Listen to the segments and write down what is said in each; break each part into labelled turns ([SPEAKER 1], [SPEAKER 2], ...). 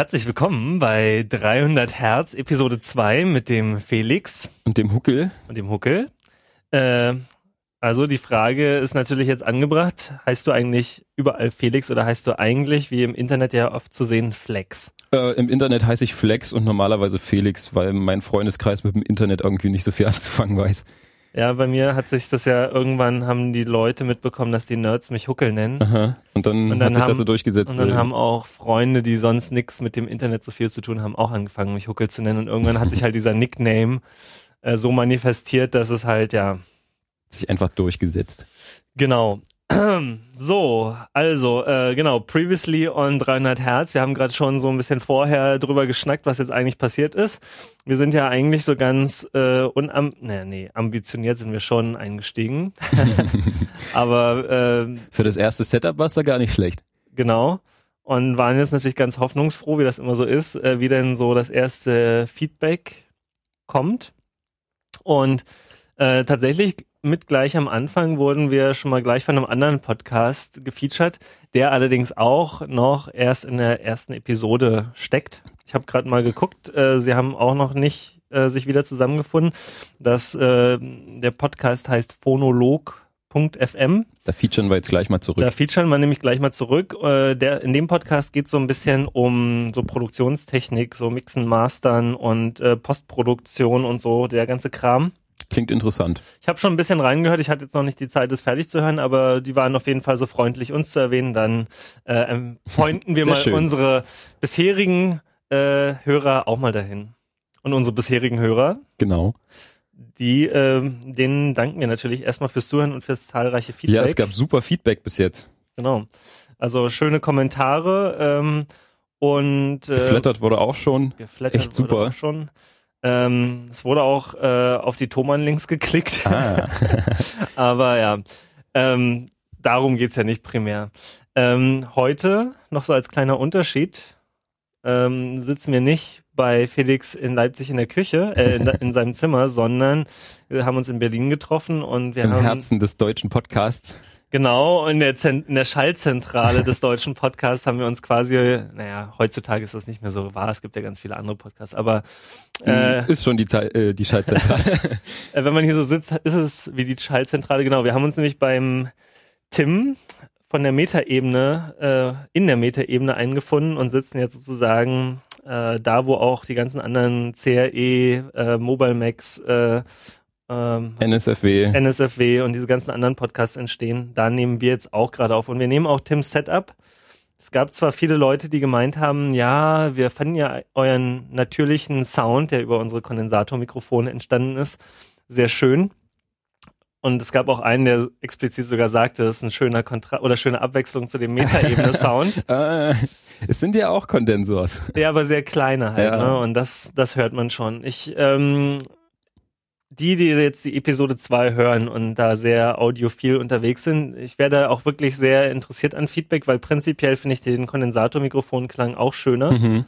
[SPEAKER 1] Herzlich willkommen bei 300 Hertz, Episode 2 mit dem Felix.
[SPEAKER 2] Und dem Huckel.
[SPEAKER 1] Und dem Huckel. Äh, also die Frage ist natürlich jetzt angebracht. Heißt du eigentlich überall Felix oder heißt du eigentlich, wie im Internet ja oft zu sehen, Flex?
[SPEAKER 2] Äh, Im Internet heiße ich Flex und normalerweise Felix, weil mein Freundeskreis mit dem Internet irgendwie nicht so viel anzufangen weiß.
[SPEAKER 1] Ja, bei mir hat sich das ja irgendwann haben die Leute mitbekommen, dass die Nerds mich Huckel nennen.
[SPEAKER 2] Aha. Und dann, und dann hat sich haben, das so durchgesetzt.
[SPEAKER 1] Und dann haben auch Freunde, die sonst nichts mit dem Internet so viel zu tun haben, auch angefangen, mich Huckel zu nennen. Und irgendwann hat sich halt dieser Nickname äh, so manifestiert, dass es halt ja
[SPEAKER 2] sich einfach durchgesetzt.
[SPEAKER 1] Genau. So, also, äh, genau, previously on 300 Hertz. Wir haben gerade schon so ein bisschen vorher drüber geschnackt, was jetzt eigentlich passiert ist. Wir sind ja eigentlich so ganz äh, unam, nee, nee, ambitioniert sind wir schon eingestiegen. Aber
[SPEAKER 2] äh, für das erste Setup war es da gar nicht schlecht.
[SPEAKER 1] Genau. Und waren jetzt natürlich ganz hoffnungsfroh, wie das immer so ist, äh, wie denn so das erste Feedback kommt. Und äh, tatsächlich mit gleich am Anfang wurden wir schon mal gleich von einem anderen Podcast gefeatured, der allerdings auch noch erst in der ersten Episode steckt. Ich habe gerade mal geguckt, äh, sie haben auch noch nicht äh, sich wieder zusammengefunden. Das, äh, der Podcast heißt Phonolog.fm.
[SPEAKER 2] Da featuren wir jetzt gleich mal zurück.
[SPEAKER 1] Da featuren wir nämlich gleich mal zurück. Äh, der, in dem Podcast geht so ein bisschen um so Produktionstechnik, so Mixen, Mastern und äh, Postproduktion und so, der ganze Kram.
[SPEAKER 2] Klingt interessant.
[SPEAKER 1] Ich habe schon ein bisschen reingehört. Ich hatte jetzt noch nicht die Zeit, das fertig zu hören, aber die waren auf jeden Fall so freundlich, uns zu erwähnen. Dann äh, pointen wir mal schön. unsere bisherigen äh, Hörer auch mal dahin. Und unsere bisherigen Hörer.
[SPEAKER 2] Genau.
[SPEAKER 1] Die, äh, denen danken wir natürlich erstmal fürs Zuhören und fürs zahlreiche Feedback.
[SPEAKER 2] Ja, es gab super Feedback bis jetzt.
[SPEAKER 1] Genau. Also schöne Kommentare ähm, und
[SPEAKER 2] äh, geflattert wurde auch schon. Geflattert Echt super. Wurde
[SPEAKER 1] auch schon. Ähm, es wurde auch äh, auf die Thomann-Links geklickt. Ah. Aber ja, ähm, darum geht's ja nicht primär. Ähm, heute, noch so als kleiner Unterschied, ähm, sitzen wir nicht bei Felix in Leipzig in der Küche, äh, in, in, seinem Zimmer, sondern wir haben uns in Berlin getroffen und wir
[SPEAKER 2] Im
[SPEAKER 1] haben...
[SPEAKER 2] Im Herzen des deutschen Podcasts.
[SPEAKER 1] Genau, in der, Zent in der Schallzentrale des deutschen Podcasts haben wir uns quasi, naja, heutzutage ist das nicht mehr so wahr, es gibt ja ganz viele andere Podcasts, aber
[SPEAKER 2] hm, äh, ist schon die, äh, die Schallzentrale.
[SPEAKER 1] Äh, wenn man hier so sitzt, ist es wie die Schallzentrale, genau. Wir haben uns nämlich beim Tim von der Metaebene, äh, in der Metaebene eingefunden und sitzen jetzt sozusagen äh, da, wo auch die ganzen anderen CRE, äh, Mobile Max, äh,
[SPEAKER 2] ähm, NSFW.
[SPEAKER 1] NSFW und diese ganzen anderen Podcasts entstehen. Da nehmen wir jetzt auch gerade auf. Und wir nehmen auch Tims Setup. Es gab zwar viele Leute, die gemeint haben, ja, wir fanden ja euren natürlichen Sound, der über unsere Kondensatormikrofone entstanden ist, sehr schön. Und es gab auch einen, der explizit sogar sagte, es ist ein schöner Kontrast oder schöne Abwechslung zu dem Metaebene-Sound.
[SPEAKER 2] Ah, es sind ja auch Kondensors.
[SPEAKER 1] Ja, aber sehr kleine halt, ja. ne? Und das, das hört man schon. Ich ähm, die, die jetzt die Episode 2 hören und da sehr audiophil unterwegs sind, ich werde auch wirklich sehr interessiert an Feedback, weil prinzipiell finde ich den Kondensatormikrofonklang auch schöner. Mhm.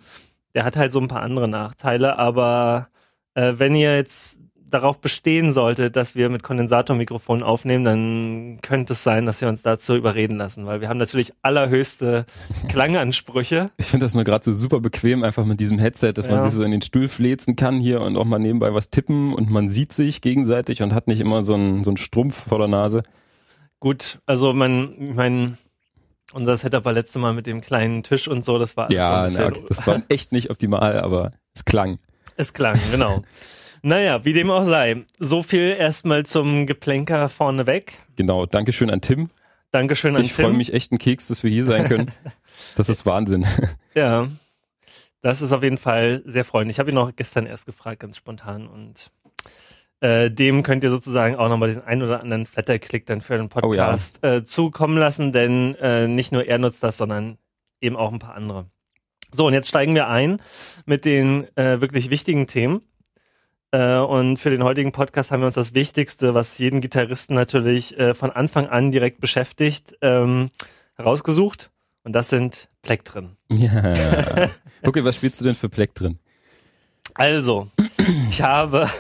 [SPEAKER 1] Der hat halt so ein paar andere Nachteile, aber äh, wenn ihr jetzt darauf bestehen sollte, dass wir mit Kondensatormikrofonen aufnehmen, dann könnte es sein, dass wir uns dazu überreden lassen, weil wir haben natürlich allerhöchste Klangansprüche.
[SPEAKER 2] Ich finde das nur gerade so super bequem, einfach mit diesem Headset, dass ja. man sich so in den Stuhl flezen kann hier und auch mal nebenbei was tippen und man sieht sich gegenseitig und hat nicht immer so einen so einen Strumpf vor der Nase.
[SPEAKER 1] Gut, also man, mein, unser Setup war letzte Mal mit dem kleinen Tisch und so, das war alles
[SPEAKER 2] Ja, so na, das war echt nicht optimal, aber es klang.
[SPEAKER 1] Es klang, genau. Naja, wie dem auch sei. So viel erstmal zum Geplänker vorneweg.
[SPEAKER 2] Genau, Dankeschön an Tim.
[SPEAKER 1] Dankeschön an
[SPEAKER 2] ich Tim. Ich freue mich echt ein Keks, dass wir hier sein können. Das ist Wahnsinn.
[SPEAKER 1] Ja, das ist auf jeden Fall sehr freundlich. Ich habe ihn auch gestern erst gefragt, ganz spontan. Und äh, dem könnt ihr sozusagen auch nochmal den ein oder anderen Flatterklick dann für den Podcast oh ja. äh, zukommen lassen, denn äh, nicht nur er nutzt das, sondern eben auch ein paar andere. So, und jetzt steigen wir ein mit den äh, wirklich wichtigen Themen. Äh, und für den heutigen Podcast haben wir uns das Wichtigste, was jeden Gitarristen natürlich äh, von Anfang an direkt beschäftigt, ähm, herausgesucht. Und das sind Plektren.
[SPEAKER 2] Ja. Okay, was spielst du denn für Plektren?
[SPEAKER 1] Also, ich habe,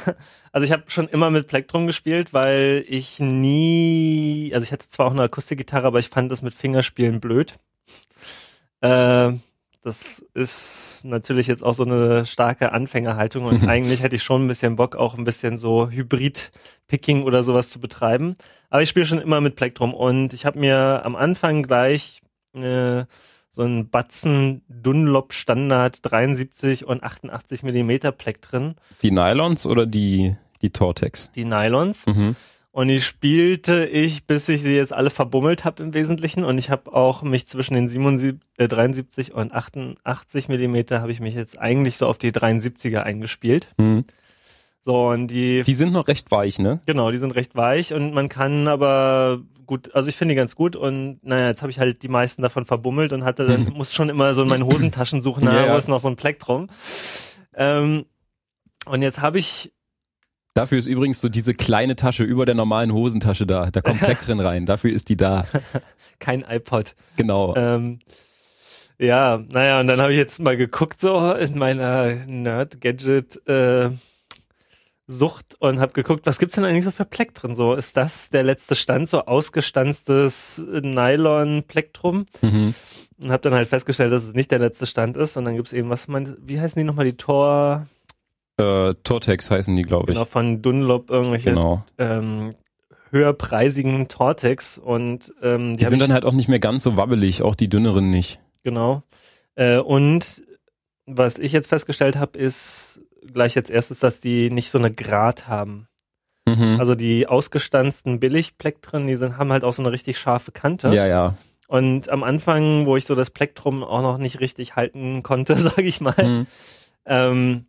[SPEAKER 1] also ich habe schon immer mit Plektrum gespielt, weil ich nie, also ich hatte zwar auch eine Akustikgitarre, aber ich fand das mit Fingerspielen blöd. Äh, das ist natürlich jetzt auch so eine starke Anfängerhaltung und eigentlich hätte ich schon ein bisschen Bock, auch ein bisschen so Hybrid-Picking oder sowas zu betreiben. Aber ich spiele schon immer mit Plektrum und ich habe mir am Anfang gleich äh, so einen Batzen Dunlop Standard 73 und 88 Millimeter Plektren.
[SPEAKER 2] Die Nylons oder die, die Tortex?
[SPEAKER 1] Die Nylons. Mhm. Und die spielte ich, bis ich sie jetzt alle verbummelt habe im Wesentlichen. Und ich habe auch mich zwischen den 77, äh, 73 und 88 Millimeter habe ich mich jetzt eigentlich so auf die 73er eingespielt. Mhm. So, und die.
[SPEAKER 2] Die sind noch recht weich, ne?
[SPEAKER 1] Genau, die sind recht weich und man kann aber gut, also ich finde die ganz gut und naja, jetzt habe ich halt die meisten davon verbummelt und hatte dann, muss schon immer so in meinen Hosentaschen suchen, na, ja, ja. wo ist noch so ein Plektrum. Ähm, und jetzt habe ich
[SPEAKER 2] Dafür ist übrigens so diese kleine Tasche über der normalen Hosentasche da. Da kommt Pleck drin rein. Dafür ist die da.
[SPEAKER 1] Kein iPod.
[SPEAKER 2] Genau.
[SPEAKER 1] Ähm, ja, naja, und dann habe ich jetzt mal geguckt so in meiner Nerd-Gadget äh, Sucht und habe geguckt, was gibt's denn eigentlich so für Pleck drin? So, ist das der letzte Stand, so ausgestanztes Nylon-Plektrum? Mhm. Und habe dann halt festgestellt, dass es nicht der letzte Stand ist. Und dann gibt's eben, was man, wie heißen die nochmal, die Tor...
[SPEAKER 2] Äh, Tortex heißen die, glaube ich.
[SPEAKER 1] Genau, von Dunlop irgendwelche
[SPEAKER 2] genau.
[SPEAKER 1] ähm, höherpreisigen Tortex und ähm,
[SPEAKER 2] die, die sind dann halt auch nicht mehr ganz so wabbelig, auch die dünneren nicht.
[SPEAKER 1] Genau. Äh, und was ich jetzt festgestellt habe, ist gleich jetzt erstes, dass die nicht so eine Grat haben. Mhm. Also die ausgestanzten Billigplektren, die sind, haben halt auch so eine richtig scharfe Kante.
[SPEAKER 2] Ja, ja.
[SPEAKER 1] Und am Anfang, wo ich so das Plektrum auch noch nicht richtig halten konnte, sage ich mal, mhm. ähm,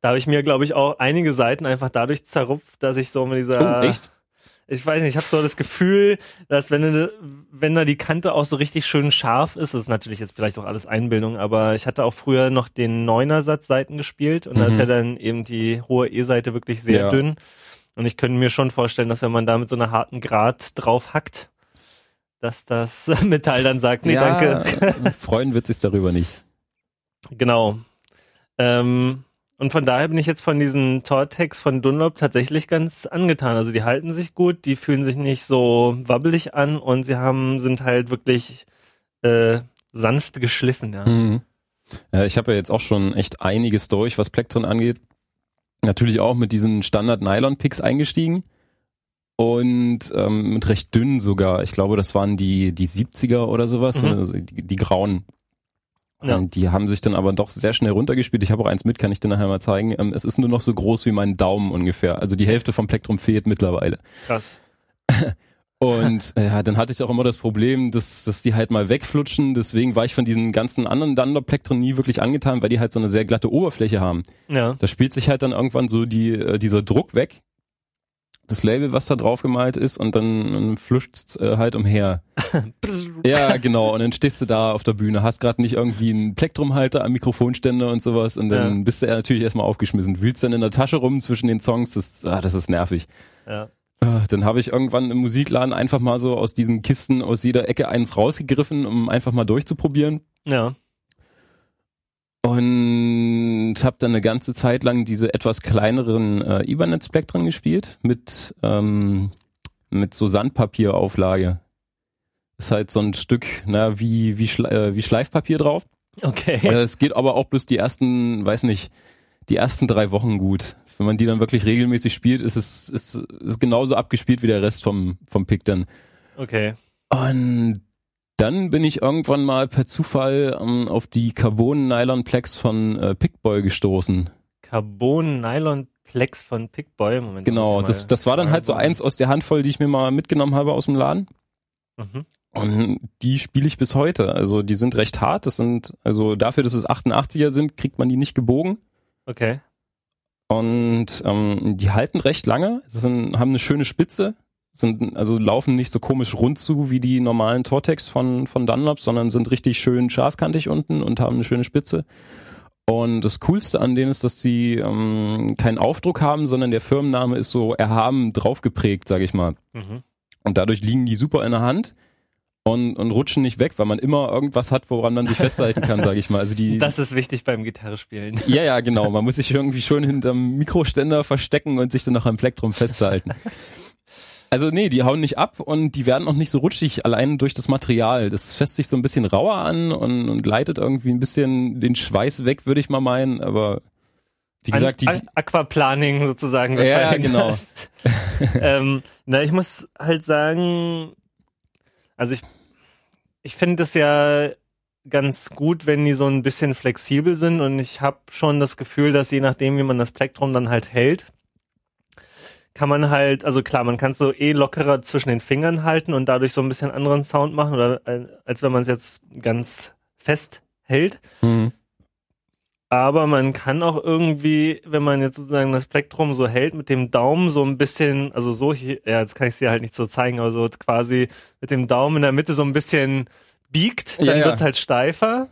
[SPEAKER 1] da habe ich mir, glaube ich, auch einige Seiten einfach dadurch zerrupft, dass ich so mit dieser.
[SPEAKER 2] Oh, echt?
[SPEAKER 1] Ich weiß nicht, ich habe so das Gefühl, dass wenn, wenn da die Kante auch so richtig schön scharf ist, das ist natürlich jetzt vielleicht auch alles Einbildung, aber ich hatte auch früher noch den Neuner-Satz Seiten gespielt und mhm. da ist mhm. ja dann eben die hohe E-Seite wirklich sehr ja. dünn. Und ich könnte mir schon vorstellen, dass wenn man da mit so einer harten Grat drauf hackt, dass das Metall dann sagt, nee, ja, danke.
[SPEAKER 2] Freuen wird sich darüber nicht.
[SPEAKER 1] Genau. Ähm, und von daher bin ich jetzt von diesen Tortex von Dunlop tatsächlich ganz angetan. Also die halten sich gut, die fühlen sich nicht so wabbelig an und sie haben, sind halt wirklich äh, sanft geschliffen, ja. Mhm.
[SPEAKER 2] ja ich habe ja jetzt auch schon echt einiges durch, was Plektron angeht. Natürlich auch mit diesen Standard-Nylon-Picks eingestiegen und ähm, mit recht dünnen sogar. Ich glaube, das waren die die 70er oder sowas, mhm. also die, die grauen. Ja. Und die haben sich dann aber doch sehr schnell runtergespielt. Ich habe auch eins mit, kann ich dir nachher mal zeigen. Ähm, es ist nur noch so groß wie mein Daumen ungefähr. Also die Hälfte vom Plektrum fehlt mittlerweile.
[SPEAKER 1] Krass.
[SPEAKER 2] Und äh, ja, dann hatte ich auch immer das Problem, dass, dass die halt mal wegflutschen. Deswegen war ich von diesen ganzen anderen Dunlop-Plektron nie wirklich angetan, weil die halt so eine sehr glatte Oberfläche haben.
[SPEAKER 1] Ja.
[SPEAKER 2] Da spielt sich halt dann irgendwann so die, äh, dieser Druck weg das Label, was da drauf gemalt ist und dann, dann fluscht's äh, halt umher. ja, genau. Und dann stehst du da auf der Bühne, hast gerade nicht irgendwie einen Plektrumhalter am Mikrofonständer und sowas und dann ja. bist du ja natürlich erstmal aufgeschmissen. Wühlst dann in der Tasche rum zwischen den Songs, das, ah, das ist nervig.
[SPEAKER 1] Ja.
[SPEAKER 2] Ah, dann habe ich irgendwann im Musikladen einfach mal so aus diesen Kisten aus jeder Ecke eins rausgegriffen, um einfach mal durchzuprobieren.
[SPEAKER 1] Ja.
[SPEAKER 2] Und habe dann eine ganze Zeit lang diese etwas kleineren äh, Ethernet-Spektren gespielt mit ähm, mit so Sandpapierauflage. Ist halt so ein Stück, na wie wie, Schle äh, wie Schleifpapier drauf.
[SPEAKER 1] Okay.
[SPEAKER 2] Äh, es geht aber auch bloß die ersten, weiß nicht, die ersten drei Wochen gut. Wenn man die dann wirklich regelmäßig spielt, ist es ist, ist genauso abgespielt wie der Rest vom vom Pick dann.
[SPEAKER 1] Okay.
[SPEAKER 2] Und dann bin ich irgendwann mal per Zufall ähm, auf die Carbon-Nylon-Plex von äh, Pickboy gestoßen.
[SPEAKER 1] Carbon-Nylon-Plex von Pickboy? Moment.
[SPEAKER 2] Genau, das, das war dann halt so eins aus der Handvoll, die ich mir mal mitgenommen habe aus dem Laden. Mhm. Und die spiele ich bis heute. Also die sind recht hart. Das sind, also dafür, dass es 88er sind, kriegt man die nicht gebogen.
[SPEAKER 1] Okay.
[SPEAKER 2] Und ähm, die halten recht lange, sind, haben eine schöne Spitze, sind also laufen nicht so komisch rund zu wie die normalen Tortex von von Dunlop, sondern sind richtig schön scharfkantig unten und haben eine schöne Spitze. Und das Coolste an denen ist, dass sie ähm, keinen Aufdruck haben, sondern der Firmenname ist so erhaben draufgeprägt, sage ich mal. Mhm. Und dadurch liegen die super in der Hand und, und rutschen nicht weg, weil man immer irgendwas hat, woran man sich festhalten kann, sage ich mal. Also die,
[SPEAKER 1] das ist wichtig beim Gitarrespielen.
[SPEAKER 2] Ja, ja, genau. Man muss sich irgendwie schon hinterm Mikroständer verstecken und sich dann noch am Plektrum festhalten. Also nee, die hauen nicht ab und die werden auch nicht so rutschig, allein durch das Material. Das fässt sich so ein bisschen rauer an und, und leitet irgendwie ein bisschen den Schweiß weg, würde ich mal meinen, aber wie gesagt, die,
[SPEAKER 1] Aquaplaning sozusagen.
[SPEAKER 2] Ja, genau.
[SPEAKER 1] ähm, na, ich muss halt sagen, also ich, ich finde das ja ganz gut, wenn die so ein bisschen flexibel sind und ich habe schon das Gefühl, dass je nachdem, wie man das Plektrum dann halt hält, kann man halt, also klar, man kann es so eh lockerer zwischen den Fingern halten und dadurch so ein bisschen anderen Sound machen, oder äh, als wenn man es jetzt ganz fest hält. Mhm. Aber man kann auch irgendwie, wenn man jetzt sozusagen das Plektrum so hält, mit dem Daumen so ein bisschen, also so, ja, jetzt kann ich es dir halt nicht so zeigen, aber so quasi mit dem Daumen in der Mitte so ein bisschen biegt, dann ja, ja. wird's halt steifer.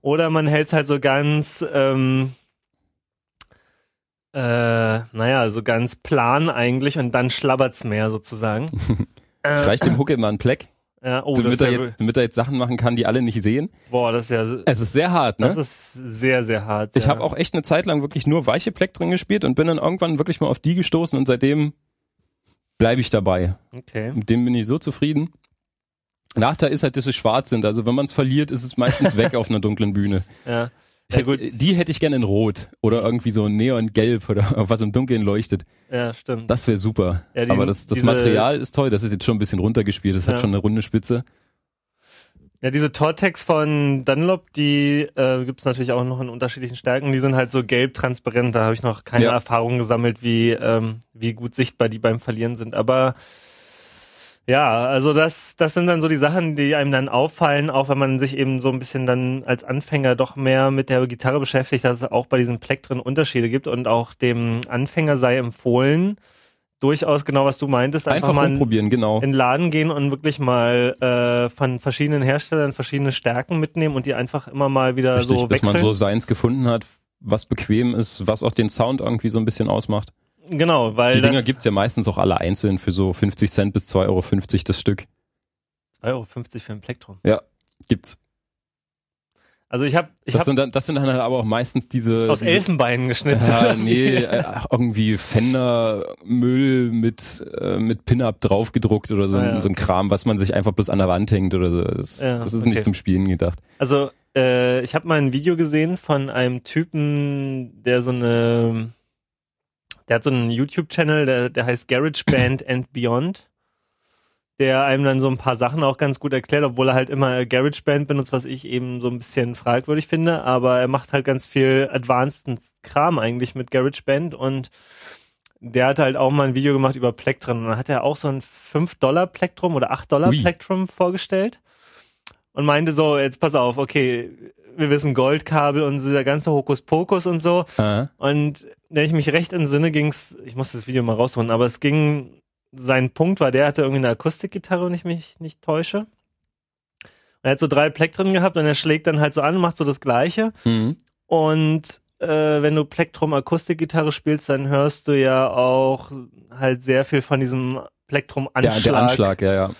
[SPEAKER 1] Oder man hält es halt so ganz, ähm, äh, naja, so ganz plan eigentlich und dann schlabbert's mehr sozusagen.
[SPEAKER 2] Es reicht dem Huck immer ein Pleck.
[SPEAKER 1] Ja, oh,
[SPEAKER 2] damit, er jetzt, damit er jetzt Sachen machen kann, die alle nicht sehen.
[SPEAKER 1] Boah, das ist ja.
[SPEAKER 2] Es ist sehr hart, ne?
[SPEAKER 1] Das ist sehr, sehr hart.
[SPEAKER 2] Ich
[SPEAKER 1] ja.
[SPEAKER 2] habe auch echt eine Zeit lang wirklich nur weiche Pleck drin gespielt und bin dann irgendwann wirklich mal auf die gestoßen und seitdem bleibe ich dabei.
[SPEAKER 1] Okay.
[SPEAKER 2] Mit dem bin ich so zufrieden. Nachteil ist halt, dass sie schwarz sind. Also wenn man es verliert, ist es meistens weg auf einer dunklen Bühne.
[SPEAKER 1] Ja.
[SPEAKER 2] Ja, gut. Die hätte ich gerne in Rot oder irgendwie so Neongelb oder was im Dunkeln leuchtet.
[SPEAKER 1] Ja, stimmt.
[SPEAKER 2] Das wäre super. Ja, die, Aber das, das Material ist toll. Das ist jetzt schon ein bisschen runtergespielt. Das ja. hat schon eine runde Spitze.
[SPEAKER 1] Ja, diese Tortex von Dunlop, die äh, gibt es natürlich auch noch in unterschiedlichen Stärken. Die sind halt so gelb transparent. Da habe ich noch keine ja. Erfahrung gesammelt, wie, ähm, wie gut sichtbar die beim Verlieren sind. Aber ja, also das, das sind dann so die Sachen, die einem dann auffallen, auch wenn man sich eben so ein bisschen dann als Anfänger doch mehr mit der Gitarre beschäftigt, dass es auch bei diesen Plektren Unterschiede gibt und auch dem Anfänger sei empfohlen, durchaus genau, was du meintest,
[SPEAKER 2] einfach, einfach mal probieren, genau.
[SPEAKER 1] in den Laden gehen und wirklich mal äh, von verschiedenen Herstellern verschiedene Stärken mitnehmen und die einfach immer mal wieder Richtig, so wechseln.
[SPEAKER 2] Dass man so seins gefunden hat, was bequem ist, was auch den Sound irgendwie so ein bisschen ausmacht.
[SPEAKER 1] Genau, weil.
[SPEAKER 2] Die Dinger gibt's ja meistens auch alle einzeln für so 50 Cent bis 2,50 Euro das Stück.
[SPEAKER 1] 2,50 Euro für ein Plektrum.
[SPEAKER 2] Ja, gibt's.
[SPEAKER 1] Also ich habe, ich
[SPEAKER 2] das
[SPEAKER 1] hab
[SPEAKER 2] sind dann, das sind dann halt aber auch meistens diese
[SPEAKER 1] aus
[SPEAKER 2] diese,
[SPEAKER 1] Elfenbeinen geschnitzt.
[SPEAKER 2] Ja, nee, irgendwie Fender Müll mit äh, mit Pin-up draufgedruckt oder so, ah, ja, so ein Kram, was man sich einfach bloß an der Wand hängt oder so. Das, ja, das ist okay. nicht zum Spielen gedacht.
[SPEAKER 1] Also äh, ich habe mal ein Video gesehen von einem Typen, der so eine der hat so einen YouTube-Channel, der, der heißt GarageBand and Beyond, der einem dann so ein paar Sachen auch ganz gut erklärt, obwohl er halt immer GarageBand benutzt, was ich eben so ein bisschen fragwürdig finde, aber er macht halt ganz viel advanced Kram eigentlich mit GarageBand und der hat halt auch mal ein Video gemacht über Plektrum und dann hat er auch so ein 5-Dollar Plektrum oder 8-Dollar Plektrum vorgestellt und meinte so, jetzt pass auf, okay, wir wissen Goldkabel und dieser ganze Hokuspokus und so. Aha. Und wenn ich mich recht entsinne, ging's, ich muss das Video mal rausholen, aber es ging, sein Punkt war, der hatte irgendwie eine Akustikgitarre, wenn ich mich nicht täusche. Er hat so drei Plektren gehabt und er schlägt dann halt so an, macht so das Gleiche. Mhm. Und äh, wenn du Plektrum Akustikgitarre spielst, dann hörst du ja auch halt sehr viel von diesem Plektrum Anschlag.
[SPEAKER 2] Der, der Anschlag, ja, ja.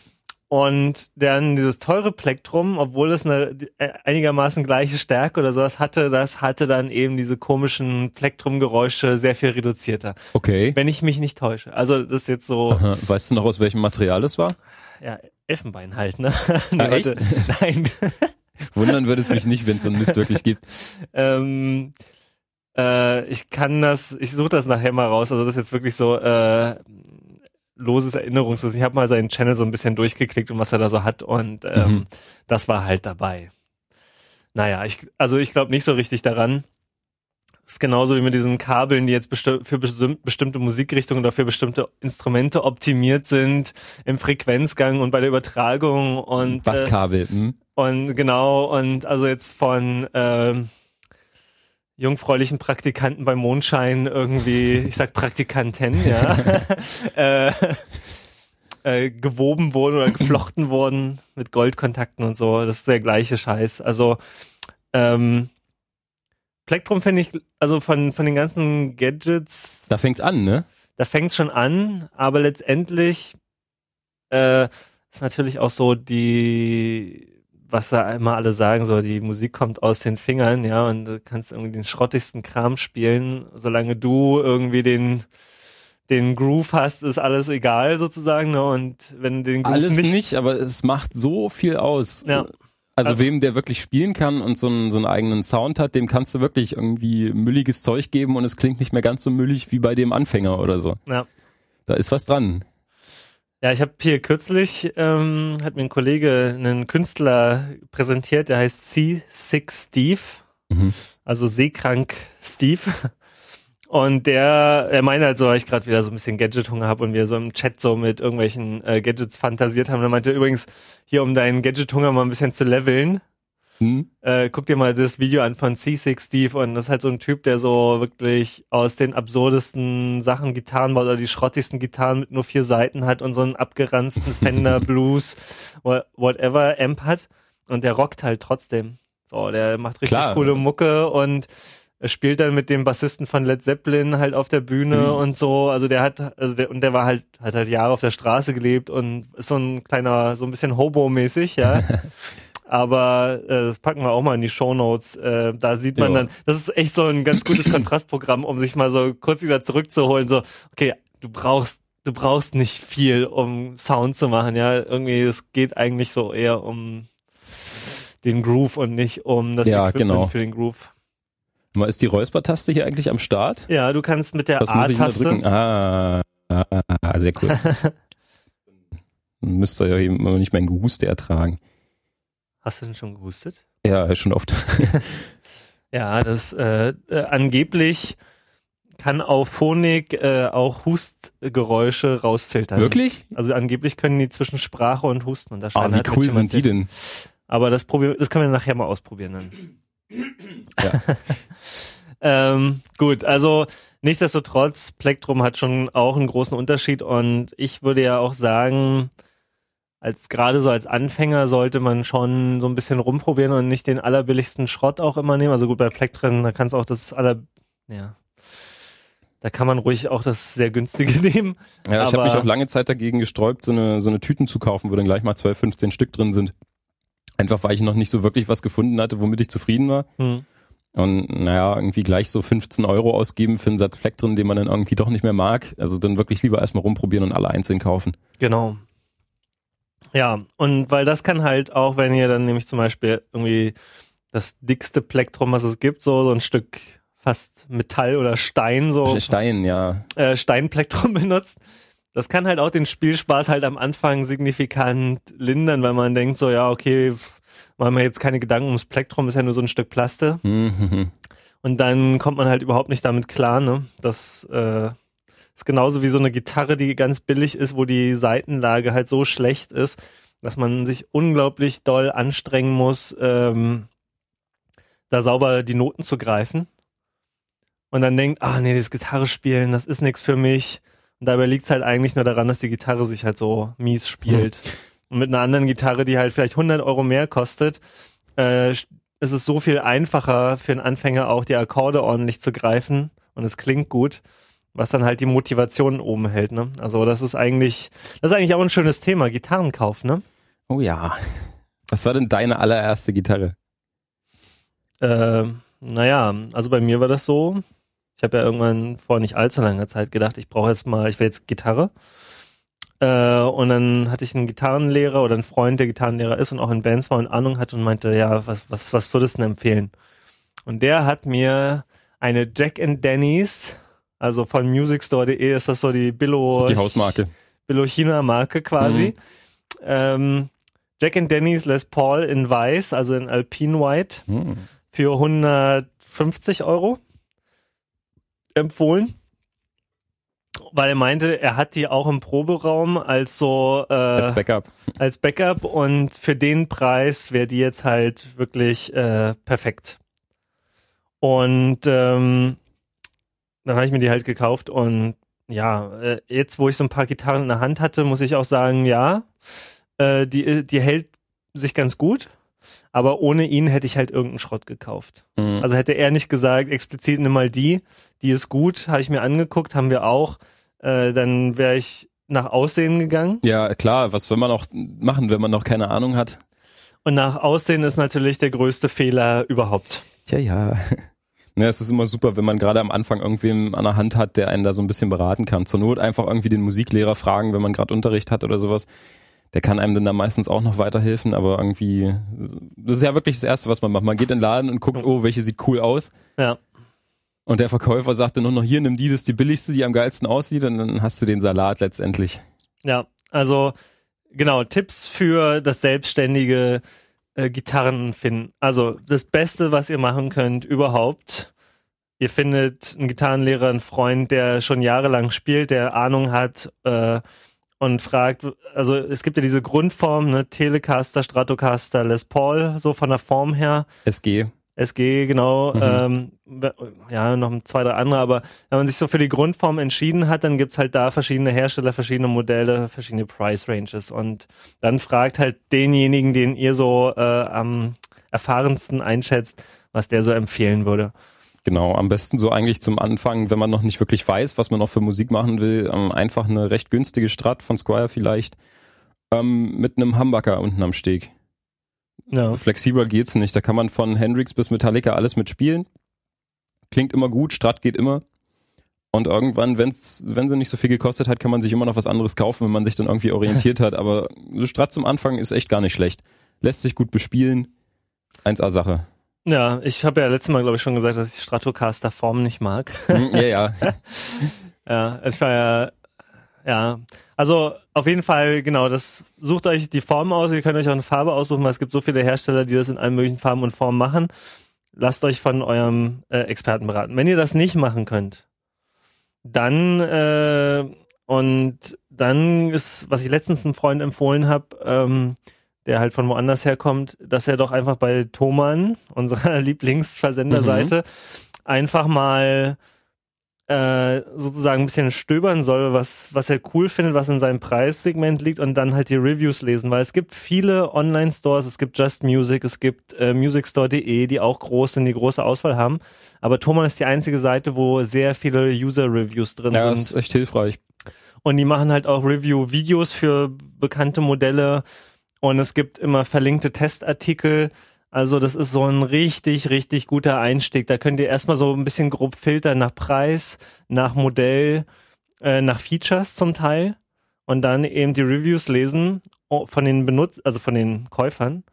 [SPEAKER 1] Und dann dieses teure Plektrum, obwohl es eine äh, einigermaßen gleiche Stärke oder sowas hatte, das hatte dann eben diese komischen Plektrum-Geräusche sehr viel reduzierter.
[SPEAKER 2] Okay.
[SPEAKER 1] Wenn ich mich nicht täusche. Also das ist jetzt so.
[SPEAKER 2] Aha. Weißt du noch, aus welchem Material das war?
[SPEAKER 1] Ja, Elfenbein halt, ne?
[SPEAKER 2] Ah, echt?
[SPEAKER 1] Nein.
[SPEAKER 2] Wundern würde es mich nicht, wenn es so einen Mist wirklich gibt.
[SPEAKER 1] ähm, äh, ich kann das, ich suche das nachher mal raus. Also das ist jetzt wirklich so, äh, loses Erinnerungswissen. Ich habe mal seinen Channel so ein bisschen durchgeklickt und was er da so hat und ähm, mhm. das war halt dabei. Naja, ich, also ich glaube nicht so richtig daran. Das ist genauso wie mit diesen Kabeln, die jetzt besti für besti bestimmte Musikrichtungen oder für bestimmte Instrumente optimiert sind im Frequenzgang und bei der Übertragung und
[SPEAKER 2] Basskabel. Äh, hm?
[SPEAKER 1] Und genau und also jetzt von ähm, jungfräulichen Praktikanten beim Mondschein irgendwie, ich sag Praktikanten, ja, äh, äh, gewoben wurden oder geflochten wurden mit Goldkontakten und so. Das ist der gleiche Scheiß. Also ähm, Plektrum finde ich, also von, von den ganzen Gadgets.
[SPEAKER 2] Da fängt's an, ne?
[SPEAKER 1] Da fängt's schon an, aber letztendlich äh, ist natürlich auch so die was da immer alle sagen, so die Musik kommt aus den Fingern, ja, und du kannst irgendwie den schrottigsten Kram spielen, solange du irgendwie den den Groove hast, ist alles egal sozusagen. Ne? Und wenn den Groove
[SPEAKER 2] Alles
[SPEAKER 1] nicht,
[SPEAKER 2] nicht, aber es macht so viel aus.
[SPEAKER 1] Ja.
[SPEAKER 2] Also
[SPEAKER 1] Also-
[SPEAKER 2] wem der wirklich spielen kann und so einen, so einen eigenen Sound hat, dem kannst du wirklich irgendwie mülliges Zeug geben und es klingt nicht mehr ganz so müllig wie bei dem Anfänger oder so.
[SPEAKER 1] ja.
[SPEAKER 2] Da ist was dran.
[SPEAKER 1] Ja, ich habe hier kürzlich, ähm, hat mir ein Kollege einen Künstler präsentiert, der heißt C6 Steve,
[SPEAKER 2] Mhm.
[SPEAKER 1] also seekrank Steve. Und der, er meinte halt so, weil ich gerade wieder so ein bisschen Gadget-Hunger habe und wir so im Chat so mit irgendwelchen äh, Gadgets fantasiert haben. Er meinte übrigens, hier um deinen Gadget-Hunger mal ein bisschen zu leveln,
[SPEAKER 2] Hm?
[SPEAKER 1] äh, guck dir mal das Video an von C6 Steve und das ist halt so ein Typ, der so wirklich aus den absurdesten Sachen Gitarren baut oder die schrottigsten Gitarren mit nur vier Seiten hat und so einen abgeranzten Fender Blues, wha- whatever Amp hat und der rockt halt trotzdem. So, der macht richtig
[SPEAKER 2] Klar.
[SPEAKER 1] coole Mucke und spielt dann mit dem Bassisten von Led Zeppelin halt auf der Bühne
[SPEAKER 2] Mhm.
[SPEAKER 1] und so. Also der hat, also der, und der war halt, hat halt Jahre auf der Straße gelebt und ist so ein kleiner, so ein bisschen Hobo-mäßig, ja. Aber äh, das packen wir auch mal in die Shownotes. Äh, da sieht man
[SPEAKER 2] Ja.
[SPEAKER 1] dann, das ist echt so ein ganz gutes Kontrastprogramm, um sich mal so kurz wieder zurückzuholen. So, okay, du brauchst, du brauchst nicht viel, um Sound zu machen. Ja, irgendwie, es geht eigentlich so eher um den Groove und nicht um das
[SPEAKER 2] Ja,
[SPEAKER 1] Equipment
[SPEAKER 2] genau.
[SPEAKER 1] für den Groove.
[SPEAKER 2] Mal, Ist die Räuspertaste hier eigentlich am Start?
[SPEAKER 1] Ja, du kannst mit der A-Taste.
[SPEAKER 2] drücken? Ah, ah, sehr cool. Müsste ja eben immer nicht mein Gehuste ertragen.
[SPEAKER 1] Hast du denn schon gehustet?
[SPEAKER 2] Ja, schon oft.
[SPEAKER 1] Ja, das äh, äh, angeblich kann auf Phonik äh, auch Hustgeräusche rausfiltern.
[SPEAKER 2] Wirklich?
[SPEAKER 1] Also angeblich können die zwischen Sprache und Husten
[SPEAKER 2] Ah,
[SPEAKER 1] unterscheiden.
[SPEAKER 2] wie
[SPEAKER 1] hat mir
[SPEAKER 2] cool sind die denn?
[SPEAKER 1] Aber das, probier das können wir nachher mal ausprobieren dann.
[SPEAKER 2] Ja.
[SPEAKER 1] ähm, gut, also nichtsdestotrotz, Plektrum hat schon auch einen großen Unterschied und ich würde ja auch sagen, als gerade so als Anfänger sollte man schon so ein bisschen rumprobieren und nicht den allerbilligsten Schrott auch immer nehmen. Also gut, bei Plektren, da kannst auch das aller, ja, da kann man ruhig auch das sehr günstige nehmen.
[SPEAKER 2] Ja, ich habe mich auch lange Zeit dagegen gesträubt, so eine, so eine Tüten zu kaufen, wo dann gleich mal 12, 15 Stück drin sind. Einfach weil ich noch nicht so wirklich was gefunden hatte, womit ich zufrieden war.
[SPEAKER 1] Hm.
[SPEAKER 2] Und naja, irgendwie gleich so 15 Euro ausgeben für einen Satz Plektren, den man dann irgendwie doch nicht mehr mag. Also dann wirklich lieber erstmal rumprobieren und alle einzeln kaufen.
[SPEAKER 1] Genau. Ja, und weil das kann halt auch, wenn ihr dann nämlich zum Beispiel irgendwie das dickste Plektrum, was es gibt, so, so ein Stück fast Metall oder Stein, so
[SPEAKER 2] Stein, ja.
[SPEAKER 1] äh, Steinplektrum benutzt, das kann halt auch den Spielspaß halt am Anfang signifikant lindern, weil man denkt so, ja, okay, machen wir jetzt keine Gedanken ums Plektrum, ist ja nur so ein Stück Plaste.
[SPEAKER 2] Mhm.
[SPEAKER 1] Und dann kommt man halt überhaupt nicht damit klar, ne? Das äh, ist genauso wie so eine Gitarre, die ganz billig ist, wo die Seitenlage halt so schlecht ist, dass man sich unglaublich doll anstrengen muss, ähm, da sauber die Noten zu greifen. Und dann denkt, ah nee, das Gitarre spielen, das ist nichts für mich. Und dabei liegt es halt eigentlich nur daran, dass die Gitarre sich halt so mies spielt. Und mit einer anderen Gitarre, die halt vielleicht 100 Euro mehr kostet, äh, ist es so viel einfacher für einen Anfänger auch die Akkorde ordentlich zu greifen und es klingt gut, was dann halt die Motivation oben hält. Ne? Also das ist eigentlich, das ist eigentlich auch ein schönes Thema, Gitarrenkauf. Ne?
[SPEAKER 2] Oh ja. Was war denn deine allererste Gitarre?
[SPEAKER 1] Äh, naja, also bei mir war das so. Ich habe ja irgendwann vor nicht allzu langer Zeit gedacht, ich brauche jetzt mal, ich will jetzt Gitarre. Äh, und dann hatte ich einen Gitarrenlehrer oder einen Freund, der Gitarrenlehrer ist und auch in Bands war und Ahnung hat und meinte, ja, was, was, was würdest du denn empfehlen? Und der hat mir eine Jack and Denny's, also von musicstore.de ist das so die Billo,
[SPEAKER 2] Die Hausmarke.
[SPEAKER 1] Billo China Marke quasi. Ähm, Jack and Denny's Les Paul in weiß, also in Alpine White
[SPEAKER 2] Hm.
[SPEAKER 1] für 150 Euro empfohlen. Weil er meinte, er hat die auch im Proberaum als so äh,
[SPEAKER 2] Als Backup.
[SPEAKER 1] als Backup und für den Preis wäre die jetzt halt wirklich äh, perfekt. Und ähm, dann habe ich mir die halt gekauft und ja, äh, jetzt wo ich so ein paar Gitarren in der Hand hatte, muss ich auch sagen, ja, äh, die, die hält sich ganz gut, aber ohne ihn hätte ich halt irgendeinen Schrott gekauft.
[SPEAKER 2] Mhm.
[SPEAKER 1] Also hätte er nicht gesagt, explizit nimm mal die, die ist gut, habe ich mir angeguckt, haben wir auch, äh, dann wäre ich nach Aussehen gegangen.
[SPEAKER 2] ja, klar, was will man auch machen, wenn man noch keine Ahnung hat?
[SPEAKER 1] Und nach Aussehen ist natürlich der größte Fehler überhaupt.
[SPEAKER 2] Tja, ja. Ne, es ist immer super, wenn man gerade am Anfang irgendwen an der Hand hat, der einen da so ein bisschen beraten kann. Zur Not einfach irgendwie den Musiklehrer fragen, wenn man gerade Unterricht hat oder sowas. Der kann einem dann da meistens auch noch weiterhelfen, aber irgendwie, das ist ja wirklich das Erste, was man macht. Man geht in den Laden und guckt, oh, welche sieht cool aus.
[SPEAKER 1] Ja.
[SPEAKER 2] Und der Verkäufer sagt dann nur noch, hier, nimm die, das ist die billigste, die am geilsten aussieht und dann hast du den Salat letztendlich.
[SPEAKER 1] Ja, also genau, Tipps für das selbstständige äh, Gitarren finden. Also das Beste, was ihr machen könnt überhaupt. Ihr findet einen Gitarrenlehrer, einen Freund, der schon jahrelang spielt, der Ahnung hat äh, und fragt, also es gibt ja diese Grundform, ne, Telecaster, Stratocaster, Les Paul, so von der Form her.
[SPEAKER 2] SG.
[SPEAKER 1] SG, genau, mhm. ähm, ja, noch zwei, drei andere, aber wenn man sich so für die Grundform entschieden hat, dann gibt's halt da verschiedene Hersteller, verschiedene Modelle, verschiedene Price Ranges und dann fragt halt denjenigen, den ihr so äh, am erfahrensten einschätzt, was der so empfehlen würde.
[SPEAKER 2] Genau, am besten so eigentlich zum Anfang, wenn man noch nicht wirklich weiß, was man noch für Musik machen will, ähm, einfach eine recht günstige Strat von Squire vielleicht ähm, mit einem Humbucker unten am Steg. Ja. Flexibler geht's nicht. Da kann man von Hendrix bis Metallica alles mitspielen. Klingt immer gut, Strat geht immer. Und irgendwann, wenn's, wenn sie nicht so viel gekostet hat, kann man sich immer noch was anderes kaufen, wenn man sich dann irgendwie orientiert hat. Aber Strat zum Anfang ist echt gar nicht schlecht. Lässt sich gut bespielen. 1A-Sache.
[SPEAKER 1] Ja, ich habe ja letztes Mal, glaube ich, schon gesagt, dass ich Stratocaster Form nicht mag.
[SPEAKER 2] Hm, ja, ja.
[SPEAKER 1] ja, es war ja ja. Also auf jeden Fall, genau, das sucht euch die Form aus, ihr könnt euch auch eine Farbe aussuchen, weil es gibt so viele Hersteller, die das in allen möglichen Farben und Formen machen. Lasst euch von eurem äh, Experten beraten. Wenn ihr das nicht machen könnt, dann äh, und dann ist, was ich letztens einem Freund empfohlen habe, ähm, der halt von woanders herkommt, dass er doch einfach bei Thomann, unserer Lieblingsversenderseite, mhm. einfach mal äh, sozusagen ein bisschen stöbern soll, was, was er cool findet, was in seinem Preissegment liegt und dann halt die Reviews lesen, weil es gibt viele Online-Stores, es gibt Just Music, es gibt äh, musicstore.de, die auch groß sind, die große Auswahl haben, aber Thomann ist die einzige Seite, wo sehr viele User-Reviews drin
[SPEAKER 2] ja,
[SPEAKER 1] sind.
[SPEAKER 2] Ja, ist echt hilfreich.
[SPEAKER 1] Und die machen halt auch Review-Videos für bekannte Modelle und es gibt immer verlinkte Testartikel, also das ist so ein richtig, richtig guter Einstieg. Da könnt ihr erstmal so ein bisschen grob filtern nach Preis, nach Modell, äh, nach Features zum Teil und dann eben die Reviews lesen von den Benutz also von den Käufern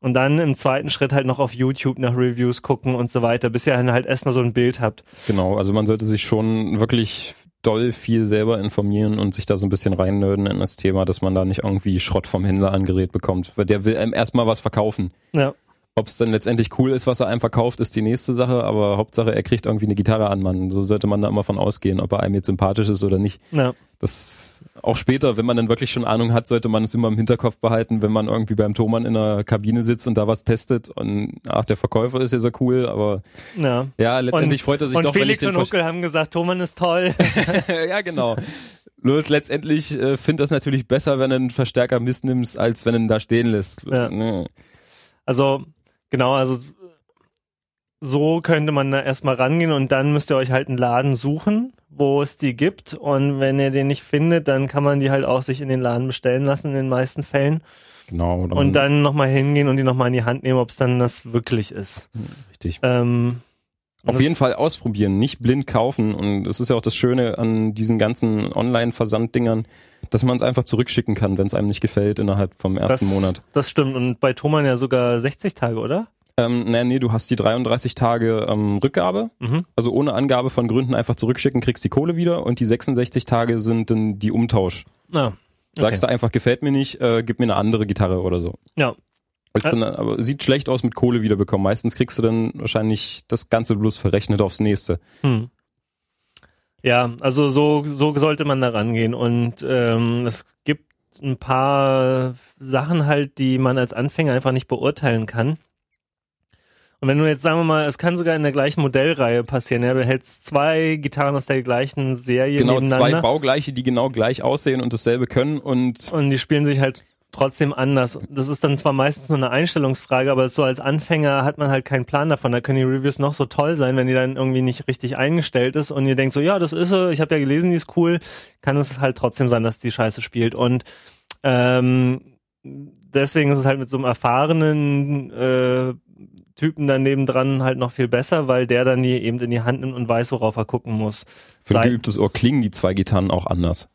[SPEAKER 1] und dann im zweiten Schritt halt noch auf YouTube nach Reviews gucken und so weiter, bis ihr dann halt erstmal so ein Bild habt.
[SPEAKER 2] Genau, also man sollte sich schon wirklich doll viel selber informieren und sich da so ein bisschen reinnörden in das Thema, dass man da nicht irgendwie Schrott vom Händler angerät bekommt, weil der will einem erstmal was verkaufen.
[SPEAKER 1] Ja.
[SPEAKER 2] Ob es dann letztendlich cool ist, was er einem verkauft, ist die nächste Sache, aber Hauptsache, er kriegt irgendwie eine Gitarre an, Mann. So sollte man da immer von ausgehen, ob er einem jetzt sympathisch ist oder nicht.
[SPEAKER 1] Ja.
[SPEAKER 2] Das auch später, wenn man dann wirklich schon Ahnung hat, sollte man es immer im Hinterkopf behalten, wenn man irgendwie beim Thomann in der Kabine sitzt und da was testet und ach, der Verkäufer ist ja so cool, aber
[SPEAKER 1] ja,
[SPEAKER 2] ja letztendlich und, freut er sich
[SPEAKER 1] und
[SPEAKER 2] doch.
[SPEAKER 1] Felix und Huckel haben gesagt, Thomann ist toll.
[SPEAKER 2] ja, genau. Bloß letztendlich äh, finde das natürlich besser, wenn du einen Verstärker missnimmst, als wenn du ihn da stehen lässt.
[SPEAKER 1] Ja. Nee. Also Genau, also so könnte man da erstmal rangehen und dann müsst ihr euch halt einen Laden suchen, wo es die gibt. Und wenn ihr den nicht findet, dann kann man die halt auch sich in den Laden bestellen lassen in den meisten Fällen.
[SPEAKER 2] Genau.
[SPEAKER 1] Dann und dann nochmal hingehen und die nochmal in die Hand nehmen, ob es dann das wirklich ist.
[SPEAKER 2] Richtig.
[SPEAKER 1] Ähm,
[SPEAKER 2] auf jeden Fall ausprobieren, nicht blind kaufen. Und das ist ja auch das Schöne an diesen ganzen Online-Versanddingern, dass man es einfach zurückschicken kann, wenn es einem nicht gefällt innerhalb vom ersten
[SPEAKER 1] das,
[SPEAKER 2] Monat.
[SPEAKER 1] Das stimmt. Und bei Thomann ja sogar 60 Tage, oder?
[SPEAKER 2] Ähm, nee, nee, du hast die 33 Tage ähm, Rückgabe. Mhm. Also ohne Angabe von Gründen einfach zurückschicken, kriegst die Kohle wieder. Und die 66 Tage sind dann die Umtausch.
[SPEAKER 1] Ah, okay.
[SPEAKER 2] Sagst du einfach, gefällt mir nicht, äh, gib mir eine andere Gitarre oder so.
[SPEAKER 1] Ja,
[SPEAKER 2] ist dann, aber sieht schlecht aus mit Kohle wiederbekommen. Meistens kriegst du dann wahrscheinlich das Ganze bloß verrechnet aufs nächste.
[SPEAKER 1] Hm. Ja, also so, so sollte man da rangehen. Und ähm, es gibt ein paar Sachen halt, die man als Anfänger einfach nicht beurteilen kann. Und wenn du jetzt, sagen wir mal, es kann sogar in der gleichen Modellreihe passieren, ja, du hältst zwei Gitarren aus der gleichen Serie
[SPEAKER 2] Genau, zwei baugleiche, die genau gleich aussehen und dasselbe können und...
[SPEAKER 1] Und die spielen sich halt trotzdem anders. Das ist dann zwar meistens nur eine Einstellungsfrage, aber so als Anfänger hat man halt keinen Plan davon. Da können die Reviews noch so toll sein, wenn die dann irgendwie nicht richtig eingestellt ist und ihr denkt so, ja, das ist sie, ich habe ja gelesen, die ist cool, kann es halt trotzdem sein, dass die Scheiße spielt. Und ähm, deswegen ist es halt mit so einem erfahrenen äh, Typen daneben dran halt noch viel besser, weil der dann die eben in die Hand nimmt und weiß, worauf er gucken muss.
[SPEAKER 2] Für ein geübtes Ohr klingen die zwei Gitarren auch anders.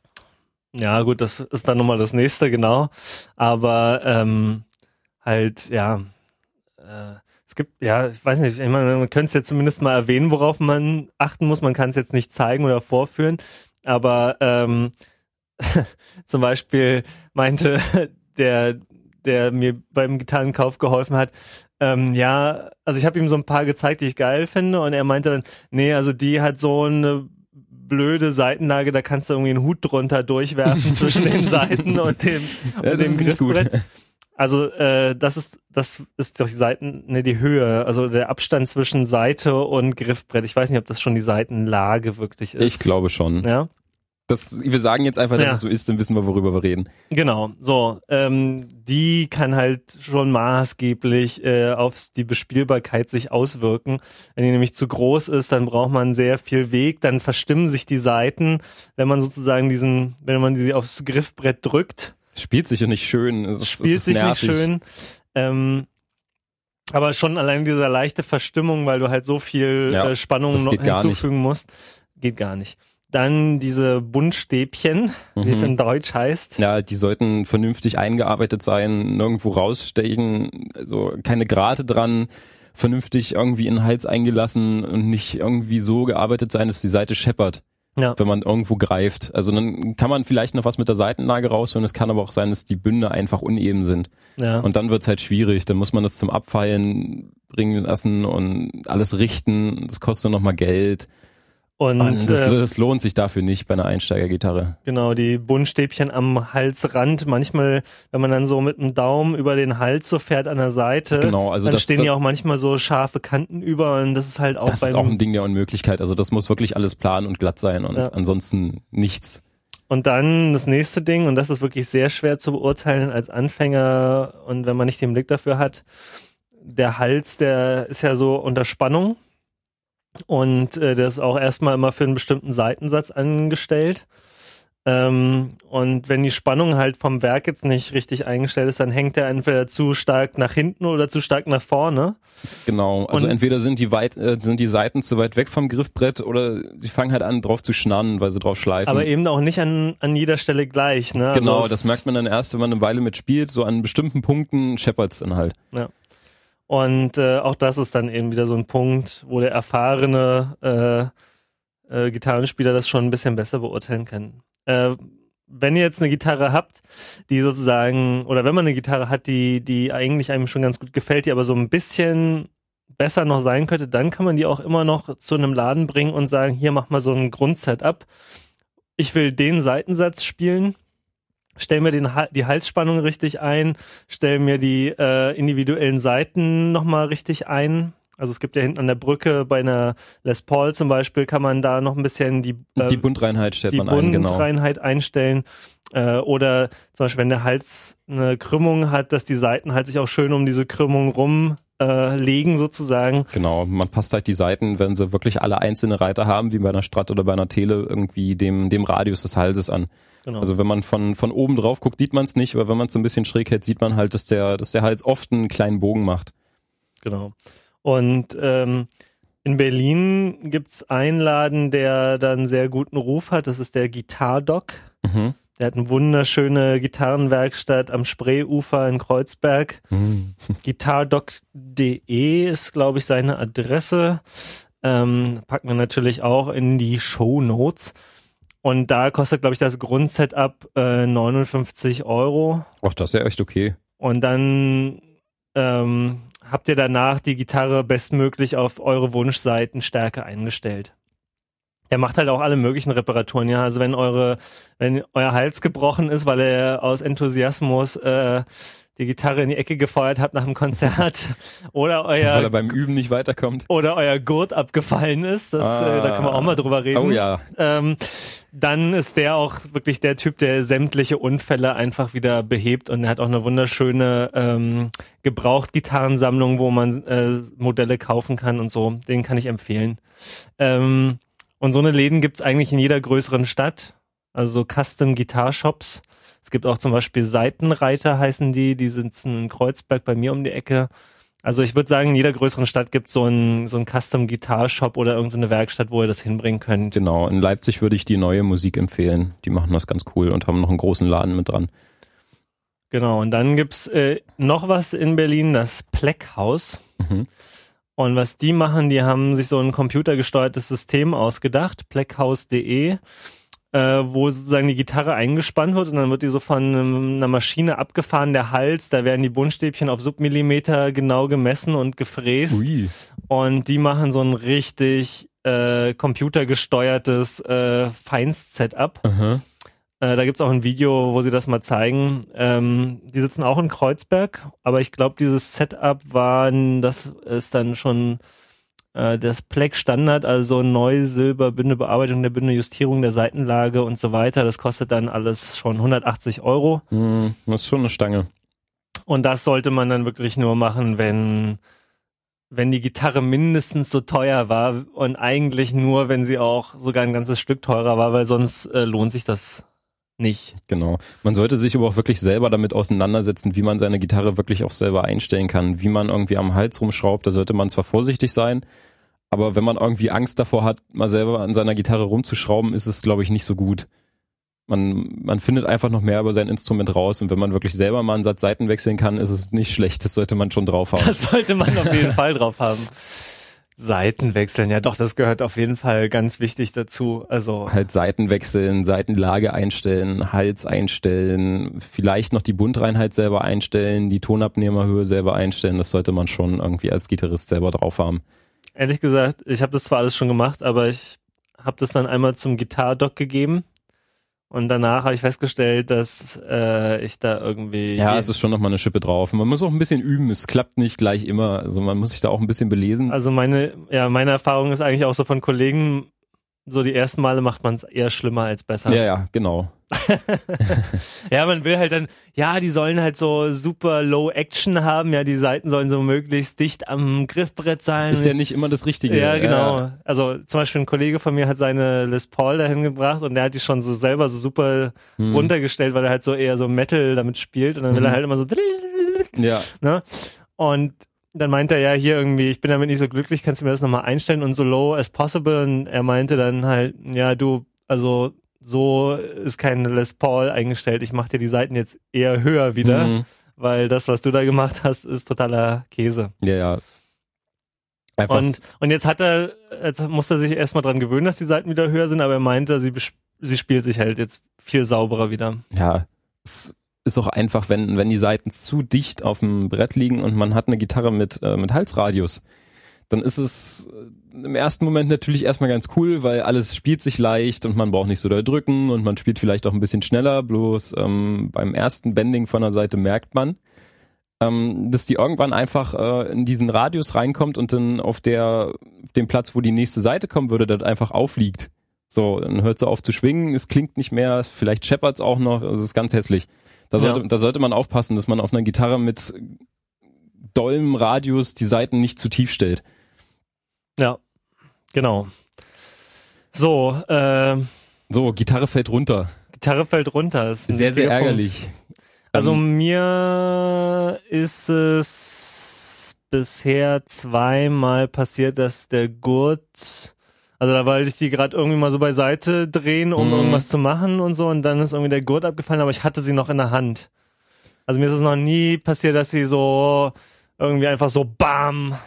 [SPEAKER 1] Ja, gut, das ist dann nochmal das nächste, genau. Aber ähm, halt, ja, äh, es gibt, ja, ich weiß nicht, ich meine, man könnte es jetzt zumindest mal erwähnen, worauf man achten muss. Man kann es jetzt nicht zeigen oder vorführen, aber ähm, zum Beispiel meinte der, der mir beim Gitarrenkauf geholfen hat, ähm, ja, also ich habe ihm so ein paar gezeigt, die ich geil finde und er meinte dann, nee, also die hat so eine blöde Seitenlage, da kannst du irgendwie einen Hut drunter durchwerfen zwischen den Seiten und dem, ja, und dem Griffbrett. Also äh, das ist das ist doch die Seiten, ne die Höhe, also der Abstand zwischen Seite und Griffbrett. Ich weiß nicht, ob das schon die Seitenlage wirklich ist.
[SPEAKER 2] Ich glaube schon.
[SPEAKER 1] Ja
[SPEAKER 2] das, wir sagen jetzt einfach, dass ja. es so ist, dann wissen wir, worüber wir reden.
[SPEAKER 1] Genau, so. Ähm, die kann halt schon maßgeblich äh, auf die Bespielbarkeit sich auswirken. Wenn die nämlich zu groß ist, dann braucht man sehr viel Weg, dann verstimmen sich die Seiten, wenn man sozusagen diesen, wenn man die aufs Griffbrett drückt.
[SPEAKER 2] Spielt sich ja nicht schön. Es
[SPEAKER 1] spielt sich nervig. nicht schön. Ähm, aber schon allein diese leichte Verstimmung, weil du halt so viel ja, äh, Spannung noch hinzufügen musst, geht gar nicht. Dann diese Buntstäbchen, mhm. wie es mhm. in Deutsch heißt.
[SPEAKER 2] Ja, die sollten vernünftig eingearbeitet sein, nirgendwo rausstechen, also keine Grate dran, vernünftig irgendwie in den Hals eingelassen und nicht irgendwie so gearbeitet sein, dass die Seite scheppert. Ja. wenn man irgendwo greift. Also dann kann man vielleicht noch was mit der Seitenlage rausholen. Es kann aber auch sein, dass die Bünde einfach uneben sind. Ja. Und dann wird's halt schwierig. Dann muss man das zum Abfeilen bringen lassen und alles richten. Das kostet nochmal Geld. Und, und das, äh, das, lohnt sich dafür nicht bei einer Einsteigergitarre.
[SPEAKER 1] Genau, die Buntstäbchen am Halsrand. Manchmal, wenn man dann so mit dem Daumen über den Hals so fährt an der Seite, genau, also dann das, stehen ja auch manchmal so scharfe Kanten über und das ist halt auch.
[SPEAKER 2] Das ist auch ein Ding der Unmöglichkeit. Also das muss wirklich alles plan und glatt sein und ja. ansonsten nichts.
[SPEAKER 1] Und dann das nächste Ding, und das ist wirklich sehr schwer zu beurteilen als Anfänger und wenn man nicht den Blick dafür hat, der Hals, der ist ja so unter Spannung und äh, das ist auch erstmal immer für einen bestimmten Seitensatz angestellt. Ähm, und wenn die Spannung halt vom Werk jetzt nicht richtig eingestellt ist, dann hängt er entweder zu stark nach hinten oder zu stark nach vorne.
[SPEAKER 2] Genau, also und entweder sind die weit, äh, sind die Seiten zu weit weg vom Griffbrett oder sie fangen halt an drauf zu schnarren, weil sie drauf schleifen.
[SPEAKER 1] Aber eben auch nicht an, an jeder Stelle gleich, ne?
[SPEAKER 2] Genau, also das merkt man dann erst, wenn man eine Weile mitspielt, so an bestimmten Punkten scheppert's dann halt.
[SPEAKER 1] Ja. Und äh, auch das ist dann eben wieder so ein Punkt, wo der erfahrene äh, äh, Gitarrenspieler das schon ein bisschen besser beurteilen kann. Äh, wenn ihr jetzt eine Gitarre habt, die sozusagen, oder wenn man eine Gitarre hat, die, die eigentlich einem schon ganz gut gefällt, die aber so ein bisschen besser noch sein könnte, dann kann man die auch immer noch zu einem Laden bringen und sagen, hier mach mal so ein Grundsetup. Ich will den Seitensatz spielen stell mir den, die Halsspannung richtig ein, stell mir die äh, individuellen Seiten nochmal richtig ein. Also es gibt ja hinten an der Brücke bei einer Les Paul zum Beispiel kann man da noch ein bisschen die
[SPEAKER 2] äh, die Buntreinheit stellt
[SPEAKER 1] die
[SPEAKER 2] man
[SPEAKER 1] ein, genau. Einstellen äh, oder zum Beispiel wenn der Hals eine Krümmung hat, dass die Seiten halt sich auch schön um diese Krümmung rum äh, legen sozusagen.
[SPEAKER 2] Genau, man passt halt die Seiten, wenn sie wirklich alle einzelne Reiter haben, wie bei einer Strat oder bei einer Tele, irgendwie dem dem Radius des Halses an. Genau. Also wenn man von, von oben drauf guckt, sieht man es nicht, aber wenn man es so ein bisschen schräg hält, sieht man halt, dass der, dass der Hals oft einen kleinen Bogen macht.
[SPEAKER 1] Genau. Und ähm, in Berlin gibt's einen Laden, der da einen sehr guten Ruf hat. Das ist der Gitardoc. Mhm. Der hat eine wunderschöne Gitarrenwerkstatt am Spreeufer in Kreuzberg. Mhm. Gitardoc.de ist, glaube ich, seine Adresse. Ähm, packen wir natürlich auch in die Show Notes. Und da kostet, glaube ich, das Grundsetup äh, 59 Euro.
[SPEAKER 2] Ach, das ist ja echt okay.
[SPEAKER 1] Und dann ähm, habt ihr danach die Gitarre bestmöglich auf eure Wunschseitenstärke eingestellt. Er macht halt auch alle möglichen Reparaturen, ja. Also wenn eure, wenn euer Hals gebrochen ist, weil er aus Enthusiasmus äh, die Gitarre in die Ecke gefeuert habt nach dem Konzert oder euer
[SPEAKER 2] weil er beim Üben nicht weiterkommt
[SPEAKER 1] oder euer Gurt abgefallen ist, das ah, äh, da kann man auch mal drüber reden.
[SPEAKER 2] Oh ja.
[SPEAKER 1] Ähm, dann ist der auch wirklich der Typ, der sämtliche Unfälle einfach wieder behebt und er hat auch eine wunderschöne ähm, Gebraucht-Gitarrensammlung, wo man äh, Modelle kaufen kann und so. Den kann ich empfehlen. Ähm, und so eine Läden gibt's eigentlich in jeder größeren Stadt, also so Custom Guitar Shops. Es gibt auch zum Beispiel Seitenreiter heißen die, die sitzen in Kreuzberg bei mir um die Ecke. Also ich würde sagen, in jeder größeren Stadt gibt so ein so ein Custom Guitar Shop oder irgendeine Werkstatt, wo ihr das hinbringen könnt.
[SPEAKER 2] Genau, in Leipzig würde ich die neue Musik empfehlen. Die machen das ganz cool und haben noch einen großen Laden mit dran.
[SPEAKER 1] Genau, und dann gibt's äh, noch was in Berlin, das Pleckhaus. Mhm. Und was die machen, die haben sich so ein computergesteuertes System ausgedacht, pleckhaus.de äh, wo sozusagen die Gitarre eingespannt wird und dann wird die so von einer Maschine abgefahren, der Hals, da werden die Buntstäbchen auf Submillimeter genau gemessen und gefräst. Ui. Und die machen so ein richtig äh, computergesteuertes äh, Feinst-Setup. Äh, da gibt's auch ein Video, wo sie das mal zeigen. Ähm, die sitzen auch in Kreuzberg, aber ich glaube, dieses Setup war, das ist dann schon äh, das Pleck Standard, also Neu, Silber, Bünde, Bearbeitung der Bünde, Justierung der Seitenlage und so weiter. Das kostet dann alles schon 180 Euro.
[SPEAKER 2] Mm, das ist schon eine Stange.
[SPEAKER 1] Und das sollte man dann wirklich nur machen, wenn wenn die Gitarre mindestens so teuer war und eigentlich nur, wenn sie auch sogar ein ganzes Stück teurer war, weil sonst äh, lohnt sich das nicht.
[SPEAKER 2] Genau. Man sollte sich aber auch wirklich selber damit auseinandersetzen, wie man seine Gitarre wirklich auch selber einstellen kann, wie man irgendwie am Hals rumschraubt. Da sollte man zwar vorsichtig sein, aber wenn man irgendwie Angst davor hat, mal selber an seiner Gitarre rumzuschrauben, ist es, glaube ich, nicht so gut. Man, man findet einfach noch mehr über sein Instrument raus und wenn man wirklich selber mal einen Satz Seiten wechseln kann, ist es nicht schlecht. Das sollte man schon drauf haben.
[SPEAKER 1] Das sollte man auf jeden Fall drauf haben. Seiten wechseln, ja doch, das gehört auf jeden Fall ganz wichtig dazu. Also
[SPEAKER 2] halt Seiten wechseln, Seitenlage einstellen, Hals einstellen, vielleicht noch die Bundreinheit selber einstellen, die Tonabnehmerhöhe selber einstellen. Das sollte man schon irgendwie als Gitarrist selber drauf haben.
[SPEAKER 1] Ehrlich gesagt, ich habe das zwar alles schon gemacht, aber ich habe das dann einmal zum Gitardoc gegeben und danach habe ich festgestellt, dass äh, ich da irgendwie.
[SPEAKER 2] Ja, es ist schon nochmal eine Schippe drauf. Man muss auch ein bisschen üben. Es klappt nicht gleich immer. Also man muss sich da auch ein bisschen belesen.
[SPEAKER 1] Also meine, ja, meine Erfahrung ist eigentlich auch so von Kollegen, so die ersten Male macht man es eher schlimmer als besser.
[SPEAKER 2] Ja, ja, genau.
[SPEAKER 1] ja, man will halt dann, ja, die sollen halt so super Low Action haben, ja, die Seiten sollen so möglichst dicht am Griffbrett sein.
[SPEAKER 2] Ist ja nicht immer das Richtige.
[SPEAKER 1] Ja, genau. Ja. Also zum Beispiel ein Kollege von mir hat seine Les Paul dahin gebracht und der hat die schon so selber so super hm. runtergestellt, weil er halt so eher so Metal damit spielt und dann will hm. er halt immer so
[SPEAKER 2] ja.
[SPEAKER 1] Ne? Und dann meinte er ja hier irgendwie, ich bin damit nicht so glücklich, kannst du mir das nochmal einstellen und so low as possible und er meinte dann halt, ja du, also so ist kein Les Paul eingestellt, ich mach dir die Seiten jetzt eher höher wieder, mhm. weil das, was du da gemacht hast, ist totaler Käse.
[SPEAKER 2] Ja, ja.
[SPEAKER 1] Einfach und, und jetzt hat er, jetzt musste er sich erstmal dran gewöhnen, dass die Seiten wieder höher sind, aber er meinte, sie, sie spielt sich halt jetzt viel sauberer wieder.
[SPEAKER 2] Ja, es ist auch einfach, wenn, wenn die Seiten zu dicht auf dem Brett liegen und man hat eine Gitarre mit, äh, mit Halsradius, dann ist es im ersten Moment natürlich erstmal ganz cool, weil alles spielt sich leicht und man braucht nicht so doll drücken und man spielt vielleicht auch ein bisschen schneller, bloß ähm, beim ersten Bending von der Seite merkt man, ähm, dass die irgendwann einfach äh, in diesen Radius reinkommt und dann auf der auf dem Platz, wo die nächste Seite kommen würde, das einfach aufliegt. So, dann hört sie auf zu schwingen, es klingt nicht mehr, vielleicht scheppert's auch noch, also es ist ganz hässlich. Da sollte, ja. da sollte man aufpassen, dass man auf einer Gitarre mit dollem Radius die Seiten nicht zu tief stellt.
[SPEAKER 1] Ja, genau. So, äh,
[SPEAKER 2] so, Gitarre fällt runter.
[SPEAKER 1] Gitarre fällt runter. Ist
[SPEAKER 2] sehr, sehr ärgerlich.
[SPEAKER 1] Also ähm, mir ist es bisher zweimal passiert, dass der Gurt also da wollte ich die gerade irgendwie mal so beiseite drehen, um mhm. irgendwas zu machen und so und dann ist irgendwie der Gurt abgefallen, aber ich hatte sie noch in der Hand. Also mir ist es noch nie passiert, dass sie so irgendwie einfach so BAM.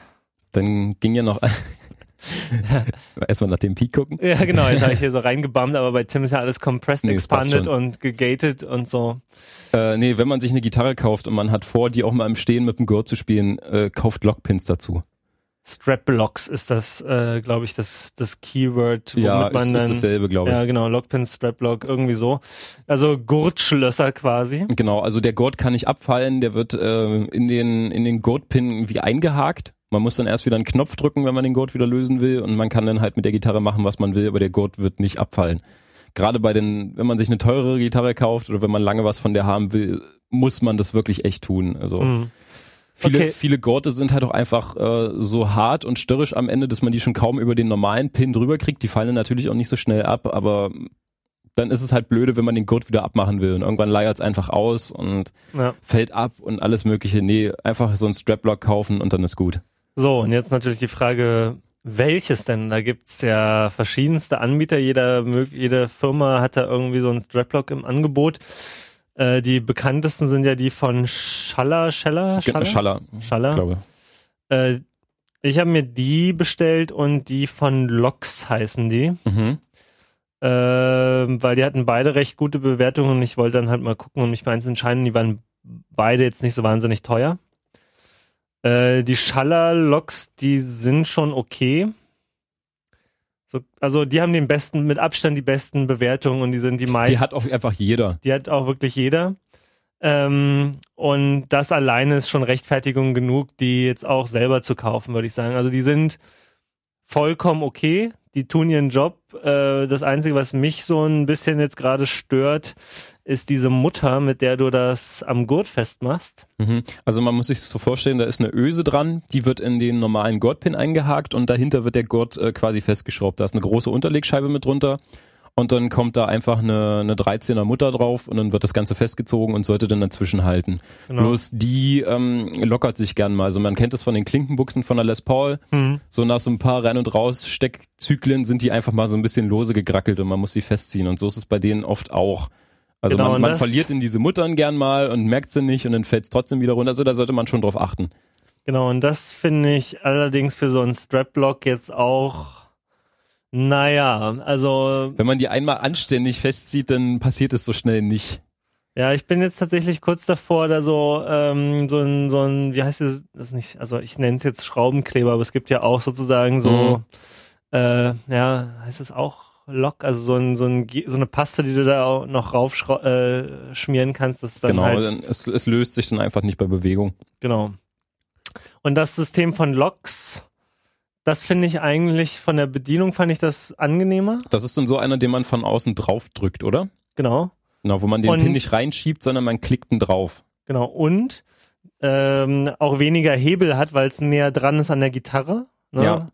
[SPEAKER 2] Dann ging ja noch Erstmal nach dem Peak gucken.
[SPEAKER 1] Ja, genau, jetzt habe ich hier so reingebammt, aber bei Tim ist ja alles compressed, nee, expanded und gegated und so.
[SPEAKER 2] Äh, nee, wenn man sich eine Gitarre kauft und man hat vor, die auch mal im Stehen mit dem Gurt zu spielen, äh, kauft Lockpins dazu.
[SPEAKER 1] Strap-Blocks ist das, äh, glaube ich, das, das Keyword,
[SPEAKER 2] womit ja, man ist, dann. ist dasselbe, glaube ich.
[SPEAKER 1] Ja, genau, Lockpin, Strap-Block, irgendwie so. Also Gurtschlösser quasi.
[SPEAKER 2] Genau, also der Gurt kann nicht abfallen, der wird äh, in den, in den Gurtpin wie eingehakt. Man muss dann erst wieder einen Knopf drücken, wenn man den Gurt wieder lösen will und man kann dann halt mit der Gitarre machen, was man will, aber der Gurt wird nicht abfallen. Gerade bei den, wenn man sich eine teurere Gitarre kauft oder wenn man lange was von der haben will, muss man das wirklich echt tun. Also mhm. Viele, okay. viele Gurte sind halt auch einfach äh, so hart und störrisch am Ende, dass man die schon kaum über den normalen Pin drüber kriegt. Die fallen natürlich auch nicht so schnell ab, aber dann ist es halt blöde, wenn man den Gurt wieder abmachen will und irgendwann leiert es einfach aus und ja. fällt ab und alles mögliche. Nee, einfach so ein Straplock kaufen und dann ist gut.
[SPEAKER 1] So, und jetzt natürlich die Frage, welches denn? Da gibt's ja verschiedenste Anbieter. Jeder, jede Firma hat da irgendwie so ein Straplock im Angebot. Äh, die bekanntesten sind ja die von Schaller, Scheller,
[SPEAKER 2] Schaller? Schaller,
[SPEAKER 1] Schaller. glaube. Äh, ich habe mir die bestellt und die von Lox heißen die. Mhm. Äh, weil die hatten beide recht gute Bewertungen und ich wollte dann halt mal gucken und mich für eins entscheiden. Die waren beide jetzt nicht so wahnsinnig teuer. Äh, die Schaller-Loks, die sind schon okay. So, also die haben den besten, mit Abstand die besten Bewertungen und die sind die meisten.
[SPEAKER 2] Die hat auch einfach jeder.
[SPEAKER 1] Die hat auch wirklich jeder. Ähm, und das alleine ist schon Rechtfertigung genug, die jetzt auch selber zu kaufen, würde ich sagen. Also die sind vollkommen okay die tun ihren Job. Äh, das Einzige, was mich so ein bisschen jetzt gerade stört, ist diese Mutter, mit der du das am Gurt festmachst.
[SPEAKER 2] Mhm. Also man muss sich so vorstellen, da ist eine Öse dran, die wird in den normalen Gurtpin eingehakt und dahinter wird der Gurt äh, quasi festgeschraubt. Da ist eine große Unterlegscheibe mit drunter und dann kommt da einfach eine, eine 13er Mutter drauf und dann wird das Ganze festgezogen und sollte dann dazwischen halten. Genau. Bloß die ähm, lockert sich gern mal. Also man kennt das von den Klinkenbuchsen von der Les Paul. Mhm. So nach so ein paar Rein- und Raus-Steckzyklen sind die einfach mal so ein bisschen lose gegrackelt und man muss sie festziehen. Und so ist es bei denen oft auch. Also genau, man, man verliert in diese Muttern gern mal und merkt sie nicht und dann fällt es trotzdem wieder runter. Also da sollte man schon drauf achten.
[SPEAKER 1] Genau, und das finde ich allerdings für so einen Strap-Block jetzt auch naja, also.
[SPEAKER 2] Wenn man die einmal anständig festzieht, dann passiert es so schnell nicht.
[SPEAKER 1] Ja, ich bin jetzt tatsächlich kurz davor, da so, ähm, so ein, so ein, wie heißt das, das nicht, also ich nenne es jetzt Schraubenkleber, aber es gibt ja auch sozusagen so, mhm. äh, ja, heißt es auch Lock, also so, ein, so, ein, so eine Paste, die du da auch noch rauf äh, schmieren kannst, das dann
[SPEAKER 2] genau,
[SPEAKER 1] halt.
[SPEAKER 2] Genau, es, es löst sich dann einfach nicht bei Bewegung.
[SPEAKER 1] Genau. Und das System von Locks, das finde ich eigentlich von der Bedienung fand ich das angenehmer.
[SPEAKER 2] Das ist dann so einer, den man von außen drauf drückt, oder?
[SPEAKER 1] Genau.
[SPEAKER 2] Genau, wo man den und, Pin nicht reinschiebt, sondern man klickt ihn drauf.
[SPEAKER 1] Genau. Und ähm, auch weniger Hebel hat, weil es näher dran ist an der Gitarre. Ne? Ja.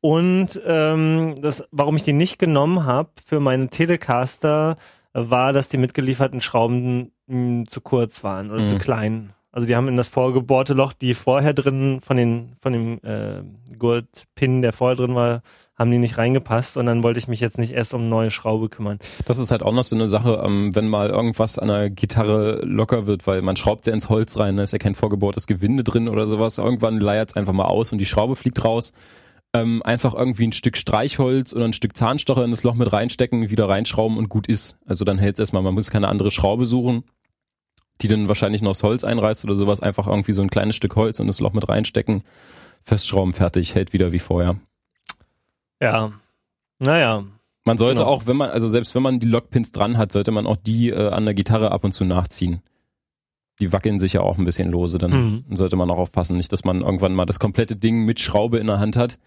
[SPEAKER 1] Und ähm, das, warum ich die nicht genommen habe für meine Telecaster, war, dass die mitgelieferten Schrauben mh, hm, zu kurz waren oder mhm. zu klein. Also die haben in das vorgebohrte Loch, die vorher drin von den von dem äh, Gurtpin, der vorher drin war, haben die nicht reingepasst und dann wollte ich mich jetzt nicht erst um eine neue Schraube kümmern.
[SPEAKER 2] Das ist halt auch noch so eine Sache, ähm, wenn mal irgendwas an der Gitarre locker wird, weil man schraubt ja ins Holz rein, da ist ja kein vorgebohrtes Gewinde drin oder sowas. Irgendwann leiert es einfach mal aus und die Schraube fliegt raus. Ähm, einfach irgendwie ein Stück Streichholz oder ein Stück Zahnstocher in das Loch mit reinstecken, wieder reinschrauben und gut ist. Also dann hält es erstmal, man muss keine andere Schraube suchen die dann wahrscheinlich noch das Holz einreißt oder sowas, einfach irgendwie so ein kleines Stück Holz in das Loch mit reinstecken, festschrauben, fertig, hält wieder wie vorher.
[SPEAKER 1] Ja, naja.
[SPEAKER 2] Man sollte genau. auch, wenn man, also selbst wenn man die Lockpins dran hat, sollte man auch die äh, an der Gitarre ab und zu nachziehen. Die wackeln sich ja auch ein bisschen lose, dann mhm. sollte man auch aufpassen, nicht, dass man irgendwann mal das komplette Ding mit Schraube in der Hand hat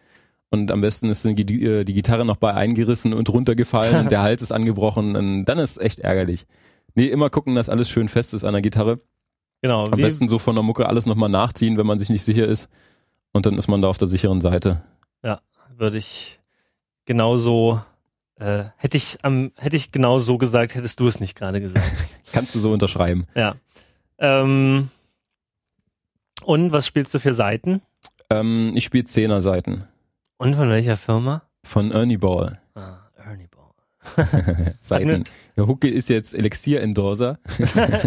[SPEAKER 2] und am besten ist die, die, äh, die Gitarre noch bei eingerissen und runtergefallen, der Hals ist angebrochen, und dann ist echt ärgerlich. Nee, immer gucken, dass alles schön fest ist an der Gitarre. Genau. Am besten so von der Mucke alles nochmal nachziehen, wenn man sich nicht sicher ist. Und dann ist man da auf der sicheren Seite.
[SPEAKER 1] Ja, würde ich genauso, äh, hätte ich am, hätte ich genau so gesagt, hättest du es nicht gerade gesagt.
[SPEAKER 2] Kannst du so unterschreiben.
[SPEAKER 1] Ja. Ähm, und was spielst du für Seiten?
[SPEAKER 2] Ähm, ich spiele Zehner-Seiten.
[SPEAKER 1] Und von welcher Firma?
[SPEAKER 2] Von Ernie Ball. Ah, Ernie Ball. Seiten. Der Hucke ist jetzt Elixier-Endorser.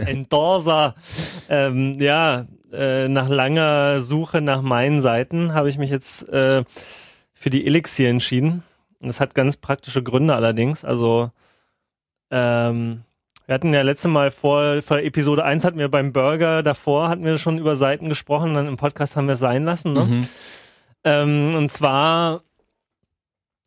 [SPEAKER 1] Endorser. Ähm, ja, äh, nach langer Suche nach meinen Seiten habe ich mich jetzt äh, für die Elixier entschieden. das hat ganz praktische Gründe allerdings. Also ähm, wir hatten ja letzte Mal vor, vor Episode 1 hatten wir beim Burger davor, hatten wir schon über Seiten gesprochen, dann im Podcast haben wir es sein lassen. Ne? Mhm. Ähm, und zwar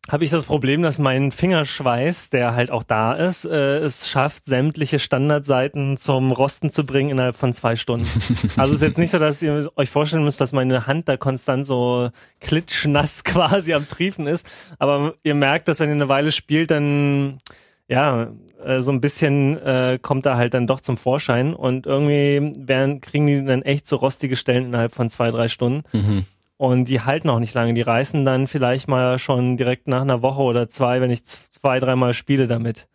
[SPEAKER 1] habe ich das Problem, dass mein Fingerschweiß, der halt auch da ist, äh, es schafft, sämtliche Standardseiten zum Rosten zu bringen innerhalb von zwei Stunden. also es ist jetzt nicht so, dass ihr euch vorstellen müsst, dass meine Hand da konstant so klitschnass quasi am Triefen ist. Aber ihr merkt, dass wenn ihr eine Weile spielt, dann ja, äh, so ein bisschen äh, kommt da halt dann doch zum Vorschein und irgendwie werden, kriegen die dann echt so rostige Stellen innerhalb von zwei, drei Stunden. Mhm. Und die halten auch nicht lange. Die reißen dann vielleicht mal schon direkt nach einer Woche oder zwei, wenn ich zwei, dreimal spiele damit.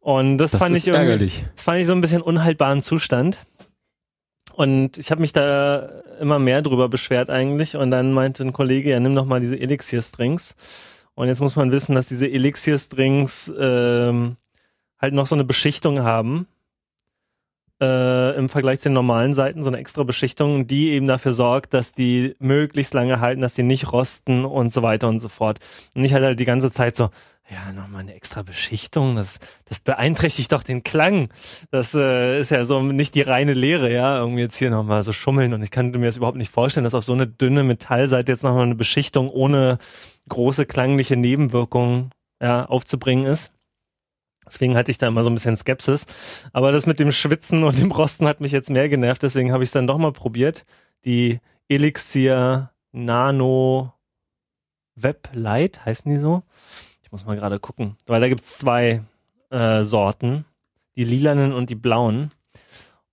[SPEAKER 1] Und das,
[SPEAKER 2] Das
[SPEAKER 1] fand ich
[SPEAKER 2] ärgerlich.
[SPEAKER 1] das fand ich so ein bisschen unhaltbaren Zustand. Und ich habe mich da immer mehr drüber beschwert eigentlich. Und dann meinte ein Kollege, ja, nimm doch mal diese Elixier-Strings. Und jetzt muss man wissen, dass diese Elixier-Strings ähm, halt noch so eine Beschichtung haben. Äh, im Vergleich zu den normalen Seiten, so eine extra Beschichtung, die eben dafür sorgt, dass die möglichst lange halten, dass die nicht rosten und so weiter und so fort. Und ich halt halt die ganze Zeit so, ja, nochmal eine extra Beschichtung, das, das beeinträchtigt doch den Klang. Das äh, ist ja so nicht die reine Lehre, ja, irgendwie jetzt hier nochmal so schummeln und ich könnte mir das überhaupt nicht vorstellen, dass auf so eine dünne Metallseite jetzt nochmal eine Beschichtung ohne große klangliche Nebenwirkungen ja, aufzubringen ist. Deswegen hatte ich da immer so ein bisschen Skepsis. Aber das mit dem Schwitzen und dem Rosten hat mich jetzt mehr genervt, deswegen habe ich es dann doch mal probiert. Die Elixir Nano Web Light, heißen die so? Ich muss mal gerade gucken, weil da gibt's zwei äh, Sorten, die lilanen und die blauen.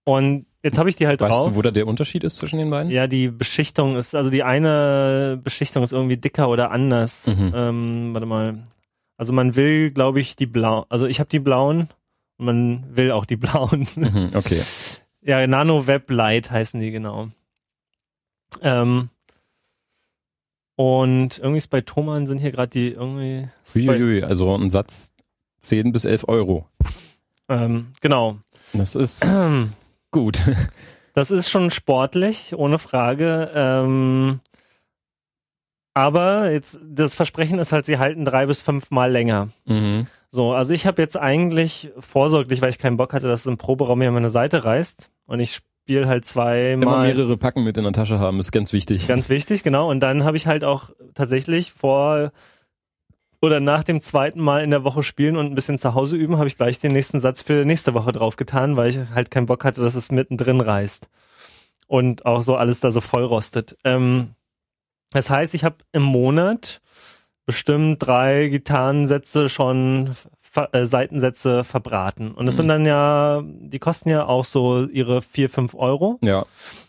[SPEAKER 1] Und jetzt habe ich die halt
[SPEAKER 2] Weißt
[SPEAKER 1] drauf.
[SPEAKER 2] du, wo da der Unterschied ist zwischen den beiden?
[SPEAKER 1] Ja, die Beschichtung ist, also die eine Beschichtung ist irgendwie dicker oder anders.
[SPEAKER 2] Mhm.
[SPEAKER 1] Ähm, warte mal. Also man will, glaube ich, die blauen, also ich habe die blauen und man will auch die blauen.
[SPEAKER 2] Mhm, okay.
[SPEAKER 1] ja, Nano Web Light heißen die genau. Ähm, und irgendwie ist bei Thomann sind hier gerade die irgendwie.
[SPEAKER 2] Uiuiui, also ein Satz 10 bis 11 Euro.
[SPEAKER 1] ähm, genau.
[SPEAKER 2] Das ist gut.
[SPEAKER 1] Das ist schon sportlich, ohne Frage. Ähm, aber jetzt das Versprechen ist halt, sie halten drei bis fünf Mal länger.
[SPEAKER 2] Mhm.
[SPEAKER 1] So, also ich habe jetzt eigentlich vorsorglich, weil ich keinen Bock hatte, dass es im Proberaum mir meine Seite reißt und ich spiele halt
[SPEAKER 2] Immer
[SPEAKER 1] zweimal.
[SPEAKER 2] mehrere Packen mit in der Tasche haben, ist ganz wichtig.
[SPEAKER 1] Ganz wichtig, genau. Und dann habe ich halt auch tatsächlich vor oder nach dem zweiten Mal in der Woche spielen und ein bisschen zu Hause üben, habe ich gleich den nächsten Satz für nächste Woche draufgetan, weil ich halt keinen Bock hatte, dass es mittendrin reißt. Und auch so alles da so voll rostet. Ähm, das heißt, ich habe im Monat bestimmt drei Gitarrensätze schon äh, Seitensätze verbraten. Und das
[SPEAKER 2] Mhm.
[SPEAKER 1] sind dann ja, die kosten ja auch so ihre vier fünf Euro.
[SPEAKER 2] Ja.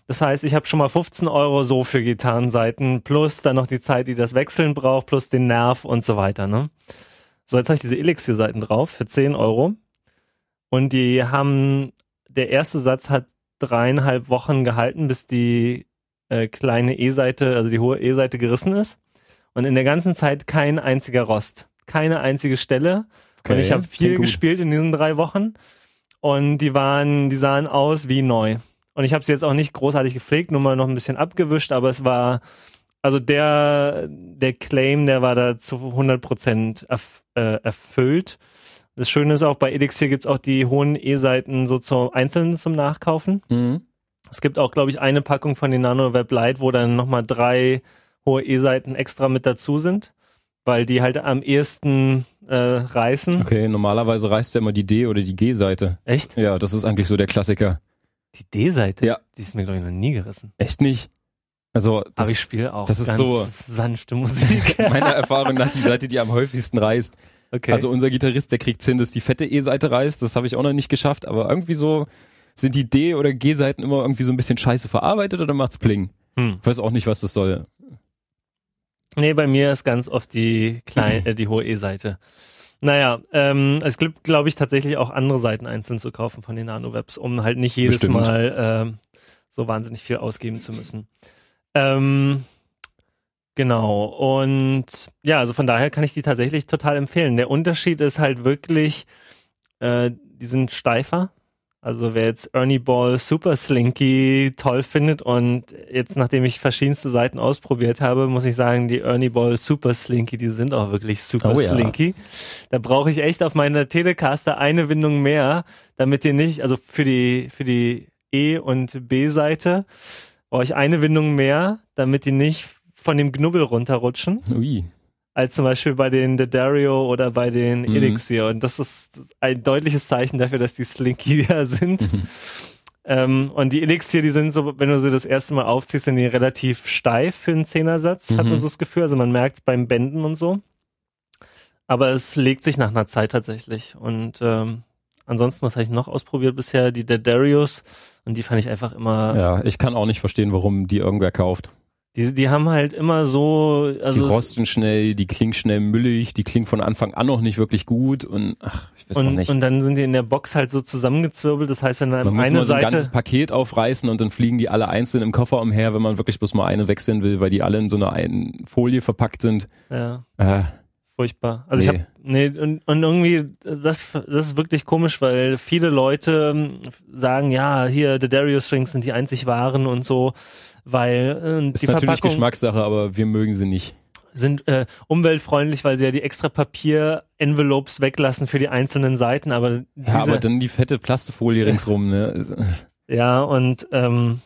[SPEAKER 1] Das heißt, ich habe schon mal 15 Euro so für Gitarrenseiten, plus dann noch die Zeit, die das Wechseln braucht, plus den Nerv und so weiter. Ne? So, jetzt habe ich diese Elixir-Seiten drauf für 10 Euro. Und die haben, der erste Satz hat dreieinhalb Wochen gehalten, bis die äh, kleine E-Seite, also die hohe E-Seite gerissen ist. Und in der ganzen Zeit kein einziger Rost. Keine einzige Stelle.
[SPEAKER 2] Okay,
[SPEAKER 1] und ich habe viel gespielt in diesen drei Wochen. Und die waren, die sahen aus wie neu. Und ich habe sie jetzt auch nicht großartig gepflegt, nur mal noch ein bisschen abgewischt, aber es war, also der, der Claim, der war da zu 100% erf äh, erfüllt. Das Schöne ist auch, bei Elixir gibt's auch die hohen E-Seiten so zu, einzeln zum Nachkaufen.
[SPEAKER 2] Mhm.
[SPEAKER 1] Es gibt auch, glaube ich, eine Packung von den Nano Web Lite, wo dann nochmal drei hohe E-Seiten extra mit dazu sind, weil die halt am ehesten äh, reißen.
[SPEAKER 2] Okay, normalerweise reißt ja immer die D- oder die G-Seite.
[SPEAKER 1] Echt?
[SPEAKER 2] Ja, das ist eigentlich so der Klassiker.
[SPEAKER 1] Die D-Seite?
[SPEAKER 2] Ja.
[SPEAKER 1] Die ist mir, glaube ich, noch nie gerissen.
[SPEAKER 2] Echt nicht? Also, das,
[SPEAKER 1] Aber ich spiele auch
[SPEAKER 2] das ist so-
[SPEAKER 1] sanfte Musik.
[SPEAKER 2] meiner Erfahrung nach die Seite, die am häufigsten reißt.
[SPEAKER 1] okay.
[SPEAKER 2] Also unser Gitarrist, der kriegt's hin, dass die fette E-Seite reißt. Das habe ich auch noch nicht geschafft. Aber irgendwie so sind die D- oder G-Seiten immer irgendwie so ein bisschen scheiße verarbeitet oder macht's Pling?
[SPEAKER 1] hm.
[SPEAKER 2] Ich weiß auch nicht, was das soll.
[SPEAKER 1] Nee, bei mir ist ganz oft die kleine, äh, die hohe E-Seite. Naja, ähm, es gibt, glaube ich, tatsächlich auch andere Seiten einzeln zu kaufen von den Nano-Webs, um halt nicht jedes
[SPEAKER 2] Bestimmt.
[SPEAKER 1] Mal ähm, so wahnsinnig viel ausgeben zu müssen. Ähm, genau, und ja, also von daher kann ich die tatsächlich total empfehlen. Der Unterschied ist halt wirklich, äh, die sind steifer. Also wer jetzt Ernie Ball Super Slinky toll findet und jetzt nachdem ich verschiedenste Seiten ausprobiert habe, muss ich sagen, die Ernie Ball Super Slinky, die sind auch wirklich super
[SPEAKER 2] Oh ja.
[SPEAKER 1] slinky. Da brauche ich echt auf meiner Telecaster eine Windung mehr, damit die nicht, also für die für die E und B Seite brauche ich eine Windung mehr, damit die nicht von dem Knubbel runterrutschen
[SPEAKER 2] Ui.
[SPEAKER 1] Als zum Beispiel bei den Dario oder bei den
[SPEAKER 2] Mhm.
[SPEAKER 1] Elixir. Und das ist ein deutliches Zeichen dafür, dass die slinkier sind.
[SPEAKER 2] Mhm.
[SPEAKER 1] Ähm, und die Elixir, die sind so, wenn du sie das erste Mal aufziehst, sind die relativ steif für einen Zehnersatz, hat
[SPEAKER 2] Mhm.
[SPEAKER 1] man so das Gefühl. Also man merkt beim Bänden und so. Aber es legt sich nach einer Zeit tatsächlich. Und ähm, ansonsten, was habe ich noch ausprobiert bisher? Die Darius. Und die fand ich einfach immer
[SPEAKER 2] Ja, ich kann auch nicht verstehen, warum die irgendwer kauft.
[SPEAKER 1] Die, die haben halt immer so, also
[SPEAKER 2] die rosten schnell, die klingen schnell müllig, die klingen von Anfang an noch nicht wirklich gut und ach, ich weiß
[SPEAKER 1] und,
[SPEAKER 2] auch nicht.
[SPEAKER 1] und dann sind die in der Box halt so zusammengezwirbelt. Das heißt, wenn dann
[SPEAKER 2] man muss
[SPEAKER 1] eine
[SPEAKER 2] mal so ein
[SPEAKER 1] Seite
[SPEAKER 2] ganzes Paket aufreißen und dann fliegen die alle einzeln im Koffer umher, wenn man wirklich bloß mal eine wechseln will, weil die alle in so einer einen Folie verpackt sind.
[SPEAKER 1] ja,
[SPEAKER 2] Äh,
[SPEAKER 1] furchtbar. Also ich
[SPEAKER 2] Nee.
[SPEAKER 1] habe nee und, und irgendwie das das ist wirklich komisch, weil viele Leute ähm, sagen, ja, hier The Darius Strings sind die einzig wahren und so, weil äh,
[SPEAKER 2] ist
[SPEAKER 1] die
[SPEAKER 2] natürlich
[SPEAKER 1] Verpackung
[SPEAKER 2] Geschmackssache, aber wir mögen sie nicht.
[SPEAKER 1] sind äh, umweltfreundlich, weil sie ja die extra Papier-Envelopes weglassen für die einzelnen Seiten, aber
[SPEAKER 2] Ja, aber dann die fette Plastifolie ringsrum, ne?
[SPEAKER 1] Ja, und ähm,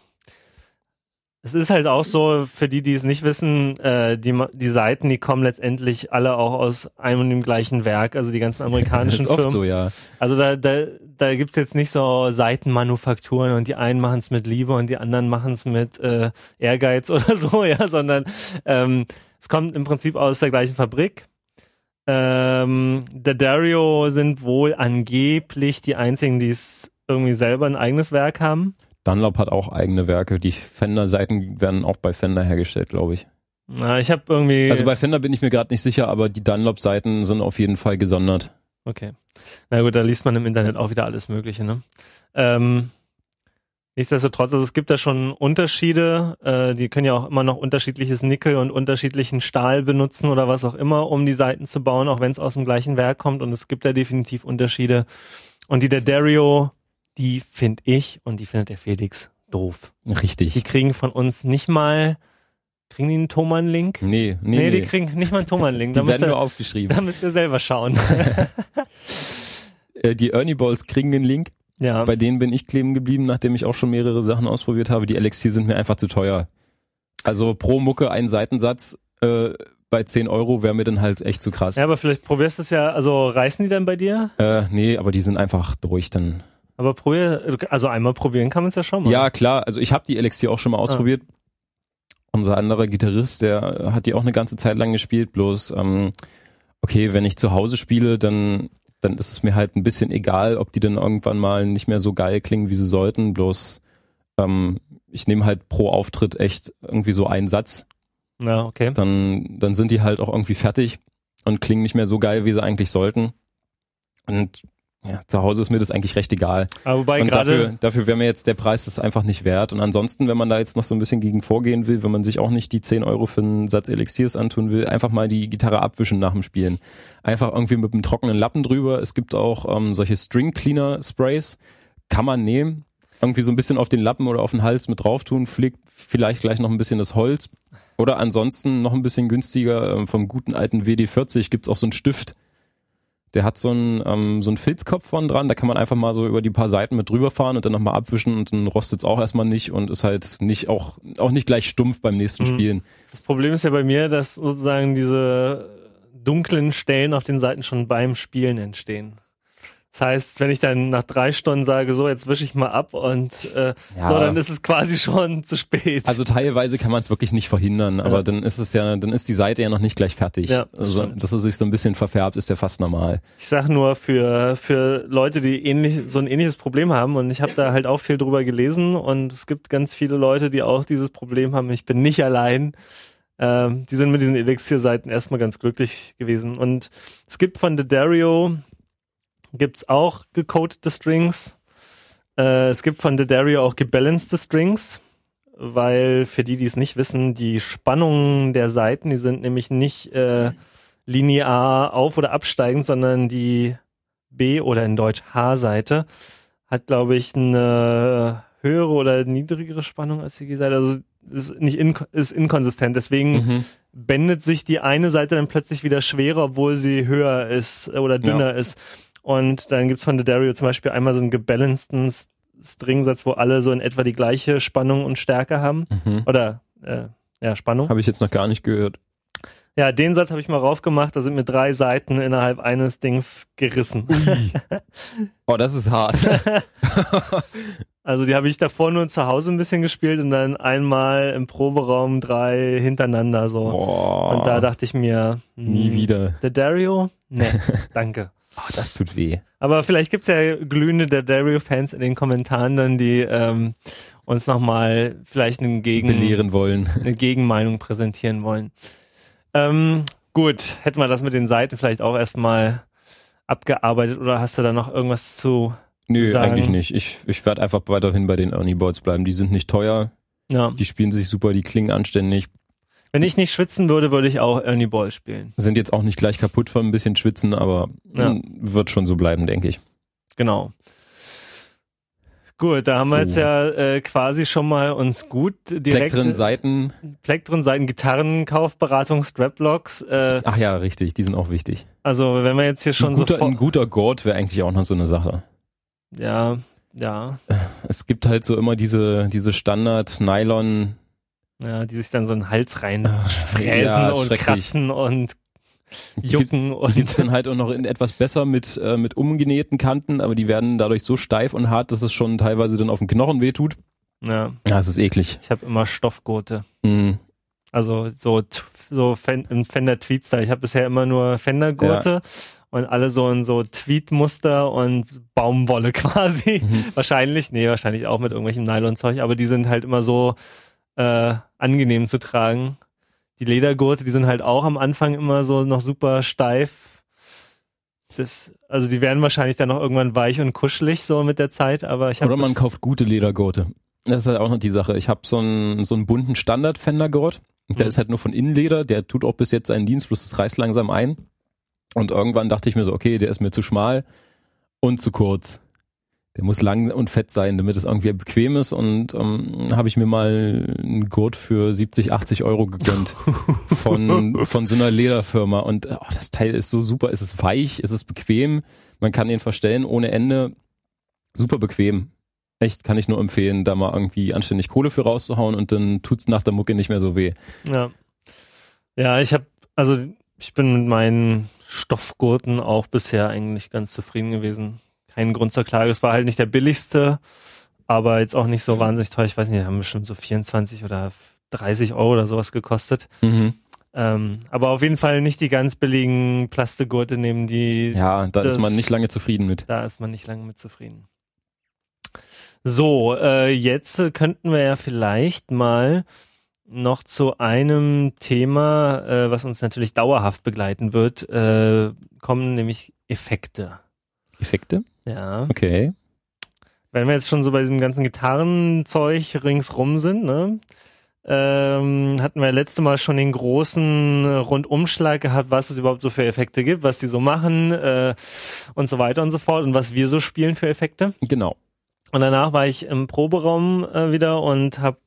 [SPEAKER 1] es ist halt auch so, für die, die es nicht wissen, äh, die, die Seiten, die kommen letztendlich alle auch aus einem und dem gleichen Werk, also die ganzen
[SPEAKER 2] Das
[SPEAKER 1] amerikanischen
[SPEAKER 2] ist oft
[SPEAKER 1] Firmen.
[SPEAKER 2] so, ja.
[SPEAKER 1] Also da, da, da gibt's jetzt nicht so Seitenmanufakturen und die einen machen es mit Liebe und die anderen machen es mit äh, Ehrgeiz oder so, ja, sondern ähm, es kommt im Prinzip aus der gleichen Fabrik. Ähm, der Dario sind wohl angeblich die einzigen, die es irgendwie selber ein eigenes Werk haben.
[SPEAKER 2] Dunlop hat auch eigene Werke. Die Fender-Seiten werden auch bei Fender hergestellt, glaube ich.
[SPEAKER 1] Na, ich habe irgendwie.
[SPEAKER 2] Also bei Fender bin ich mir gerade nicht sicher, aber die Dunlop-Seiten sind auf jeden Fall gesondert.
[SPEAKER 1] Okay. Na gut, da liest man im Internet auch wieder alles Mögliche, ne? Ähm, nichtsdestotrotz, also es gibt da schon Unterschiede. Äh, die können ja auch immer noch unterschiedliches Nickel und unterschiedlichen Stahl benutzen oder was auch immer, um die Seiten zu bauen, auch wenn es aus dem gleichen Werk kommt. Und es gibt da definitiv Unterschiede. Und die der Dario, die finde ich und die findet der Felix doof. Die
[SPEAKER 2] Richtig.
[SPEAKER 1] kriegen von uns nicht mal, kriegen die einen Thomann-Link?
[SPEAKER 2] Nee, nee,
[SPEAKER 1] Nee,
[SPEAKER 2] nee.
[SPEAKER 1] die kriegen nicht mal einen Thomann-Link.
[SPEAKER 2] Die
[SPEAKER 1] Da
[SPEAKER 2] werden
[SPEAKER 1] ihr,
[SPEAKER 2] nur aufgeschrieben.
[SPEAKER 1] da müsst ihr selber schauen.
[SPEAKER 2] Äh, die Ernie Balls kriegen den Link.
[SPEAKER 1] ja.
[SPEAKER 2] Bei denen bin ich kleben geblieben, nachdem ich auch schon mehrere Sachen ausprobiert habe. Die Elixir sind mir einfach zu teuer. Also pro Mucke ein Seitensatz äh, bei 10 Euro wäre mir dann halt echt zu krass.
[SPEAKER 1] Ja, aber vielleicht probierst du es ja, also reißen die dann bei dir?
[SPEAKER 2] Äh, nee, aber die sind einfach durch dann.
[SPEAKER 1] Aber probier, also einmal probieren kann man es ja schon mal.
[SPEAKER 2] Ja, klar, also ich habe die Elixir auch schon mal ausprobiert. Unser anderer Gitarrist, der hat die auch eine ganze Zeit lang gespielt, bloß ähm, okay, wenn ich zu Hause spiele, dann dann ist es mir halt ein bisschen egal, ob die dann irgendwann mal nicht mehr so geil klingen, wie sie sollten, bloß ähm, ich nehme halt pro Auftritt echt irgendwie so einen Satz,
[SPEAKER 1] Ja, okay.
[SPEAKER 2] dann dann sind die halt auch irgendwie fertig und klingen nicht mehr so geil, wie sie eigentlich sollten. Und ja, zu Hause ist mir das eigentlich recht egal.
[SPEAKER 1] Aber wobei
[SPEAKER 2] Und dafür,
[SPEAKER 1] gerade,
[SPEAKER 2] dafür wäre mir jetzt der Preis das einfach nicht wert. Und ansonsten, wenn man da jetzt noch so ein bisschen gegen vorgehen will, wenn man sich auch nicht die 10 Euro für einen Satz Elixiers antun will, einfach mal die Gitarre abwischen nach dem Spielen. Einfach irgendwie mit einem trockenen Lappen drüber. Es gibt auch ähm, solche String Cleaner Sprays. Kann man nehmen. Irgendwie so ein bisschen auf den Lappen oder auf den Hals mit drauf tun, fliegt vielleicht gleich noch ein bisschen das Holz. Oder ansonsten noch ein bisschen günstiger, ähm, vom guten alten WD40 gibt's auch so einen Stift. Der hat so einen, ähm, so einen Filzkopf vorne dran, da kann man einfach mal so über die paar Seiten mit drüber fahren und dann nochmal abwischen und dann rostet's auch erstmal nicht und ist halt nicht auch, auch nicht gleich stumpf beim nächsten
[SPEAKER 1] Mhm.
[SPEAKER 2] Spielen.
[SPEAKER 1] das Problem ist ja bei mir, dass sozusagen diese dunklen Stellen auf den Seiten schon beim Spielen entstehen. Das heißt, wenn ich dann nach drei Stunden sage, so, jetzt wische ich mal ab und äh,
[SPEAKER 2] Ja.
[SPEAKER 1] so, dann ist es quasi schon zu spät.
[SPEAKER 2] Also teilweise kann man es wirklich nicht verhindern, aber
[SPEAKER 1] Ja.
[SPEAKER 2] dann ist es ja, dann ist die Seite ja noch nicht gleich fertig.
[SPEAKER 1] Ja, das
[SPEAKER 2] also,
[SPEAKER 1] stimmt.
[SPEAKER 2] dass es sich so ein bisschen verfärbt, ist ja fast normal.
[SPEAKER 1] Ich sag nur für, für Leute, die ähnlich, so ein ähnliches Problem haben und ich habe da halt auch viel drüber gelesen und es gibt ganz viele Leute, die auch dieses Problem haben. Ich bin nicht allein. Ähm, die sind mit diesen Elixir-Seiten erstmal ganz glücklich gewesen. Und es gibt von The Dario, gibt's auch gecodete Strings. Äh, es gibt von The Dario auch gebalanced Strings, weil für die, die es nicht wissen, die Spannungen der Seiten, die sind nämlich nicht äh, linear auf- oder absteigend, sondern die B- oder in Deutsch H-Seite hat, glaube ich, eine höhere oder niedrigere Spannung als die G-Seite. Also ist nicht in, ist inkonsistent. Deswegen
[SPEAKER 2] Mhm.
[SPEAKER 1] bändet sich die eine Seite dann plötzlich wieder schwerer, obwohl sie höher ist oder dünner ist. Und dann gibt's von The Dario zum Beispiel einmal so einen gebalanceden Stringsatz, wo alle so in etwa die gleiche Spannung und Stärke haben.
[SPEAKER 2] Mhm.
[SPEAKER 1] Oder äh, ja, Spannung.
[SPEAKER 2] Habe ich jetzt noch gar nicht gehört.
[SPEAKER 1] Ja, den Satz habe ich mal raufgemacht, da sind mir drei Seiten innerhalb eines Dings gerissen.
[SPEAKER 2] Oh, das ist hart.
[SPEAKER 1] Also die habe ich davor nur zu Hause ein bisschen gespielt und dann einmal im Proberaum drei hintereinander so.
[SPEAKER 2] Boah.
[SPEAKER 1] Und da dachte ich mir, hm,
[SPEAKER 2] nie wieder.
[SPEAKER 1] Der Dario? Nee, danke.
[SPEAKER 2] Oh, das tut weh.
[SPEAKER 1] Aber vielleicht gibt's ja glühende der Dario-Fans in den Kommentaren dann, die ähm, uns nochmal vielleicht einen Gegen
[SPEAKER 2] belehren wollen.
[SPEAKER 1] eine Gegenmeinung präsentieren wollen. Ähm, gut, hätten wir das mit den Seiten vielleicht auch erstmal abgearbeitet oder hast du da noch irgendwas zu
[SPEAKER 2] Nö,
[SPEAKER 1] sagen?
[SPEAKER 2] eigentlich nicht. Ich, ich werde einfach weiterhin bei den Ernie Boards bleiben. Die sind nicht teuer,
[SPEAKER 1] Ja.
[SPEAKER 2] die spielen sich super, die klingen anständig,
[SPEAKER 1] Wenn ich nicht schwitzen würde, würde ich auch Ernie Ball spielen.
[SPEAKER 2] sind jetzt auch nicht gleich kaputt von ein bisschen Schwitzen, aber
[SPEAKER 1] Ja.
[SPEAKER 2] wird schon so bleiben, denke ich.
[SPEAKER 1] Genau. Gut, da haben wir
[SPEAKER 2] So.
[SPEAKER 1] jetzt ja äh, quasi schon mal uns gut direkt
[SPEAKER 2] Plektren Seiten,
[SPEAKER 1] Plektren Seiten Gitarrenkaufberatung Straplocks. Äh,
[SPEAKER 2] ach ja, richtig, die sind auch wichtig.
[SPEAKER 1] also wenn wir jetzt hier schon
[SPEAKER 2] ein guter,
[SPEAKER 1] so
[SPEAKER 2] ein guter Gurt wäre eigentlich auch noch so eine Sache.
[SPEAKER 1] ja ja
[SPEAKER 2] Es gibt halt so immer diese, diese Standard-Nylon,
[SPEAKER 1] ja die sich dann so in den Hals rein
[SPEAKER 2] ja,
[SPEAKER 1] fräsen
[SPEAKER 2] ist
[SPEAKER 1] und kratzen und jucken
[SPEAKER 2] Die gibt's
[SPEAKER 1] und
[SPEAKER 2] dann halt auch noch in etwas besser mit, äh, mit umgenähten Kanten, aber die werden dadurch so steif und hart, dass es schon teilweise dann auf den Knochen wehtut.
[SPEAKER 1] ja
[SPEAKER 2] Ja, es ist eklig.
[SPEAKER 1] ich habe immer Stoffgurte.
[SPEAKER 2] Mhm.
[SPEAKER 1] Also so so im Fender Tweetstyle. Ich habe bisher immer nur Fender Gurte und alle so in so Tweetmuster und Baumwolle quasi.
[SPEAKER 2] Mhm.
[SPEAKER 1] Wahrscheinlich, nee, wahrscheinlich auch mit irgendwelchem Nylonzeug, aber die sind halt immer so äh, angenehm zu tragen. Die Ledergurte, die sind halt auch am Anfang immer so noch super steif. Das, also die werden wahrscheinlich dann noch irgendwann weich und kuschelig so mit der Zeit, aber ich habe
[SPEAKER 2] Oder man kauft gute Ledergurte. Das ist halt auch noch die Sache. Ich habe so einen, so einen bunten Standard-Fender-Gurt. Der
[SPEAKER 1] Mhm.
[SPEAKER 2] ist halt nur von Innenleder. Der tut auch bis jetzt seinen Dienst, bloß es reißt langsam ein. Und irgendwann dachte ich mir so, okay, der ist mir zu schmal und zu kurz. Der muss lang und fett sein, damit es irgendwie bequem ist. Und ähm, habe ich mir mal einen Gurt für 70, 80 Euro gegönnt von, von so einer Lederfirma. Und oh, das Teil ist so super. Es ist weich, es ist bequem. Man kann ihn verstellen ohne Ende. Super bequem. Echt, kann ich nur empfehlen, da mal irgendwie anständig Kohle für rauszuhauen und dann tut's nach der Mucke nicht mehr so weh.
[SPEAKER 1] Ja. Ja, ich habe also ich bin mit meinen Stoffgurten auch bisher eigentlich ganz zufrieden gewesen. Kein Grund zur Klage. Es war halt nicht der billigste, aber jetzt auch nicht so wahnsinnig teuer. Ich weiß nicht, haben bestimmt so 24 oder 30 Euro oder sowas gekostet. Ähm, aber auf jeden Fall nicht die ganz billigen Plastikgurte nehmen, die
[SPEAKER 2] Ja, da
[SPEAKER 1] Das-
[SPEAKER 2] ist man nicht lange zufrieden mit.
[SPEAKER 1] da ist man nicht lange mit zufrieden. So, äh, jetzt könnten wir ja vielleicht mal noch zu einem Thema, äh, was uns natürlich dauerhaft begleiten wird, äh, kommen, nämlich Effekte.
[SPEAKER 2] Effekte?
[SPEAKER 1] Ja.
[SPEAKER 2] Okay.
[SPEAKER 1] Wenn wir jetzt schon so bei diesem ganzen Gitarrenzeug ringsrum sind, ne? Ähm, hatten wir letzte Mal schon den großen Rundumschlag gehabt, was es überhaupt so für Effekte gibt, was die so machen äh, und so weiter und so fort und was wir so spielen für Effekte.
[SPEAKER 2] Genau.
[SPEAKER 1] Und danach war ich im Proberaum äh, wieder und hab,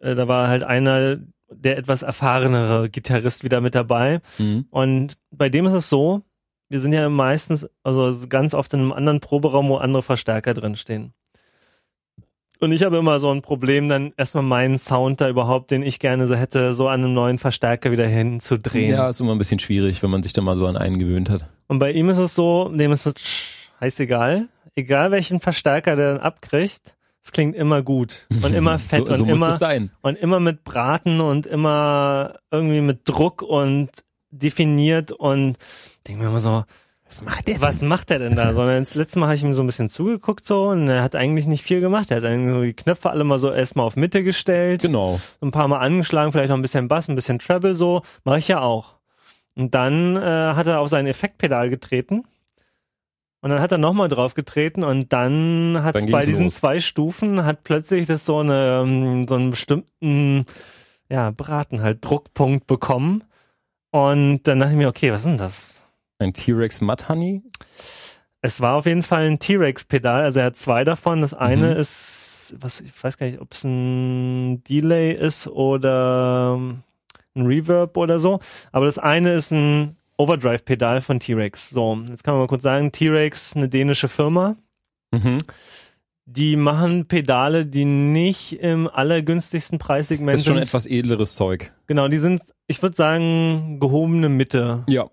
[SPEAKER 1] äh, da war halt einer, der etwas erfahrenere Gitarrist wieder mit dabei.
[SPEAKER 2] Mhm.
[SPEAKER 1] Und bei dem ist es so, wir sind ja meistens, also ganz oft in einem anderen Proberaum, wo andere Verstärker drin stehen. Und ich habe immer so ein Problem, dann erstmal meinen Sound da überhaupt, den ich gerne so hätte, so an einem neuen Verstärker wieder hinzudrehen.
[SPEAKER 2] Ja, ist immer ein bisschen schwierig, wenn man sich da mal so an einen gewöhnt hat.
[SPEAKER 1] Und bei ihm ist es so, dem ist es scheißegal. Egal welchen Verstärker der dann abkriegt, es klingt immer gut und immer fett
[SPEAKER 2] so, so
[SPEAKER 1] und immer und immer mit Braten und immer irgendwie mit Druck und definiert und denke mir immer so,
[SPEAKER 2] Was macht der
[SPEAKER 1] was macht er denn da? Sondern das letzte Mal habe ich ihm so ein bisschen zugeguckt so und er hat eigentlich nicht viel gemacht. Er hat eigentlich so die Knöpfe alle mal so erstmal auf Mitte gestellt,
[SPEAKER 2] Genau.
[SPEAKER 1] ein paar Mal angeschlagen, vielleicht noch ein bisschen Bass, ein bisschen Treble so, mache ich ja auch. Und dann äh, hat er auf sein Effektpedal getreten. Und dann hat er nochmal drauf getreten und dann hat
[SPEAKER 2] Dann
[SPEAKER 1] es bei diesen
[SPEAKER 2] los.
[SPEAKER 1] zwei Stufen hat plötzlich das so eine ähm, so einen bestimmten ja Braten halt Druckpunkt bekommen und dann dachte ich mir okay was ist denn das
[SPEAKER 2] Ein T-Rex Mud Honey?
[SPEAKER 1] es war auf jeden Fall ein T-Rex-Pedal, also er hat zwei davon. Das eine
[SPEAKER 2] Mhm.
[SPEAKER 1] ist, was ich weiß gar nicht, ob es ein Delay ist oder ähm, ein Reverb oder so. Aber das eine ist ein Overdrive-Pedal von T-Rex. So, jetzt kann man mal kurz sagen, T-Rex, eine dänische Firma.
[SPEAKER 2] Mhm.
[SPEAKER 1] Die machen Pedale, die nicht im allergünstigsten Preissegment
[SPEAKER 2] Ist schon
[SPEAKER 1] sind.
[SPEAKER 2] etwas edleres Zeug.
[SPEAKER 1] Genau, die sind, ich würde sagen, gehobene Mitte.
[SPEAKER 2] Ja.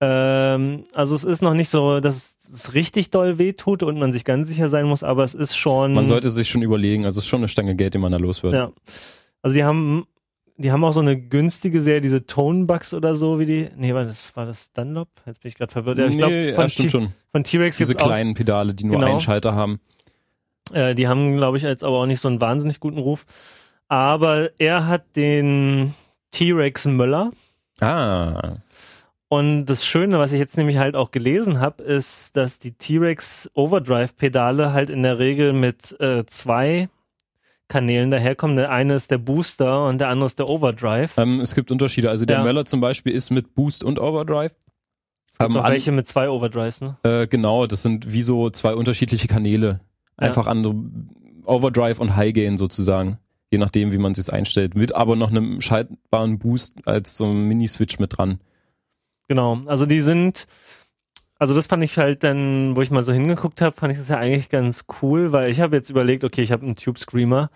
[SPEAKER 1] Ähm, also es ist noch nicht so, dass es richtig doll wehtut und man sich ganz sicher sein muss, aber es ist schon.
[SPEAKER 2] Man sollte sich schon überlegen, also es ist schon eine Stange Geld, die man da los wird.
[SPEAKER 1] Ja. Also die haben die haben auch so eine günstige Serie, diese Tonebugs oder so, wie die. Nee, war das, war das Dunlop? Jetzt bin ich gerade verwirrt. Ja, ich
[SPEAKER 2] nee,
[SPEAKER 1] glaub,
[SPEAKER 2] ja, stimmt schon.
[SPEAKER 1] Von T-Rex
[SPEAKER 2] Diese kleinen auch, Pedale, die nur
[SPEAKER 1] Genau.
[SPEAKER 2] einen Schalter haben.
[SPEAKER 1] Äh, die haben, glaube ich, jetzt aber auch nicht so einen wahnsinnig guten Ruf. Aber er hat den T-Rex Möller.
[SPEAKER 2] Ah.
[SPEAKER 1] Und das Schöne, was ich jetzt nämlich halt auch gelesen habe, ist, dass die T-Rex Overdrive-Pedale halt in der Regel mit äh, zwei Kanälen daherkommen. Der eine ist der Booster und der andere ist der Overdrive.
[SPEAKER 2] Ähm, es gibt Unterschiede. Also der
[SPEAKER 1] Ja.
[SPEAKER 2] Möller zum Beispiel ist mit Boost und Overdrive.
[SPEAKER 1] Es gibt
[SPEAKER 2] Ähm, an-
[SPEAKER 1] welche mit zwei Overdrives, ne?
[SPEAKER 2] Äh, genau, das sind wie so zwei unterschiedliche Kanäle.
[SPEAKER 1] Ja.
[SPEAKER 2] Einfach andere Overdrive und High Gain sozusagen. Je nachdem, wie man es einstellt. Mit aber noch einem schaltbaren Boost als so ein Mini-Switch mit dran.
[SPEAKER 1] Genau. Also die sind, also das fand ich halt dann, wo ich mal so hingeguckt habe, fand ich das ja eigentlich ganz cool, weil ich habe jetzt überlegt, okay, ich habe einen Tube Screamer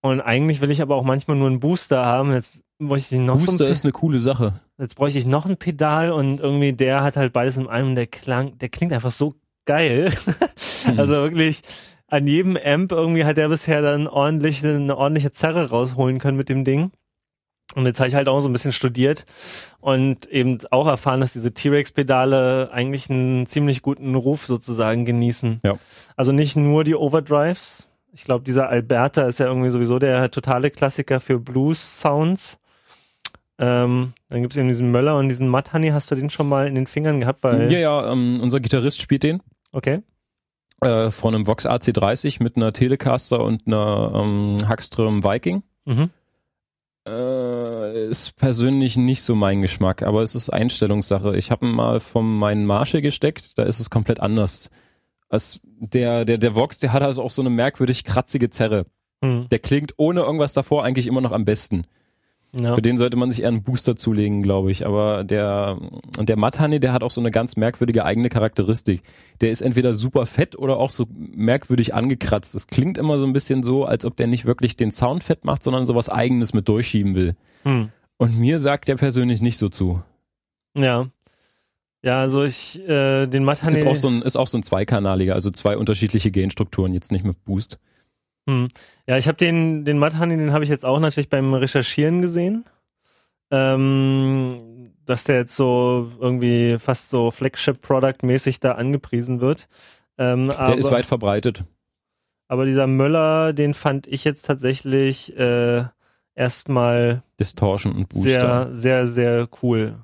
[SPEAKER 1] und eigentlich will ich aber auch manchmal nur einen Booster haben. Jetzt bräuchte ich noch so
[SPEAKER 2] Booster
[SPEAKER 1] ein,
[SPEAKER 2] ist eine coole Sache.
[SPEAKER 1] jetzt bräuchte ich noch ein Pedal und irgendwie der hat halt beides in einem. Der klang, der klingt einfach so geil. Also wirklich an jedem Amp irgendwie hat der bisher dann ordentlich eine ordentliche Zerre rausholen können mit dem Ding. Und jetzt habe ich halt auch so ein bisschen studiert und eben auch erfahren, dass diese T-Rex-Pedale eigentlich einen ziemlich guten Ruf sozusagen genießen.
[SPEAKER 2] Ja.
[SPEAKER 1] Also nicht nur die Overdrives. Ich glaube, dieser Alberta ist ja irgendwie sowieso der totale Klassiker für Blues-Sounds. Ähm, dann gibt's eben diesen Möller und diesen Matt Honey. Hast du den schon mal in den Fingern gehabt? Weil,
[SPEAKER 2] Ja, ja, ähm, unser Gitarrist spielt den.
[SPEAKER 1] Okay.
[SPEAKER 2] Äh, von einem Vox AC30 mit einer Telecaster und einer ähm, Hackström Viking.
[SPEAKER 1] Mhm.
[SPEAKER 2] Äh, ist persönlich nicht so mein Geschmack, aber es ist Einstellungssache. Ich habe ihn mal von meinen Marshall gesteckt, da ist es komplett anders. Als der, der, der Vox, der hat also auch so eine merkwürdig kratzige Zerre.
[SPEAKER 1] Hm.
[SPEAKER 2] Der klingt ohne irgendwas davor eigentlich immer noch am besten.
[SPEAKER 1] Ja.
[SPEAKER 2] Für den sollte man sich eher einen Booster zulegen, glaube ich. Aber der, und der Matt Honey, der hat auch so eine ganz merkwürdige eigene Charakteristik. Der ist entweder super fett oder auch so merkwürdig angekratzt. Das klingt immer so ein bisschen so, als ob der nicht wirklich den Sound fett macht, sondern sowas eigenes mit durchschieben will.
[SPEAKER 1] Hm.
[SPEAKER 2] Und mir sagt der persönlich nicht so zu.
[SPEAKER 1] Ja. Ja, also ich, äh, den Matt Honey.
[SPEAKER 2] Ist auch so ein, ist auch so ein zweikanaliger, also zwei unterschiedliche Genstrukturen, jetzt nicht mit Boost.
[SPEAKER 1] Hm. Ja, ich habe den, den Matt Honey, den habe ich jetzt auch natürlich beim Recherchieren gesehen. Ähm, dass der jetzt so irgendwie fast so Flagship-Product-mäßig da angepriesen wird. Ähm,
[SPEAKER 2] Der
[SPEAKER 1] aber,
[SPEAKER 2] ist weit verbreitet.
[SPEAKER 1] aber dieser Möller, den fand ich jetzt tatsächlich äh, erstmal
[SPEAKER 2] Distortion und Booster.
[SPEAKER 1] sehr, sehr, sehr cool.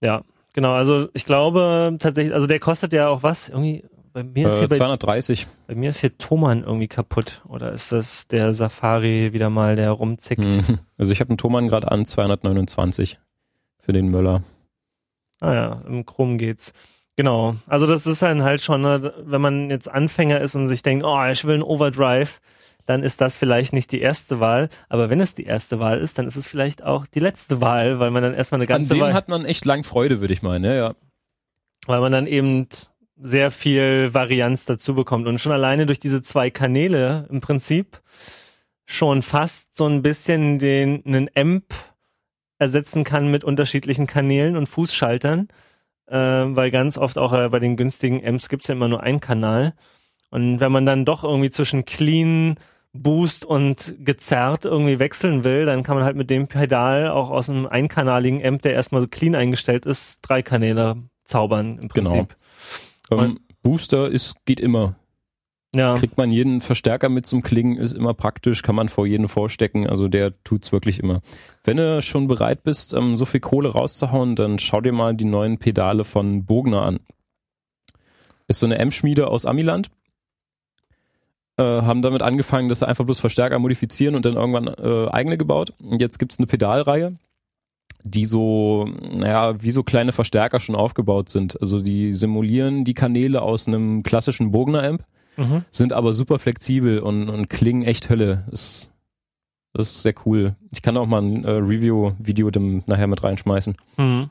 [SPEAKER 1] Ja, genau. Also ich glaube tatsächlich, also der kostet ja auch was? Irgendwie, bei mir ist
[SPEAKER 2] äh,
[SPEAKER 1] hier bei
[SPEAKER 2] 230.
[SPEAKER 1] bei mir ist hier Thomann irgendwie kaputt. Oder ist das der Safari wieder mal, der rumzickt?
[SPEAKER 2] Mhm. Also ich habe einen Thomann gerade an 229 für den Möller.
[SPEAKER 1] Ah ja, im Chrom geht's. Genau. Also das ist dann halt schon, ne, wenn man jetzt Anfänger ist und sich denkt, oh, ich will einen Overdrive, dann ist das vielleicht nicht die erste Wahl. Aber wenn es die erste Wahl ist, dann ist es vielleicht auch die letzte Wahl, weil man dann erstmal eine
[SPEAKER 2] An
[SPEAKER 1] ganze
[SPEAKER 2] dem
[SPEAKER 1] Wahl,
[SPEAKER 2] hat man echt lang Freude, würde ich meinen. Ja, ja.
[SPEAKER 1] weil man dann eben sehr viel Varianz dazu bekommt. Und schon alleine durch diese zwei Kanäle im Prinzip schon fast so ein bisschen den, einen Amp ersetzen kann mit unterschiedlichen Kanälen und Fußschaltern, äh, weil ganz oft auch äh, bei den günstigen Amps gibt's ja immer nur einen Kanal. Und wenn man dann doch irgendwie zwischen Clean, Boost und gezerrt irgendwie wechseln will, dann kann man halt mit dem Pedal auch aus einem einkanaligen Amp, der erstmal so clean eingestellt ist, drei Kanäle zaubern im
[SPEAKER 2] Genau.
[SPEAKER 1] Prinzip.
[SPEAKER 2] Ähm, Booster ist, geht immer.
[SPEAKER 1] Ja,
[SPEAKER 2] Kriegt man jeden Verstärker mit zum Klingen, ist immer praktisch, kann man vor jeden vorstecken, also der tut's wirklich immer. Wenn du schon bereit bist, ähm, so viel Kohle rauszuhauen, dann schau dir mal die neuen Pedale von Bogner an. Ist so eine M-Schmiede aus Amiland. Äh, haben damit angefangen, dass sie einfach bloß Verstärker modifizieren und dann irgendwann äh, eigene gebaut. Und jetzt gibt's eine Pedalreihe, die so, naja, wie so kleine Verstärker schon aufgebaut sind. Also die simulieren die Kanäle aus einem klassischen Bogner-Amp
[SPEAKER 1] mhm.
[SPEAKER 2] sind aber super flexibel und, und klingen echt Hölle. Das, das ist sehr cool. Ich kann auch mal ein äh, Review-Video dem nachher mit reinschmeißen.
[SPEAKER 1] Mhm.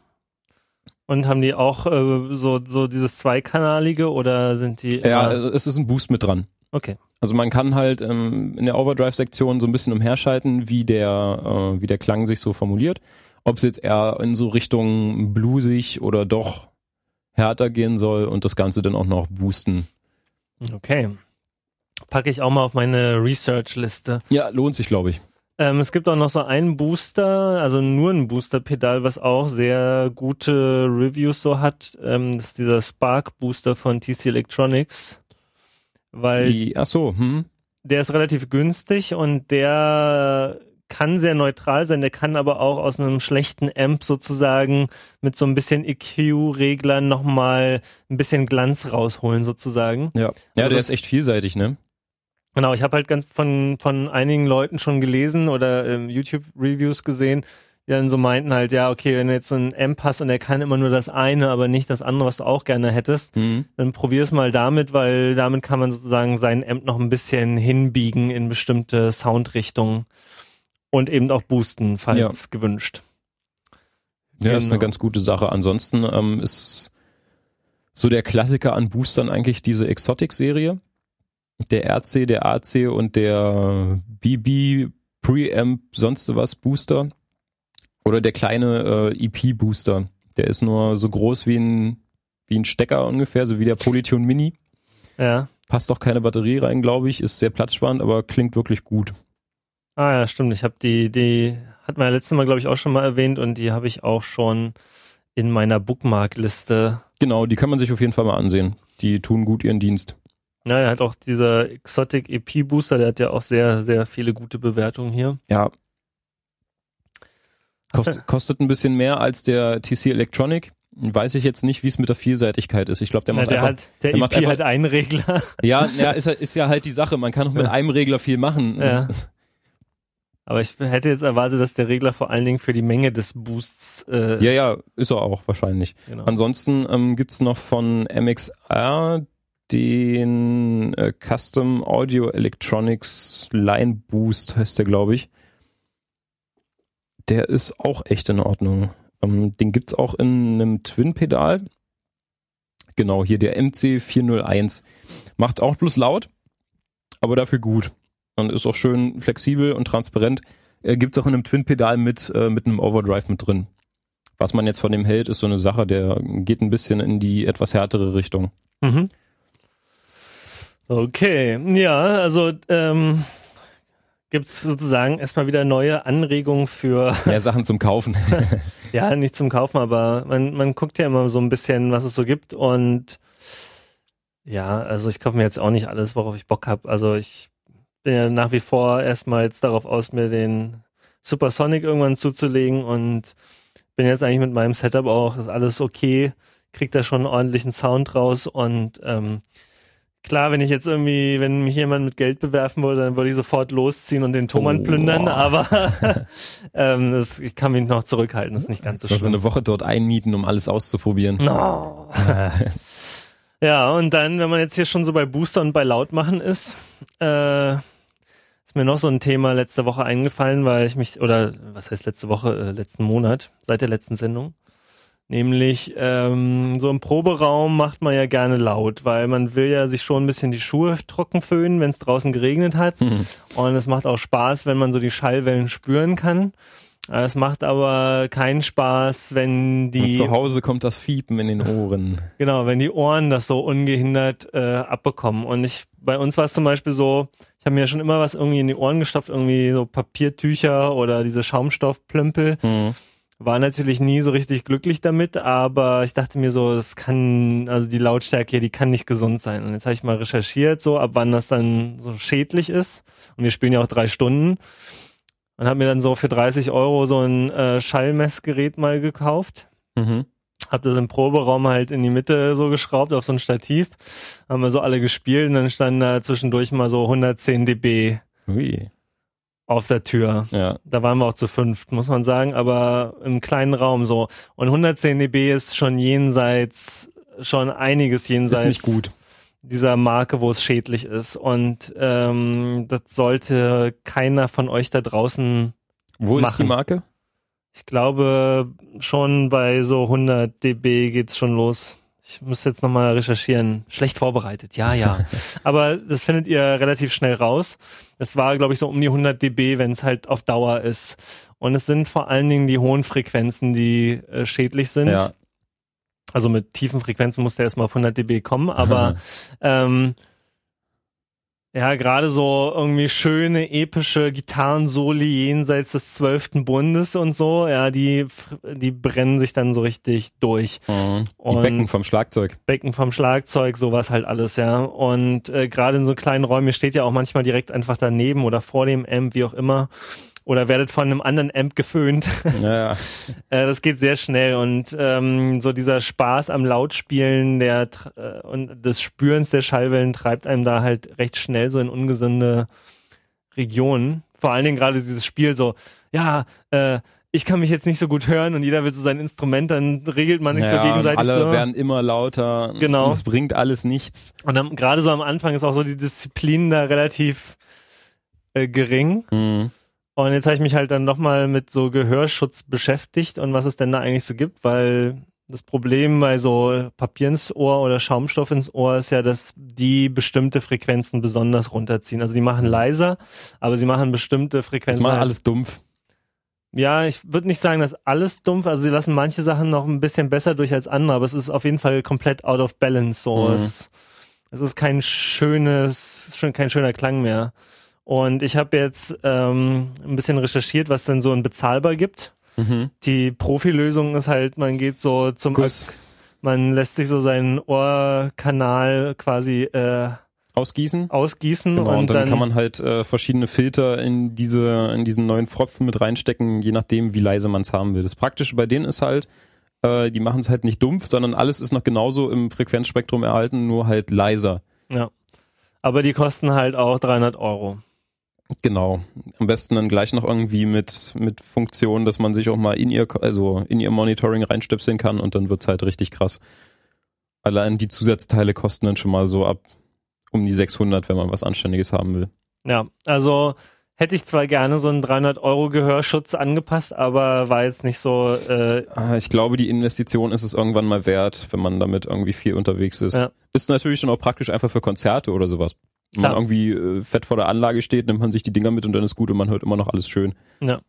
[SPEAKER 1] Und haben die auch äh, so, so dieses zweikanalige oder sind die
[SPEAKER 2] Ja, es ist ein Boost mit dran.
[SPEAKER 1] Okay.
[SPEAKER 2] Also man kann halt ähm, in der Overdrive-Sektion so ein bisschen umherschalten, wie der, äh, wie der Klang sich so formuliert. Ob es jetzt eher in so Richtung bluesig oder doch härter gehen soll und das Ganze dann auch noch boosten.
[SPEAKER 1] Okay. Packe ich auch mal auf meine Research-Liste.
[SPEAKER 2] Ja, lohnt sich, glaube ich.
[SPEAKER 1] Ähm, es gibt auch noch so einen Booster, also nur ein Booster-Pedal, was auch sehr gute Reviews so hat. Ähm, das ist dieser Spark Booster von TC Electronics. Weil
[SPEAKER 2] Wie, ach so, hm.
[SPEAKER 1] der ist relativ günstig und der kann sehr neutral sein, der kann aber auch aus einem schlechten Amp sozusagen mit so ein bisschen EQ-Reglern nochmal ein bisschen Glanz rausholen sozusagen.
[SPEAKER 2] Ja, ja
[SPEAKER 1] Also
[SPEAKER 2] der ist echt vielseitig, ne?
[SPEAKER 1] Genau, ich habe halt ganz von, von einigen Leuten schon gelesen oder ähm, YouTube-Reviews gesehen, die dann so meinten halt, ja, okay, wenn du jetzt einen Amp hast und der kann immer nur das eine, aber nicht das andere, was du auch gerne hättest,
[SPEAKER 2] Mhm.
[SPEAKER 1] dann probier's mal damit, weil damit kann man sozusagen seinen Amp noch ein bisschen hinbiegen in bestimmte Soundrichtungen und eben auch boosten, falls
[SPEAKER 2] Ja.
[SPEAKER 1] gewünscht.
[SPEAKER 2] Ja, ist eine
[SPEAKER 1] Genau.
[SPEAKER 2] ganz gute Sache. Ansonsten ähm, ist so der Klassiker an Boostern eigentlich diese Exotic-Serie. Der RC, der AC und der BB Preamp sonst was Booster. Oder der kleine äh, EP-Booster. Der ist nur so groß wie ein, wie ein Stecker ungefähr, so wie der Polytune Mini.
[SPEAKER 1] Ja.
[SPEAKER 2] Passt auch keine Batterie rein, glaube ich. Ist sehr platzsparend, aber klingt wirklich gut.
[SPEAKER 1] Ah ja, stimmt. Ich habe die, die hat man ja letztes Mal, glaube ich, auch schon mal erwähnt und die habe ich auch schon in meiner Bookmark-Liste
[SPEAKER 2] Genau, die kann man sich auf jeden Fall mal ansehen. Die tun gut ihren Dienst.
[SPEAKER 1] Ja, der hat auch dieser Exotic EP Booster, der hat ja auch sehr, sehr viele gute Bewertungen hier.
[SPEAKER 2] Ja, Kost, kostet ein bisschen mehr als der TC Electronic. Weiß ich jetzt nicht, wie es mit der Vielseitigkeit ist. Ich glaube, der macht
[SPEAKER 1] der
[SPEAKER 2] einfach.
[SPEAKER 1] hat, der
[SPEAKER 2] der
[SPEAKER 1] EP
[SPEAKER 2] einfach-
[SPEAKER 1] hat einen Regler.
[SPEAKER 2] ja, ja ist, ja- ist ja halt die Sache. Man kann auch mit
[SPEAKER 1] Ja.
[SPEAKER 2] einem Regler viel machen.
[SPEAKER 1] Ja. Aber ich hätte jetzt erwartet, dass der Regler vor allen Dingen für die Menge des Boosts, äh,
[SPEAKER 2] ja, ja, ist er auch wahrscheinlich.
[SPEAKER 1] genau.
[SPEAKER 2] Ansonsten ähm, gibt's noch von MXR den äh, Custom Audio Electronics Line Boost, heißt der, glaube ich. Der ist auch echt in Ordnung. Ähm, den gibt's auch in einem Twin-Pedal. Genau, hier der MC401. Macht auch bloß laut, aber dafür gut. Und ist auch schön flexibel und transparent. Äh, gibt's auch in einem Twin-Pedal mit, äh, mit einem Overdrive mit drin. Was man jetzt von dem hält, ist so eine Sache, der geht ein bisschen in die etwas härtere Richtung.
[SPEAKER 1] Mhm. Okay, ja, also ähm, gibt's sozusagen erstmal wieder neue Anregungen für,
[SPEAKER 2] Mehr Sachen zum Kaufen.
[SPEAKER 1] ja, nicht zum Kaufen, aber man, man guckt ja immer so ein bisschen, was es so gibt und ja, also ich kaufe mir jetzt auch nicht alles, worauf ich Bock habe. Also ich bin ja nach wie vor erstmal jetzt darauf aus, mir den Supersonic irgendwann zuzulegen und bin jetzt eigentlich mit meinem Setup auch, ist alles okay, krieg da schon einen ordentlichen Sound raus und ähm, klar, wenn ich jetzt irgendwie, wenn mich jemand mit Geld bewerfen würde, dann würde ich sofort losziehen und den Thomann
[SPEAKER 2] Oh.
[SPEAKER 1] plündern, aber ähm, das, ich kann mich noch zurückhalten, das ist nicht ganz so
[SPEAKER 2] Also
[SPEAKER 1] schlimm.
[SPEAKER 2] eine Woche dort einmieten, um alles auszuprobieren.
[SPEAKER 1] No. Ja, und dann, wenn man jetzt hier schon so bei Booster und bei Lautmachen ist, äh, ist mir noch so ein Thema letzte Woche eingefallen, weil ich mich, oder was heißt letzte Woche, äh, letzten Monat, seit der letzten Sendung. Nämlich, ähm, so im Proberaum macht man ja gerne laut, weil man will ja sich schon ein bisschen die Schuhe trocken föhnen, wenn es draußen geregnet hat.
[SPEAKER 2] Hm.
[SPEAKER 1] Und es macht auch Spaß, wenn man so die Schallwellen spüren kann. Äh, Es macht aber keinen Spaß, wenn
[SPEAKER 2] Und
[SPEAKER 1] die
[SPEAKER 2] zu Hause kommt das Fiepen in den Ohren.
[SPEAKER 1] Genau, wenn die Ohren das so ungehindert äh, abbekommen. Und ich, bei uns war es zum Beispiel so, ich habe mir schon immer was irgendwie in die Ohren gestopft, irgendwie so Papiertücher oder diese Schaumstoffplümpel. War natürlich nie so richtig glücklich damit, aber ich dachte mir so, das kann, also die Lautstärke hier, die kann nicht gesund sein. Und jetzt habe ich mal recherchiert, so ab wann das dann so schädlich ist. Und wir spielen ja auch drei Stunden. Und habe mir dann so für 30 Euro so ein äh, Schallmessgerät mal gekauft
[SPEAKER 2] Mhm.
[SPEAKER 1] hab das im Proberaum halt in die Mitte so geschraubt auf so ein Stativ. Haben wir so alle gespielt und dann standen da zwischendurch mal so 110 dB
[SPEAKER 2] Ui.
[SPEAKER 1] Auf der Tür.
[SPEAKER 2] Ja.
[SPEAKER 1] Da waren wir auch zu fünft, muss man sagen, aber im kleinen Raum so. Und 110 dB ist schon jenseits, schon einiges jenseits
[SPEAKER 2] Ist nicht gut.
[SPEAKER 1] dieser Marke, wo es schädlich ist. Und ähm, das sollte keiner von euch da draußen
[SPEAKER 2] Wo ist
[SPEAKER 1] Machen.
[SPEAKER 2] die Marke?
[SPEAKER 1] Ich glaube, schon bei so 100 dB geht's schon los. Ich muss jetzt nochmal recherchieren. Schlecht vorbereitet, ja, ja. Aber das findet ihr relativ schnell raus. Es war, glaube ich, so um die 100 dB, wenn es halt auf Dauer ist. Und es sind vor allen Dingen die hohen Frequenzen, die äh, schädlich sind.
[SPEAKER 2] Ja.
[SPEAKER 1] Also mit tiefen Frequenzen muss der erstmal auf 100 dB kommen, aber ähm, Ja, gerade so irgendwie schöne, epische Gitarrensoli jenseits des zwölften Bundes und so, ja, die, die brennen sich dann so richtig durch.
[SPEAKER 2] Mhm. Die und Becken vom Schlagzeug.
[SPEAKER 1] Becken vom Schlagzeug, sowas halt alles, ja. Und äh, gerade in so kleinen Räumen steht ja auch manchmal direkt einfach daneben oder vor dem Amp, wie auch immer oder werdet von einem anderen Amp geföhnt. Ja. äh, das geht sehr schnell und ähm, so dieser Spaß am Lautspielen der äh, und des Spürens der Schallwellen treibt einem da halt recht schnell so in ungesunde Regionen. Vor allen Dingen gerade dieses Spiel so, ja, äh, ich kann mich jetzt nicht so gut hören und jeder will so sein Instrument, dann regelt man sich ja, so gegenseitig.
[SPEAKER 2] Alle
[SPEAKER 1] so.
[SPEAKER 2] werden immer lauter.
[SPEAKER 1] Genau.
[SPEAKER 2] es bringt alles nichts.
[SPEAKER 1] Und dann gerade so am Anfang ist auch so die Disziplin da relativ äh, gering. Mhm. Und jetzt habe ich mich halt dann nochmal mit so Gehörschutz beschäftigt und was es denn da eigentlich so gibt, weil das Problem bei so Papier ins Ohr oder Schaumstoff ins Ohr ist ja, dass die bestimmte Frequenzen besonders runterziehen. Also die machen leiser, aber sie machen bestimmte Frequenzen.
[SPEAKER 2] Das macht halt alles dumpf.
[SPEAKER 1] Ja, ich würde nicht sagen, dass alles dumpf. Also sie lassen manche Sachen noch ein bisschen besser durch als andere, aber es ist auf jeden Fall komplett out of balance. So, mhm. es, es ist kein schönes, schon kein schöner Klang mehr. Und ich habe jetzt ähm, ein bisschen recherchiert, was denn so ein bezahlbar gibt. Mhm. Die Profilösung ist halt, man geht so zum
[SPEAKER 2] Guss.
[SPEAKER 1] man lässt sich so seinen Ohrkanal quasi äh,
[SPEAKER 2] ausgießen.
[SPEAKER 1] Ausgießen
[SPEAKER 2] genau, und, und dann, dann, kann man halt äh, verschiedene Filter in diese in diesen neuen Pfropfen mit reinstecken, je nachdem wie leise man es haben will. Das Praktische bei denen ist halt, äh, die machen es halt nicht dumpf, sondern alles ist noch genauso im Frequenzspektrum erhalten, nur halt leiser.
[SPEAKER 1] Ja. Aber die kosten halt auch 300 Euro.
[SPEAKER 2] Genau. Am besten dann gleich noch irgendwie mit, mit Funktion, dass man sich auch mal in ihr, also in ihr Monitoring reinstöpseln kann und dann wird's halt richtig krass. Allein die Zusatzteile kosten dann schon mal so ab um die 600, wenn man was Anständiges haben will.
[SPEAKER 1] Ja, also hätte ich zwar gerne so einen 300 Euro Gehörschutz angepasst, aber war jetzt nicht so. Äh
[SPEAKER 2] ah, ich glaube, die Investition ist es irgendwann mal wert, wenn man damit irgendwie viel unterwegs ist. Ja. Ist natürlich schon auch praktisch einfach für Konzerte oder sowas. Wenn man irgendwie äh, fett vor der Anlage steht, nimmt man sich die Dinger mit und dann ist gut und man hört immer noch alles schön.
[SPEAKER 1] Ja.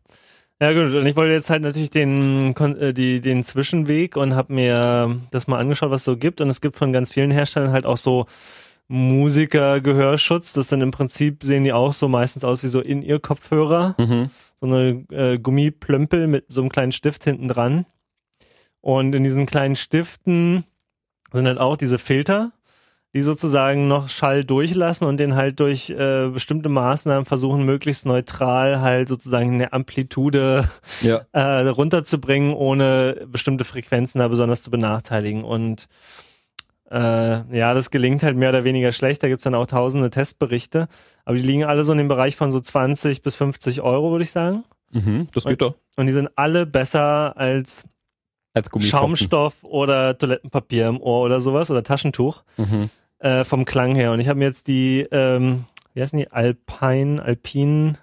[SPEAKER 1] Ja gut, und ich wollte jetzt halt natürlich den, äh, die, den Zwischenweg und habe mir das mal angeschaut, was es so gibt. Und es gibt von ganz vielen Herstellern halt auch so Musiker-Gehörschutz. Das dann im Prinzip sehen die auch so meistens aus wie so in ihr Kopfhörer. Mhm. So eine äh, Gummiplömpel mit so einem kleinen Stift hinten dran. Und in diesen kleinen Stiften sind halt auch diese Filter die sozusagen noch Schall durchlassen und den halt durch äh, bestimmte Maßnahmen versuchen, möglichst neutral halt sozusagen eine Amplitude ja. äh, runterzubringen, ohne bestimmte Frequenzen da besonders zu benachteiligen. Und äh, ja, das gelingt halt mehr oder weniger schlecht. Da gibt's dann auch tausende Testberichte. Aber die liegen alle so in dem Bereich von so 20 bis 50 Euro, würde ich sagen.
[SPEAKER 2] Mhm, das geht
[SPEAKER 1] und,
[SPEAKER 2] doch.
[SPEAKER 1] Und die sind alle besser als
[SPEAKER 2] als
[SPEAKER 1] Schaumstoff oder Toilettenpapier im Ohr oder sowas oder Taschentuch mhm. äh, vom Klang her. Und ich habe mir jetzt die, ähm, wie heißen die, Alpine, Alpine,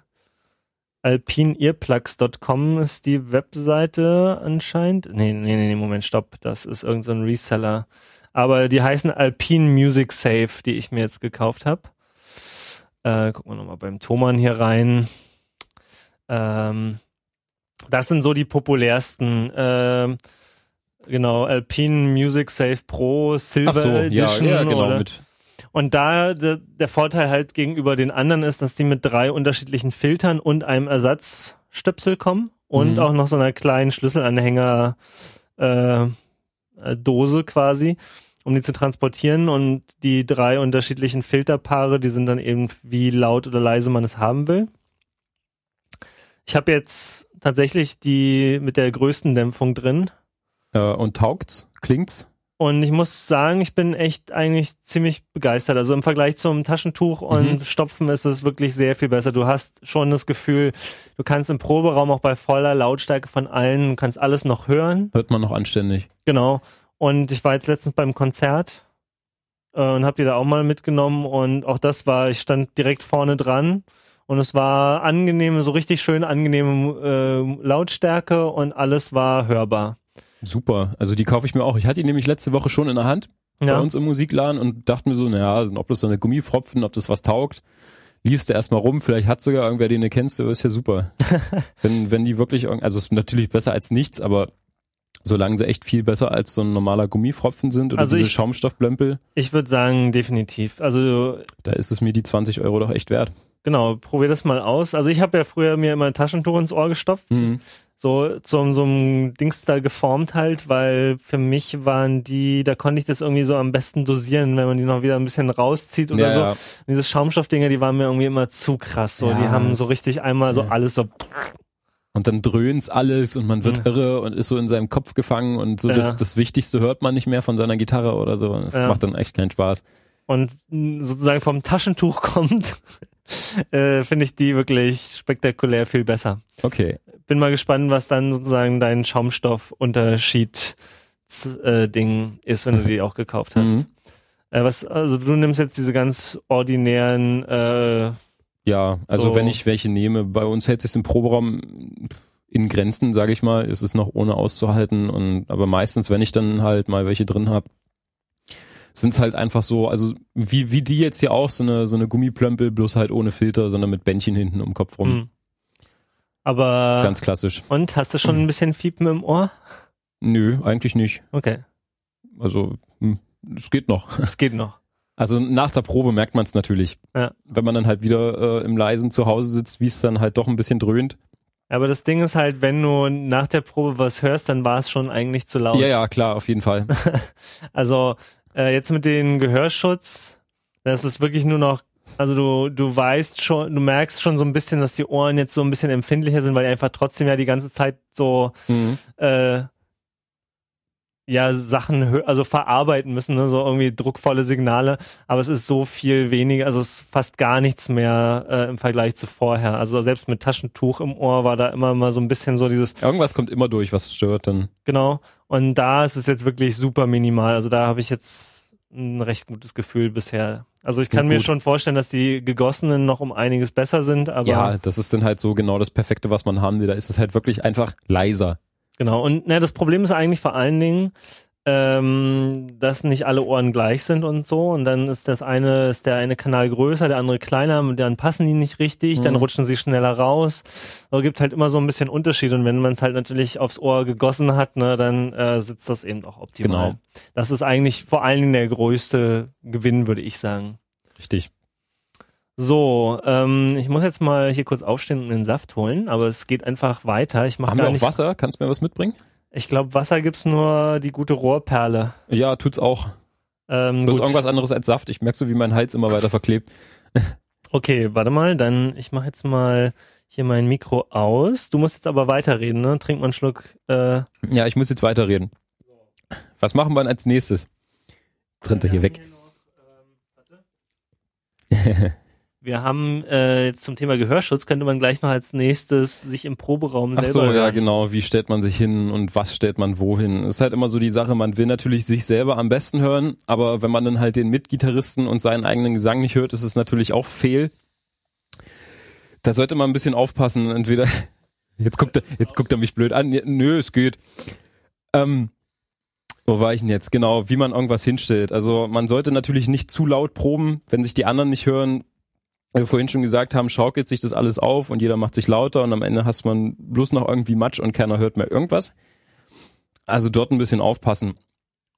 [SPEAKER 1] alpineearplugs.com ist die Webseite anscheinend. Nee, nee, nee, Moment, stopp, das ist irgendein so Reseller. Aber die heißen Alpine Music Safe, die ich mir jetzt gekauft habe. Äh, gucken wir nochmal beim Thomann hier rein. Ähm, das sind so die populärsten. Äh, genau, Alpine Music Safe Pro Silver so, Edition. Ja, ja genau. Oder? Mit. Und da de, der Vorteil halt gegenüber den anderen ist, dass die mit drei unterschiedlichen Filtern und einem Ersatzstöpsel kommen und mhm. auch noch so einer kleinen Schlüsselanhänger äh, Dose quasi, um die zu transportieren. Und die drei unterschiedlichen Filterpaare, die sind dann eben wie laut oder leise man es haben will. Ich habe jetzt tatsächlich die mit der größten Dämpfung drin.
[SPEAKER 2] Äh, und taugt's? Klingt's?
[SPEAKER 1] Und ich muss sagen, ich bin echt eigentlich ziemlich begeistert. Also im Vergleich zum Taschentuch und mhm. Stopfen ist es wirklich sehr viel besser. Du hast schon das Gefühl, du kannst im Proberaum auch bei voller Lautstärke von allen, du kannst alles noch hören.
[SPEAKER 2] Hört man noch anständig.
[SPEAKER 1] Genau. Und ich war jetzt letztens beim Konzert äh, und hab die da auch mal mitgenommen und auch das war, ich stand direkt vorne dran und es war angenehme, so richtig schön angenehme äh, Lautstärke und alles war hörbar.
[SPEAKER 2] Super, also die kaufe ich mir auch. Ich hatte die nämlich letzte Woche schon in der Hand ja. bei uns im Musikladen und dachte mir so, naja, sind ob das so eine Gummifropfen, ob das was taugt. Liefst du erstmal rum, vielleicht hat sogar irgendwer, den du kennst, ist ja super. wenn, wenn die wirklich, also ist natürlich besser als nichts, aber Solange sie echt viel besser als so ein normaler Gummifropfen sind oder
[SPEAKER 1] Also
[SPEAKER 2] diese
[SPEAKER 1] ich-
[SPEAKER 2] Schaumstoffblömpel,
[SPEAKER 1] Ich würde sagen, definitiv. Also
[SPEAKER 2] da ist es mir die 20 Euro doch echt wert.
[SPEAKER 1] Genau, probier das mal aus. Also ich habe ja früher mir immer ein Taschentuch ins Ohr gestopft,
[SPEAKER 2] Mhm.
[SPEAKER 1] so zum so einem Dings da geformt halt, weil für mich waren die, da konnte ich das irgendwie so am besten dosieren, wenn man die noch wieder ein bisschen rauszieht oder
[SPEAKER 2] Ja,
[SPEAKER 1] so.
[SPEAKER 2] ja.
[SPEAKER 1] Und diese Schaumstoffdinger, die waren mir irgendwie immer zu krass. So, die
[SPEAKER 2] Ja,
[SPEAKER 1] haben so richtig einmal so alles so.
[SPEAKER 2] Und dann dröhnt's alles und man wird
[SPEAKER 1] Ja.
[SPEAKER 2] irre und ist so in seinem Kopf gefangen und so
[SPEAKER 1] Ja.
[SPEAKER 2] das, das Wichtigste hört man nicht mehr von seiner Gitarre oder so. Das
[SPEAKER 1] Ja.
[SPEAKER 2] macht dann echt keinen Spaß.
[SPEAKER 1] Und sozusagen vom Taschentuch kommt, äh, finde ich die wirklich spektakulär viel besser.
[SPEAKER 2] Okay.
[SPEAKER 1] Bin mal gespannt, was dann sozusagen dein Schaumstoffunterschied äh, Ding ist, wenn du die auch gekauft hast.
[SPEAKER 2] Mhm.
[SPEAKER 1] Äh, was, also du nimmst jetzt diese ganz ordinären, äh,
[SPEAKER 2] Ja, also
[SPEAKER 1] So.
[SPEAKER 2] wenn ich welche nehme, bei uns hält sich im Proberaum in Grenzen, sage ich mal, ist es noch ohne auszuhalten und aber meistens, wenn ich dann halt mal welche drin habe, sind es halt einfach so, also wie wie die jetzt hier auch so eine so eine Gummiplömpel, bloß halt ohne Filter, sondern mit Bändchen hinten um Kopf rum.
[SPEAKER 1] mh. aber
[SPEAKER 2] Ganz klassisch.
[SPEAKER 1] und hast du schon ein bisschen Fiepen im Ohr?
[SPEAKER 2] Nö, eigentlich nicht.
[SPEAKER 1] Okay,
[SPEAKER 2] Also hm, es geht noch.
[SPEAKER 1] es geht noch.
[SPEAKER 2] Also nach der Probe merkt man es natürlich.
[SPEAKER 1] Ja.
[SPEAKER 2] Wenn man dann halt wieder äh, im Leisen zu Hause sitzt, wie es dann halt doch ein bisschen dröhnt.
[SPEAKER 1] Aber das Ding ist halt, wenn du nach der Probe was hörst, dann war es schon eigentlich zu laut.
[SPEAKER 2] Ja, ja, klar, auf jeden Fall.
[SPEAKER 1] Also äh, jetzt mit dem Gehörschutz, das ist wirklich nur noch, also du, du weißt schon, du merkst schon so ein bisschen, dass die Ohren jetzt so ein bisschen empfindlicher sind, weil die einfach trotzdem ja die ganze Zeit so
[SPEAKER 2] Mhm.
[SPEAKER 1] äh, ja Sachen also verarbeiten müssen, ne? so irgendwie druckvolle Signale, aber es ist so viel weniger, also es ist fast gar nichts mehr äh, im Vergleich zu vorher. Also selbst mit Taschentuch im Ohr war da immer mal so ein bisschen so dieses
[SPEAKER 2] Irgendwas kommt immer durch, was stört dann.
[SPEAKER 1] Genau. Und da ist es jetzt wirklich super minimal. Also da habe ich jetzt ein recht gutes Gefühl bisher. Also ich kann mir schon vorstellen, dass die gegossenen noch um einiges besser sind, aber
[SPEAKER 2] ja, das ist dann halt so genau das Perfekte, was man haben will. Da ist es halt wirklich einfach leiser.
[SPEAKER 1] Genau. Und ne, das Problem ist eigentlich vor allen Dingen, ähm, dass nicht alle Ohren gleich sind und so. Und dann ist das eine, ist der eine Kanal größer, der andere kleiner, und dann passen die nicht richtig, dann
[SPEAKER 2] Mhm.
[SPEAKER 1] rutschen sie schneller raus. Also gibt halt immer so ein bisschen Unterschied. Und wenn man es halt natürlich aufs Ohr gegossen hat, ne, dann äh, sitzt das eben auch optimal.
[SPEAKER 2] Genau.
[SPEAKER 1] Das ist eigentlich vor allen Dingen der größte Gewinn, würde ich sagen.
[SPEAKER 2] Richtig.
[SPEAKER 1] So, ähm, ich muss jetzt mal hier kurz aufstehen und den Saft holen, aber es geht einfach weiter. Ich mache
[SPEAKER 2] Haben wir
[SPEAKER 1] gar
[SPEAKER 2] auch
[SPEAKER 1] nicht.
[SPEAKER 2] Wasser? Kannst du mir was mitbringen?
[SPEAKER 1] Ich glaube, Wasser gibt's nur die gute Rohrperle.
[SPEAKER 2] Ja, tut's auch.
[SPEAKER 1] Ähm,
[SPEAKER 2] Bloß
[SPEAKER 1] gut.
[SPEAKER 2] irgendwas anderes als Saft. Ich merke so, wie mein Hals immer weiter verklebt.
[SPEAKER 1] Okay, warte mal, dann ich mache jetzt mal hier mein Mikro aus. Du musst jetzt aber weiterreden, ne? Trink mal einen Schluck. Äh,
[SPEAKER 2] Ja, ich muss jetzt weiterreden. Was machen wir denn als nächstes? Jetzt rennt er hier weg.
[SPEAKER 1] Wir haben äh, zum Thema Gehörschutz könnte man gleich noch als nächstes sich im Proberaum
[SPEAKER 2] Ach
[SPEAKER 1] selber
[SPEAKER 2] so, ja, genau. Wie stellt man sich hin und was stellt man wohin? Ist halt immer so die Sache, man will natürlich sich selber am besten hören, aber wenn man dann halt den Mitgitarristen und seinen eigenen Gesang nicht hört, ist es natürlich auch fehl. Da sollte man ein bisschen aufpassen. Entweder, jetzt guckt er, jetzt guckt er mich blöd an. Nö, es geht. Ähm, wo war ich denn jetzt? Genau, wie man irgendwas hinstellt. Also man sollte natürlich nicht zu laut proben, wenn sich die anderen nicht hören. Wir vorhin schon gesagt haben, schaukelt sich das alles auf und jeder macht sich lauter und am Ende hast man bloß noch irgendwie Matsch und keiner hört mehr irgendwas. Also dort ein bisschen aufpassen.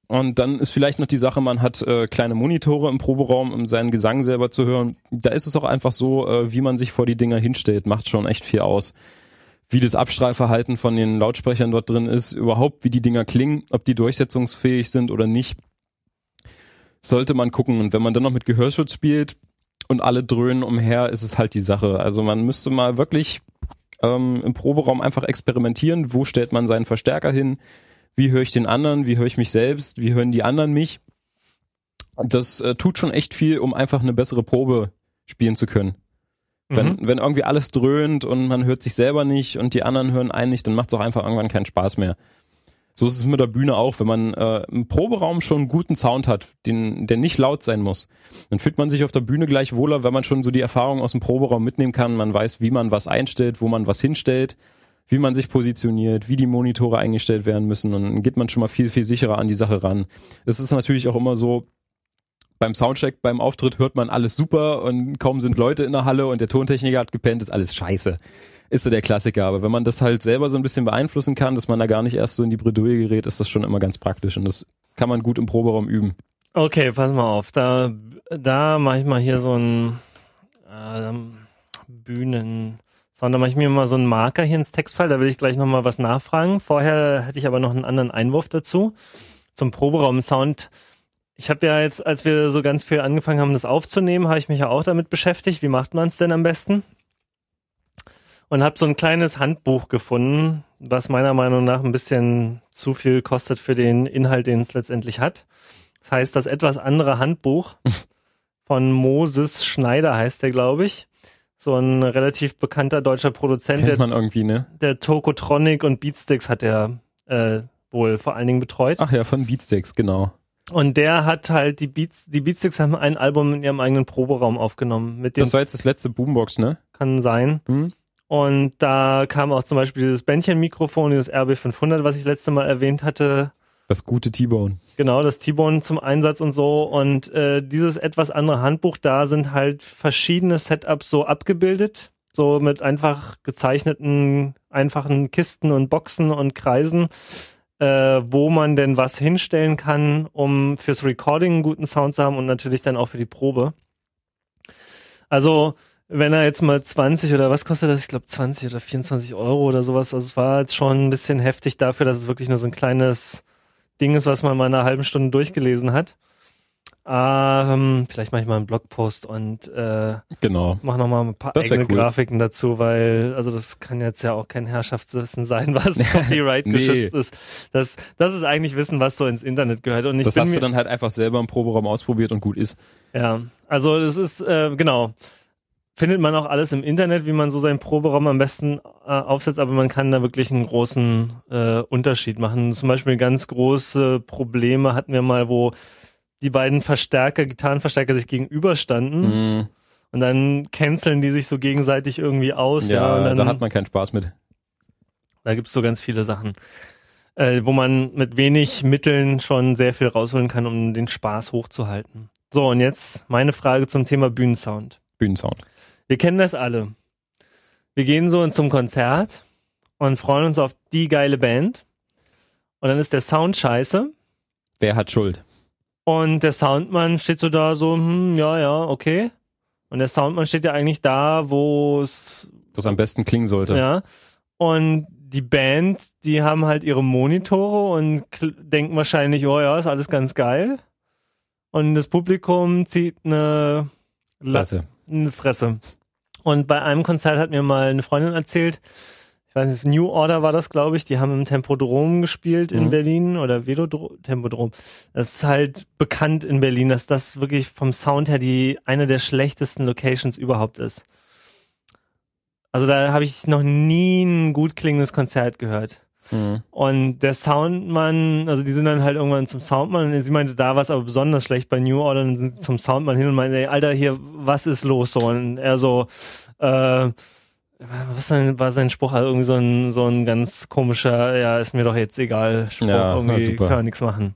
[SPEAKER 2] Und dann ist vielleicht noch die Sache, man hat äh, kleine Monitore im Proberaum, um seinen Gesang selber zu hören. Da ist es auch einfach so, äh, wie man sich vor die Dinger hinstellt, macht schon echt viel aus. Wie das Abstrahlverhalten von den Lautsprechern dort drin ist, überhaupt wie die Dinger klingen, ob die durchsetzungsfähig sind oder nicht, sollte man gucken. Und wenn man dann noch mit Gehörschutz spielt und alle dröhnen umher, ist es halt die Sache. Also man müsste mal wirklich ähm, im Proberaum einfach experimentieren. Wo stellt man seinen Verstärker hin? Wie höre ich den anderen? Wie höre ich mich selbst? Wie hören die anderen mich? Das äh, tut schon echt viel, um einfach eine bessere Probe spielen zu können. Wenn,
[SPEAKER 1] Mhm.
[SPEAKER 2] wenn irgendwie alles dröhnt und man hört sich selber nicht und die anderen hören einen nicht, dann macht es auch einfach irgendwann keinen Spaß mehr. So ist es mit der Bühne auch, wenn man äh, im Proberaum schon einen guten Sound hat, den, der nicht laut sein muss, dann fühlt man sich auf der Bühne gleich wohler, wenn man schon so die Erfahrung aus dem Proberaum mitnehmen kann. Man weiß, wie man was einstellt, wo man was hinstellt, wie man sich positioniert, wie die Monitore eingestellt werden müssen und dann geht man schon mal viel, viel sicherer an die Sache ran. Es ist natürlich auch immer so, beim Soundcheck, beim Auftritt hört man alles super und kaum sind Leute in der Halle und der Tontechniker hat gepennt, ist alles scheiße. Ist so der Klassiker. Aber wenn man das halt selber so ein bisschen beeinflussen kann, dass man da gar nicht erst so in die Bredouille gerät, ist das schon immer ganz praktisch und das kann man gut im Proberaum üben.
[SPEAKER 1] Okay, pass mal auf. Da, da mache ich mal hier so ein äh, Bühnen. So, da mache ich mir mal so einen Marker hier ins Textfile, da will ich gleich nochmal was nachfragen. Vorher hätte ich aber noch einen anderen Einwurf dazu. Zum Proberaum-Sound ich habe ja jetzt, als wir so ganz viel angefangen haben, das aufzunehmen, habe ich mich ja auch damit beschäftigt. Wie macht man es denn am besten? Und habe so ein kleines Handbuch gefunden, was meiner Meinung nach ein bisschen zu viel kostet für den Inhalt, den es letztendlich hat. Das heißt, das etwas andere Handbuch von Moses Schneider heißt der, glaube ich. So ein relativ bekannter deutscher Produzent.
[SPEAKER 2] Kennt man irgendwie, ne?
[SPEAKER 1] Der Tokotronic und Beatsticks hat er äh, wohl vor allen Dingen betreut.
[SPEAKER 2] Ach ja, von Beatsticks, genau.
[SPEAKER 1] Und der hat halt die Beats, die Beatsticks haben ein Album in ihrem eigenen Proberaum aufgenommen. Mit dem
[SPEAKER 2] das war jetzt das letzte Boombox, ne?
[SPEAKER 1] Kann sein. Mhm. Und da kam auch zum Beispiel dieses Bändchenmikrofon, dieses RB500, was ich letzte Mal erwähnt hatte.
[SPEAKER 2] Das gute T-Bone.
[SPEAKER 1] Genau, das T-Bone zum Einsatz und so. Und äh, dieses etwas andere Handbuch, da sind halt verschiedene Setups so abgebildet. So mit einfach gezeichneten, einfachen Kisten und Boxen und Kreisen äh, wo man denn was hinstellen kann, um fürs Recording einen guten Sound zu haben und natürlich dann auch für die Probe. Also, wenn er jetzt mal 20 oder was kostet das? Ich glaube 20 oder 24 Euro oder sowas. Also es war jetzt schon ein bisschen heftig dafür, dass es wirklich nur so ein kleines Ding ist, was man mal in einer halben Stunde durchgelesen hat. Ähm, vielleicht mache ich mal einen Blogpost und äh,
[SPEAKER 2] genau.
[SPEAKER 1] mache nochmal ein paar das eigene cool. Grafiken dazu, weil also das kann jetzt ja auch kein Herrschaftswissen sein, was Copyright nee. geschützt ist. Das, das ist eigentlich Wissen, was so ins Internet gehört. Und ich
[SPEAKER 2] das hast du dann halt einfach selber im Proberaum ausprobiert und gut ist.
[SPEAKER 1] Ja, also es ist äh, genau findet man auch alles im Internet, wie man so seinen Proberaum am besten äh, aufsetzt, aber man kann da wirklich einen großen äh, Unterschied machen. Zum Beispiel ganz große Probleme hatten wir mal, wo die beiden Verstärker, Gitarrenverstärker sich gegenüberstanden. Mm. Und dann canceln die sich so gegenseitig irgendwie aus.
[SPEAKER 2] Ja,
[SPEAKER 1] ja
[SPEAKER 2] dann, da hat man keinen Spaß mit.
[SPEAKER 1] Da gibt's so ganz viele Sachen, äh, wo man mit wenig Mitteln schon sehr viel rausholen kann, um den Spaß hochzuhalten. So, und jetzt meine Frage zum Thema Bühnensound.
[SPEAKER 2] Bühnensound.
[SPEAKER 1] Wir kennen das alle. Wir gehen so zum Konzert und freuen uns auf die geile Band. Und dann ist der Sound scheiße.
[SPEAKER 2] Wer hat Schuld?
[SPEAKER 1] Und der Soundmann steht so da so, hm, ja, ja, okay. Und der Soundmann steht ja eigentlich da, wo es...
[SPEAKER 2] Wo es am besten klingen sollte.
[SPEAKER 1] Ja. Und die Band, die haben halt ihre Monitore und denken wahrscheinlich, oh ja, ist alles ganz geil. Und das Publikum zieht eine
[SPEAKER 2] Fresse.
[SPEAKER 1] Eine Fresse. Und bei einem Konzert hat mir mal eine Freundin erzählt, ich weiß nicht, New Order war das, glaube ich, die haben im Tempodrom gespielt in mhm. Berlin oder Velodrom, Tempodrom. Das ist halt bekannt in Berlin, dass das wirklich vom Sound her die eine der schlechtesten Locations überhaupt ist. Also da habe ich noch nie ein gut klingendes Konzert gehört. Mhm. Und der Soundmann, also die sind dann halt irgendwann zum Soundmann und sie meinte, da war es aber besonders schlecht bei New Order und sind zum Soundmann hin und meinte, ey, Alter, hier, was ist los so? Und er so, äh, was war sein Spruch? Also irgendwie so ein, so ein ganz komischer, ja, ist mir doch jetzt egal, Spruch, ja, irgendwie kann man nichts machen.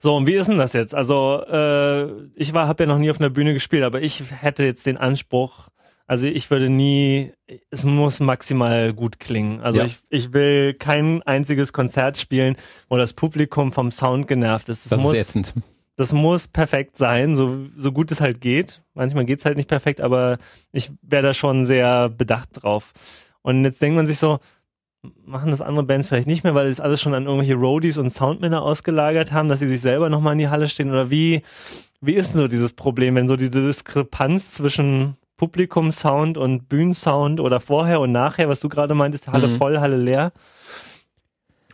[SPEAKER 1] So, und wie ist denn das jetzt? Also, äh, ich war, habe ja noch nie auf einer Bühne gespielt, aber ich hätte jetzt den Anspruch, also ich würde nie, es muss maximal gut klingen. Also ja. ich, ich will kein einziges Konzert spielen, wo das Publikum vom Sound genervt ist.
[SPEAKER 2] Es das
[SPEAKER 1] muss,
[SPEAKER 2] ist ätzend
[SPEAKER 1] das muss perfekt sein, so, so gut es halt geht. Manchmal geht's halt nicht perfekt, aber ich wäre da schon sehr bedacht drauf. Und jetzt denkt man sich so, machen das andere Bands vielleicht nicht mehr, weil es alles schon an irgendwelche Roadies und Soundmänner ausgelagert haben, dass sie sich selber nochmal in die Halle stehen? Oder wie, wie ist denn so dieses Problem, wenn so diese Diskrepanz zwischen Publikumsound und Bühnensound oder vorher und nachher, was du gerade meintest, Halle mhm. voll, Halle leer,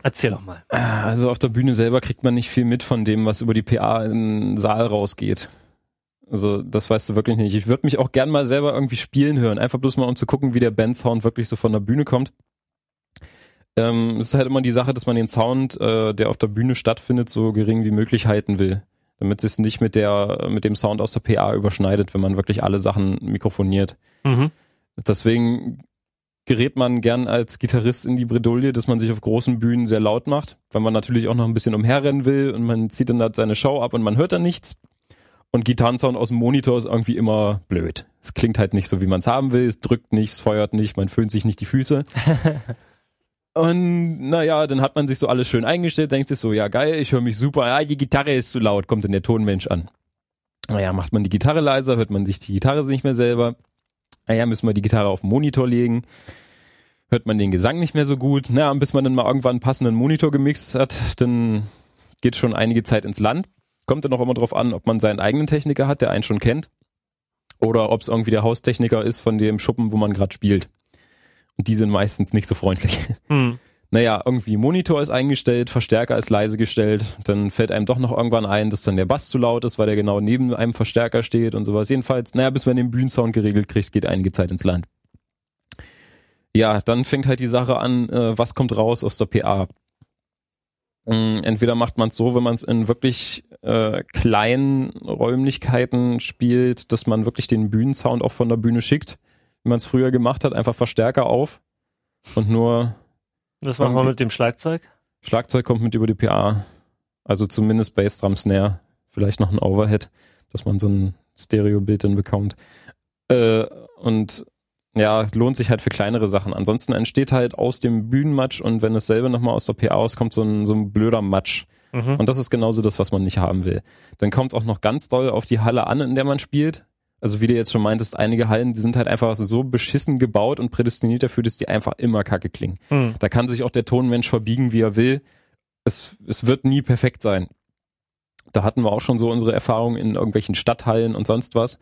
[SPEAKER 1] Erzähl doch mal.
[SPEAKER 2] Also auf der Bühne selber kriegt man nicht viel mit von dem, was über die PA in den Saal rausgeht. Also das weißt du wirklich nicht. Ich würde mich auch gern mal selber irgendwie spielen hören, einfach bloß mal um zu gucken, wie der Bandsound wirklich so von der Bühne kommt. Ähm, es ist halt immer die Sache, dass man den Sound, äh, der auf der Bühne stattfindet, so gering wie möglich halten will, damit es nicht mit der mit dem Sound aus der PA überschneidet, wenn man wirklich alle Sachen mikrofoniert. Mhm. Deswegen gerät man gern als Gitarrist in die Bredouille, dass man sich auf großen Bühnen sehr laut macht, weil man natürlich auch noch ein bisschen umherrennen will und man zieht dann halt seine Show ab und man hört dann nichts. Und Gitarrensound aus dem Monitor ist irgendwie immer blöd. Es klingt halt nicht so, wie man es haben will. Es drückt nicht, es feuert nicht, man föhnt sich nicht die Füße. Und naja, dann hat man sich so alles schön eingestellt, denkt sich so, ja geil, ich höre mich super, ja, die Gitarre ist zu laut, kommt dann der Tonmensch an. Naja, macht man die Gitarre leiser, hört man sich die Gitarre nicht mehr selber. Naja, müssen wir die Gitarre auf den Monitor legen. Hört man den Gesang nicht mehr so gut. Na, bis man dann mal irgendwann einen passenden Monitor gemixt hat, dann geht schon einige Zeit ins Land. Kommt dann auch immer drauf an, ob man seinen eigenen Techniker hat, der einen schon kennt. Oder ob es irgendwie der Haustechniker ist von dem Schuppen, wo man gerade spielt. Und die sind meistens nicht so freundlich. Hm. Naja, irgendwie Monitor ist eingestellt, Verstärker ist leise gestellt, dann fällt einem doch noch irgendwann ein, dass dann der Bass zu laut ist, weil der genau neben einem Verstärker steht und sowas. Jedenfalls, naja, bis man den Bühnensound geregelt kriegt, geht einige Zeit ins Land. Ja, dann fängt halt die Sache an, äh, was kommt raus aus der PA. Ähm, entweder macht man es so, wenn man es in wirklich äh, kleinen Räumlichkeiten spielt, dass man wirklich den Bühnensound auch von der Bühne schickt wie man es früher gemacht hat, einfach Verstärker auf und nur.
[SPEAKER 1] Das machen wir mit dem Schlagzeug?
[SPEAKER 2] Schlagzeug kommt mit über die PA. Also zumindest Bassdrum Snare. Vielleicht noch ein Overhead, dass man so ein Stereo-Bild dann bekommt. Äh, und ja, lohnt sich halt für kleinere Sachen. Ansonsten entsteht halt aus dem Bühnenmatsch und wenn es selber nochmal aus der PA auskommt, so ein, so ein blöder Matsch. Mhm. Und das ist genauso das, was man nicht haben will. Dann kommt auch noch ganz doll auf die Halle an, in der man spielt also wie du jetzt schon meintest, einige Hallen, die sind halt einfach so beschissen gebaut und prädestiniert dafür, dass die einfach immer kacke klingen. Mhm. Da kann sich auch der Tonmensch verbiegen, wie er will. Es, es wird nie perfekt sein. Da hatten wir auch schon so unsere Erfahrungen in irgendwelchen Stadthallen und sonst was.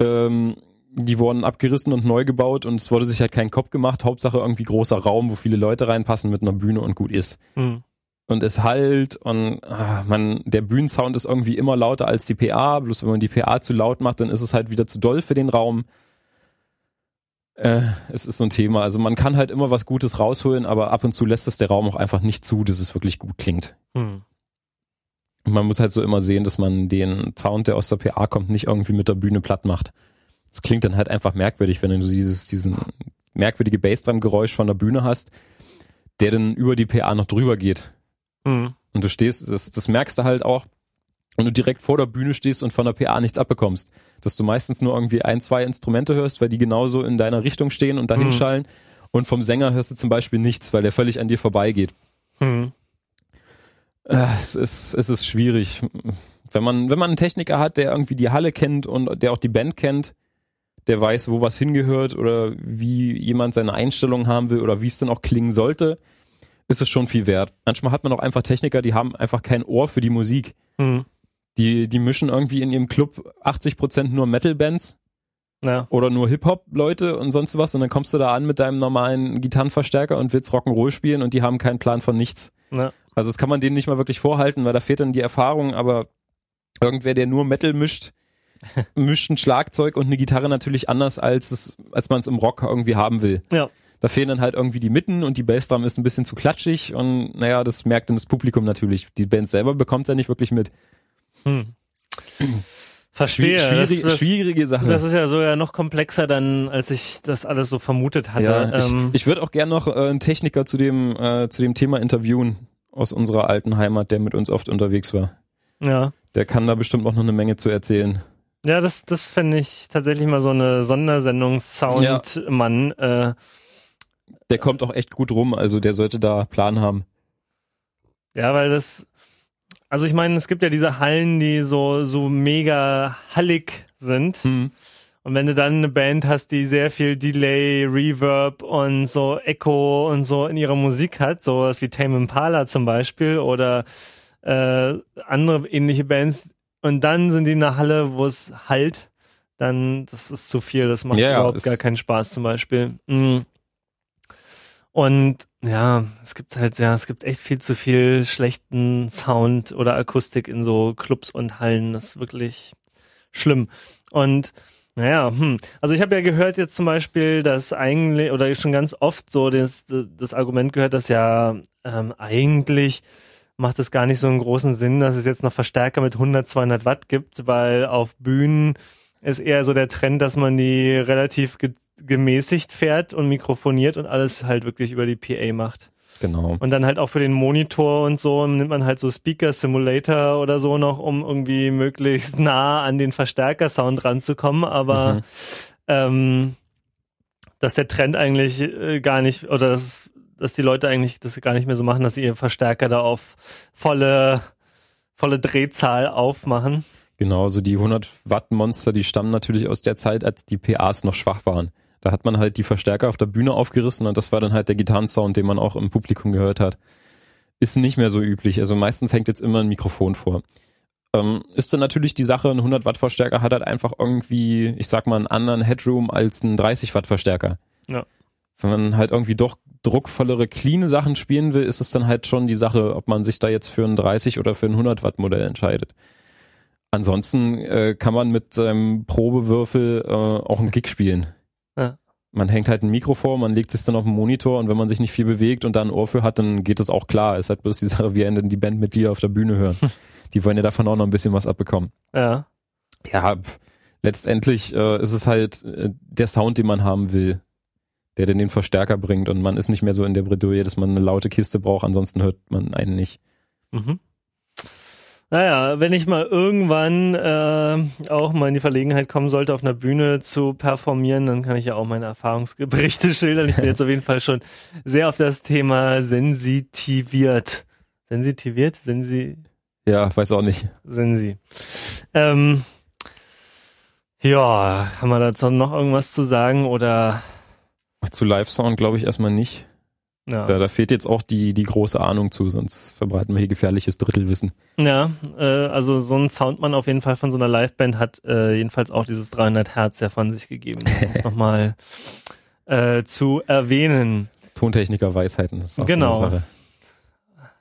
[SPEAKER 2] Ähm, die wurden abgerissen und neu gebaut und es wurde sich halt kein Kopf gemacht. Hauptsache irgendwie großer Raum, wo viele Leute reinpassen mit einer Bühne und gut ist. Mhm und es halt und ah, man der Bühnensound ist irgendwie immer lauter als die PA, bloß wenn man die PA zu laut macht, dann ist es halt wieder zu doll für den Raum. Äh, es ist so ein Thema. Also man kann halt immer was Gutes rausholen, aber ab und zu lässt es der Raum auch einfach nicht zu, dass es wirklich gut klingt. Hm. Man muss halt so immer sehen, dass man den Sound, der aus der PA kommt, nicht irgendwie mit der Bühne platt macht. Es klingt dann halt einfach merkwürdig, wenn du dieses, diesen merkwürdige Bassdrum-Geräusch von der Bühne hast, der dann über die PA noch drüber geht. Mhm. Und du stehst, das, das merkst du halt auch, wenn du direkt vor der Bühne stehst und von der PA nichts abbekommst. Dass du meistens nur irgendwie ein, zwei Instrumente hörst, weil die genauso in deiner Richtung stehen und dahin mhm. schallen. Und vom Sänger hörst du zum Beispiel nichts, weil der völlig an dir vorbeigeht. Mhm. Äh, es, ist, es ist schwierig. Wenn man, wenn man einen Techniker hat, der irgendwie die Halle kennt und der auch die Band kennt, der weiß, wo was hingehört oder wie jemand seine Einstellung haben will oder wie es dann auch klingen sollte, ist es schon viel wert. Manchmal hat man auch einfach Techniker, die haben einfach kein Ohr für die Musik. Mhm. Die, die mischen irgendwie in ihrem Club 80 Prozent nur Metal-Bands ja. oder nur Hip-Hop-Leute und sonst was und dann kommst du da an mit deinem normalen Gitarrenverstärker und willst Rock'n'Roll spielen und die haben keinen Plan von nichts. Ja. Also das kann man denen nicht mal wirklich vorhalten, weil da fehlt dann die Erfahrung, aber irgendwer, der nur Metal mischt, mischt ein Schlagzeug und eine Gitarre natürlich anders, als es, als man es im Rock irgendwie haben will. Ja da fehlen dann halt irgendwie die Mitten und die Bassdrum ist ein bisschen zu klatschig und naja, das merkt dann das Publikum natürlich. Die Band selber bekommt ja nicht wirklich mit. Hm.
[SPEAKER 1] Verstehe.
[SPEAKER 2] Schwierig, das, das, schwierige Sache.
[SPEAKER 1] Das ist ja so ja noch komplexer dann, als ich das alles so vermutet hatte. Ja,
[SPEAKER 2] ähm, ich ich würde auch gern noch äh, einen Techniker zu dem, äh, zu dem Thema interviewen aus unserer alten Heimat, der mit uns oft unterwegs war. Ja. Der kann da bestimmt auch noch eine Menge zu erzählen.
[SPEAKER 1] Ja, das, das fände ich tatsächlich mal so eine Sondersendung Soundmann. Ja. Äh,
[SPEAKER 2] der kommt auch echt gut rum, also der sollte da Plan haben.
[SPEAKER 1] Ja, weil das, also ich meine, es gibt ja diese Hallen, die so, so mega hallig sind. Mhm. Und wenn du dann eine Band hast, die sehr viel Delay, Reverb und so Echo und so in ihrer Musik hat, sowas wie Tame Impala zum Beispiel oder äh, andere ähnliche Bands, und dann sind die in einer Halle, wo es halt, dann das ist zu viel, das macht ja, überhaupt gar keinen Spaß zum Beispiel. Mhm. Und ja, es gibt halt, ja, es gibt echt viel zu viel schlechten Sound oder Akustik in so Clubs und Hallen. Das ist wirklich schlimm. Und naja, hm. also ich habe ja gehört jetzt zum Beispiel, dass eigentlich, oder schon ganz oft so das, das Argument gehört, dass ja ähm, eigentlich macht es gar nicht so einen großen Sinn, dass es jetzt noch Verstärker mit 100, 200 Watt gibt, weil auf Bühnen ist eher so der Trend, dass man die relativ gemäßigt fährt und mikrofoniert und alles halt wirklich über die PA macht.
[SPEAKER 2] Genau.
[SPEAKER 1] Und dann halt auch für den Monitor und so nimmt man halt so Speaker Simulator oder so noch, um irgendwie möglichst nah an den Verstärker-Sound ranzukommen. Aber mhm. ähm, dass der Trend eigentlich äh, gar nicht, oder dass, dass die Leute eigentlich das gar nicht mehr so machen, dass sie ihr Verstärker da auf volle, volle Drehzahl aufmachen.
[SPEAKER 2] Genau, so die 100 Watt Monster, die stammen natürlich aus der Zeit, als die PAs noch schwach waren. Da hat man halt die Verstärker auf der Bühne aufgerissen und das war dann halt der Gitarrensound, den man auch im Publikum gehört hat. Ist nicht mehr so üblich. Also meistens hängt jetzt immer ein Mikrofon vor. Ähm, ist dann natürlich die Sache, ein 100 Watt Verstärker hat halt einfach irgendwie, ich sag mal, einen anderen Headroom als ein 30 Watt Verstärker.
[SPEAKER 1] Ja.
[SPEAKER 2] Wenn man halt irgendwie doch druckvollere, clean Sachen spielen will, ist es dann halt schon die Sache, ob man sich da jetzt für ein 30 oder für ein 100 Watt Modell entscheidet. Ansonsten äh, kann man mit seinem Probewürfel äh, auch einen Gig spielen. Ja. Man hängt halt ein Mikro vor, man legt es dann auf den Monitor und wenn man sich nicht viel bewegt und da ein Ohr für hat, dann geht das auch klar. Es ist halt bloß die Sache, wie denn die Bandmitglieder auf der Bühne hören. die wollen ja davon auch noch ein bisschen was abbekommen.
[SPEAKER 1] Ja.
[SPEAKER 2] Ja, letztendlich äh, ist es halt äh, der Sound, den man haben will, der dann den Verstärker bringt und man ist nicht mehr so in der Bredouille, dass man eine laute Kiste braucht, ansonsten hört man einen nicht.
[SPEAKER 1] Mhm. Naja, wenn ich mal irgendwann äh, auch mal in die Verlegenheit kommen sollte, auf einer Bühne zu performieren, dann kann ich ja auch meine Erfahrungsberichte schildern. Ich bin jetzt auf jeden Fall schon sehr auf das Thema sensitiviert. Sensitiviert? Sensi?
[SPEAKER 2] Ja, weiß auch nicht.
[SPEAKER 1] Sensi. Ähm, ja, haben wir dazu noch irgendwas zu sagen oder?
[SPEAKER 2] Zu Live-Sound glaube ich erstmal nicht. Ja. Da, da fehlt jetzt auch die, die große Ahnung zu, sonst verbreiten wir hier gefährliches Drittelwissen.
[SPEAKER 1] Ja, äh, also so ein Soundmann auf jeden Fall von so einer Liveband hat äh, jedenfalls auch dieses 300 Hertz ja von sich gegeben, um es nochmal äh, zu erwähnen.
[SPEAKER 2] Tontechniker-Weisheiten.
[SPEAKER 1] Genau. So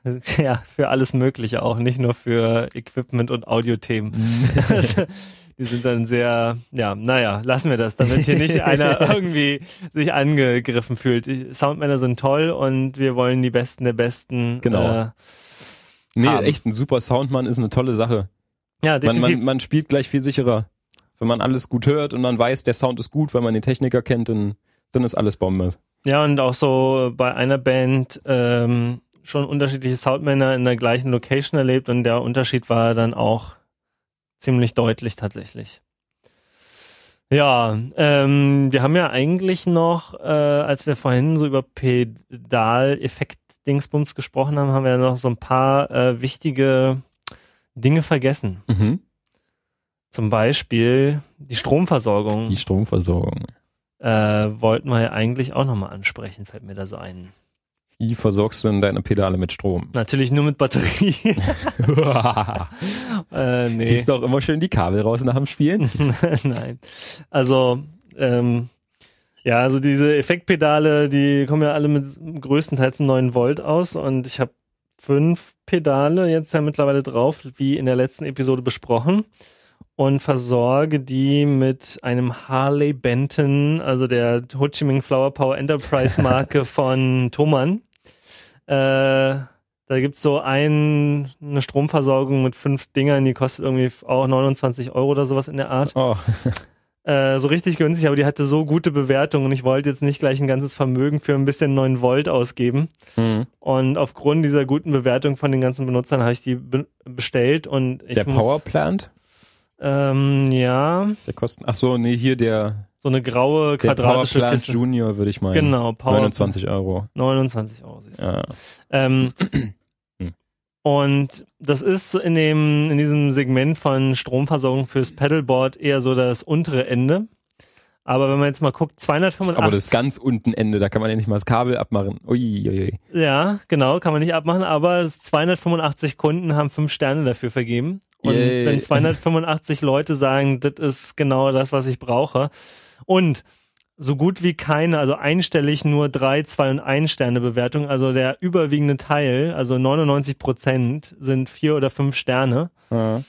[SPEAKER 1] ja, für alles Mögliche auch, nicht nur für Equipment und Audiothemen. die sind dann sehr, ja, naja, lassen wir das, damit hier nicht einer irgendwie sich angegriffen fühlt. Soundmänner sind toll und wir wollen die Besten der Besten.
[SPEAKER 2] Genau. Äh, nee, haben. echt ein super Soundmann ist eine tolle Sache.
[SPEAKER 1] Ja, definitiv.
[SPEAKER 2] Man, man, man spielt gleich viel sicherer. Wenn man alles gut hört und man weiß, der Sound ist gut, weil man den Techniker kennt, dann, dann ist alles Bombe.
[SPEAKER 1] Ja, und auch so bei einer Band ähm, schon unterschiedliche Soundmänner in der gleichen Location erlebt und der Unterschied war dann auch ziemlich deutlich tatsächlich. Ja, ähm, wir haben ja eigentlich noch, äh, als wir vorhin so über Pedal-Effekt-Dingsbums gesprochen haben, haben wir ja noch so ein paar äh, wichtige Dinge vergessen.
[SPEAKER 2] Mhm.
[SPEAKER 1] Zum Beispiel die Stromversorgung.
[SPEAKER 2] Die Stromversorgung.
[SPEAKER 1] Äh, wollten wir ja eigentlich auch nochmal ansprechen, fällt mir da so ein.
[SPEAKER 2] Wie versorgst du denn deine Pedale mit Strom?
[SPEAKER 1] Natürlich nur mit Batterie.
[SPEAKER 2] äh, nee. Ziehst du auch immer schön die Kabel raus nach dem Spielen?
[SPEAKER 1] Nein. Also, ähm, ja, also diese Effektpedale, die kommen ja alle mit größtenteils 9 Volt aus und ich habe fünf Pedale jetzt ja mittlerweile drauf, wie in der letzten Episode besprochen und versorge die mit einem Harley Benton, also der Ho Chi Minh Flower Power Enterprise Marke von Thomann. Äh, da gibt's so ein, eine Stromversorgung mit fünf Dingern, die kostet irgendwie auch 29 Euro oder sowas in der Art.
[SPEAKER 2] Oh.
[SPEAKER 1] Äh, so richtig günstig, aber die hatte so gute Bewertungen und ich wollte jetzt nicht gleich ein ganzes Vermögen für ein bisschen 9 Volt ausgeben.
[SPEAKER 2] Mhm.
[SPEAKER 1] Und aufgrund dieser guten Bewertung von den ganzen Benutzern habe ich die be bestellt und ich
[SPEAKER 2] Der muss, Powerplant?
[SPEAKER 1] Ähm, ja.
[SPEAKER 2] Der kostet, ach so, nee, hier der,
[SPEAKER 1] so eine graue quadratische
[SPEAKER 2] der Kiste. Junior würde ich meinen.
[SPEAKER 1] Genau,
[SPEAKER 2] Power 29 Euro.
[SPEAKER 1] 29 Euro, siehst
[SPEAKER 2] du. Ja.
[SPEAKER 1] Ähm, hm. und das ist in dem in diesem Segment von Stromversorgung fürs Pedalboard eher so das untere Ende. Aber wenn man jetzt mal guckt, 285.
[SPEAKER 2] Aber das ganz unten Ende, da kann man ja nicht mal das Kabel abmachen. Ui, ui, ui.
[SPEAKER 1] Ja, genau, kann man nicht abmachen, aber 285 Kunden haben fünf Sterne dafür vergeben. Und Yay. wenn 285 Leute sagen, das ist genau das, was ich brauche, und so gut wie keine, also einstellig nur drei, zwei und ein Sterne Bewertung. Also der überwiegende Teil, also 99 Prozent sind vier oder fünf Sterne.
[SPEAKER 2] Ja.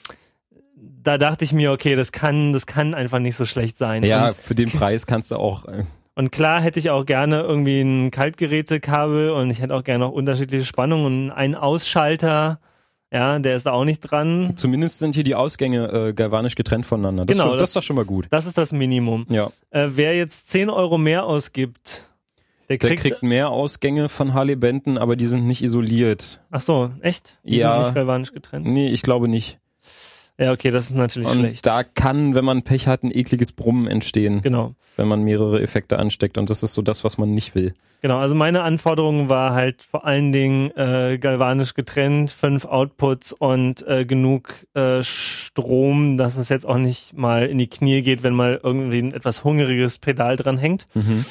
[SPEAKER 1] Da dachte ich mir, okay, das kann, das kann einfach nicht so schlecht sein.
[SPEAKER 2] Ja, und, für den Preis kannst du auch. Äh
[SPEAKER 1] und klar hätte ich auch gerne irgendwie ein Kaltgerätekabel und ich hätte auch gerne noch unterschiedliche Spannungen und einen Ausschalter ja, der ist da auch nicht dran.
[SPEAKER 2] Zumindest sind hier die Ausgänge äh, galvanisch getrennt voneinander. Das
[SPEAKER 1] genau,
[SPEAKER 2] schon, das, das ist doch schon mal gut.
[SPEAKER 1] Das ist das Minimum.
[SPEAKER 2] Ja.
[SPEAKER 1] Äh, wer jetzt 10 Euro mehr ausgibt,
[SPEAKER 2] Der kriegt, der kriegt mehr Ausgänge von Harley Benton, aber die sind nicht isoliert.
[SPEAKER 1] Ach so, echt?
[SPEAKER 2] Die ja.
[SPEAKER 1] sind nicht galvanisch getrennt?
[SPEAKER 2] Nee, ich glaube nicht.
[SPEAKER 1] Ja, okay, das ist natürlich
[SPEAKER 2] und
[SPEAKER 1] schlecht.
[SPEAKER 2] Da kann, wenn man Pech hat, ein ekliges Brummen entstehen.
[SPEAKER 1] Genau.
[SPEAKER 2] Wenn man mehrere Effekte ansteckt und das ist so das, was man nicht will.
[SPEAKER 1] Genau, also meine Anforderung war halt vor allen Dingen äh, galvanisch getrennt, fünf Outputs und äh, genug äh, Strom, dass es jetzt auch nicht mal in die Knie geht, wenn mal irgendwie ein etwas hungriges Pedal dran hängt.
[SPEAKER 2] Mhm.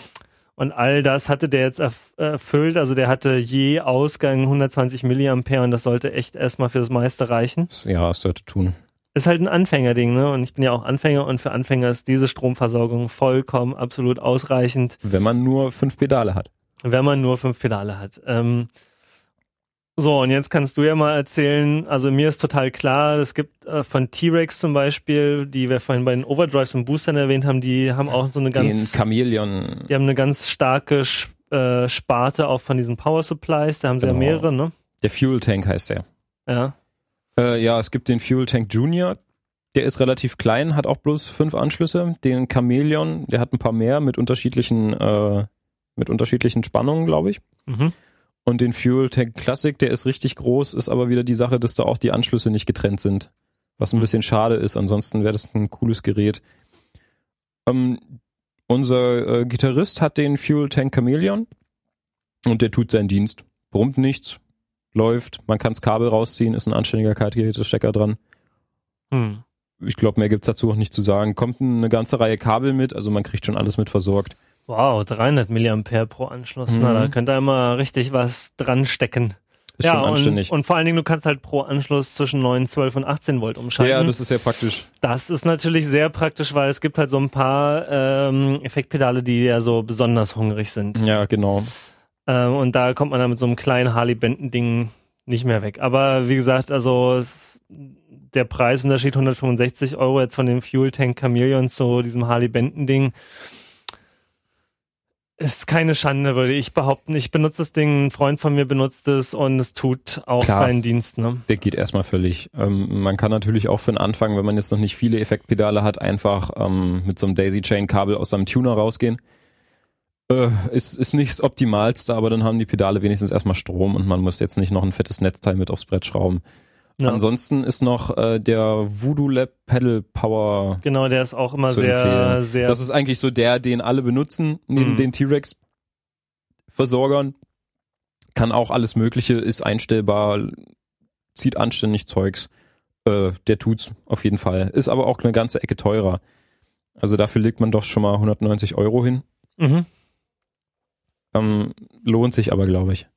[SPEAKER 1] Und all das hatte der jetzt erf erfüllt. Also der hatte je Ausgang 120 Milliampere und das sollte echt erstmal für das meiste reichen.
[SPEAKER 2] Ja, es sollte tun
[SPEAKER 1] ist halt ein Anfängerding, ne? Und ich bin ja auch Anfänger und für Anfänger ist diese Stromversorgung vollkommen absolut ausreichend.
[SPEAKER 2] Wenn man nur fünf Pedale hat.
[SPEAKER 1] Wenn man nur fünf Pedale hat. Ähm, so, und jetzt kannst du ja mal erzählen, also mir ist total klar, es gibt äh, von T-Rex zum Beispiel, die wir vorhin bei den Overdrives und Boostern erwähnt haben, die haben auch so eine ganz...
[SPEAKER 2] Den Chameleon.
[SPEAKER 1] Die haben eine ganz starke äh, Sparte auch von diesen Power Supplies, da haben sie genau. ja mehrere, ne?
[SPEAKER 2] Der Fuel Tank heißt der.
[SPEAKER 1] Ja.
[SPEAKER 2] Äh, ja, es gibt den Fuel Tank Junior. Der ist relativ klein, hat auch bloß fünf Anschlüsse. Den Chameleon, der hat ein paar mehr mit unterschiedlichen, äh, mit unterschiedlichen Spannungen, glaube ich.
[SPEAKER 1] Mhm.
[SPEAKER 2] Und den Fuel Tank Classic, der ist richtig groß, ist aber wieder die Sache, dass da auch die Anschlüsse nicht getrennt sind. Was ein mhm. bisschen schade ist, ansonsten wäre das ein cooles Gerät. Ähm, unser äh, Gitarrist hat den Fuel Tank Chameleon und der tut seinen Dienst. Brummt nichts, läuft, man kann das Kabel rausziehen, ist ein anständiger Kaltgeräte-Stecker dran.
[SPEAKER 1] Hm.
[SPEAKER 2] Ich glaube, mehr gibt's dazu auch nicht zu sagen. Kommt eine ganze Reihe Kabel mit, also man kriegt schon alles mit versorgt.
[SPEAKER 1] Wow, 300 Milliampere pro Anschluss. Mhm. Na, da könnt ihr immer richtig was dran stecken.
[SPEAKER 2] Ist ja, schon anständig.
[SPEAKER 1] Und, und vor allen Dingen, du kannst halt pro Anschluss zwischen 9, 12 und 18 Volt umschalten.
[SPEAKER 2] Ja, das ist sehr praktisch.
[SPEAKER 1] Das ist natürlich sehr praktisch, weil es gibt halt so ein paar ähm, Effektpedale, die ja so besonders hungrig sind.
[SPEAKER 2] Ja, genau.
[SPEAKER 1] Ähm, und da kommt man dann mit so einem kleinen Harley-Benton-Ding nicht mehr weg. Aber wie gesagt, also es, der Preisunterschied 165 Euro jetzt von dem Fuel Tank Chameleon zu diesem Harley-Benton-Ding ist keine Schande, würde ich behaupten. Ich benutze das Ding, ein Freund von mir benutzt es und es tut auch Klar, seinen Dienst. Ne?
[SPEAKER 2] Der geht erstmal völlig. Ähm, man kann natürlich auch für den Anfang, wenn man jetzt noch nicht viele Effektpedale hat, einfach ähm, mit so einem Daisy-Chain-Kabel aus seinem Tuner rausgehen äh, ist, ist nicht das Optimalste, aber dann haben die Pedale wenigstens erstmal Strom und man muss jetzt nicht noch ein fettes Netzteil mit aufs Brett schrauben. Ja. Ansonsten ist noch äh, der Voodoo Lab Pedal Power.
[SPEAKER 1] Genau, der ist auch immer sehr, empfehlen. sehr.
[SPEAKER 2] Das ist eigentlich so der, den alle benutzen, neben mhm. den T-Rex Versorgern. Kann auch alles Mögliche, ist einstellbar, zieht anständig Zeugs. Äh, der tut's auf jeden Fall. Ist aber auch eine ganze Ecke teurer. Also dafür legt man doch schon mal 190 Euro hin.
[SPEAKER 1] Mhm.
[SPEAKER 2] Ähm, lohnt sich aber, glaube ich.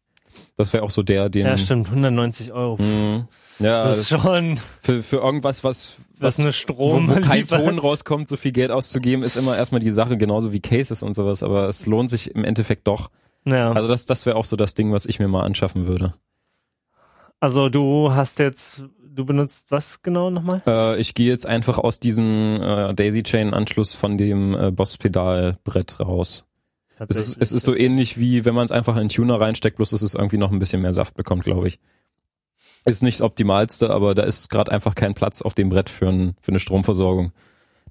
[SPEAKER 2] Das wäre auch so der, den.
[SPEAKER 1] Ja, stimmt, 190 Euro.
[SPEAKER 2] Mhm. Ja,
[SPEAKER 1] das ist schon.
[SPEAKER 2] Für, für irgendwas, was,
[SPEAKER 1] was, was eine Strom.
[SPEAKER 2] Wo, wo kein Ton rauskommt, so viel Geld auszugeben, ist immer erstmal die Sache, genauso wie Cases und sowas, aber es lohnt sich im Endeffekt doch.
[SPEAKER 1] Ja.
[SPEAKER 2] Also das, das wäre auch so das Ding, was ich mir mal anschaffen würde.
[SPEAKER 1] Also du hast jetzt, du benutzt was genau nochmal?
[SPEAKER 2] Äh, ich gehe jetzt einfach aus diesem äh, Daisy-Chain-Anschluss von dem äh, Boss-Pedalbrett raus. Es ist, es ist so ähnlich wie wenn man es einfach in einen Tuner reinsteckt, bloß dass es irgendwie noch ein bisschen mehr Saft bekommt, glaube ich. Ist nicht das Optimalste, aber da ist gerade einfach kein Platz auf dem Brett für, ein, für eine Stromversorgung.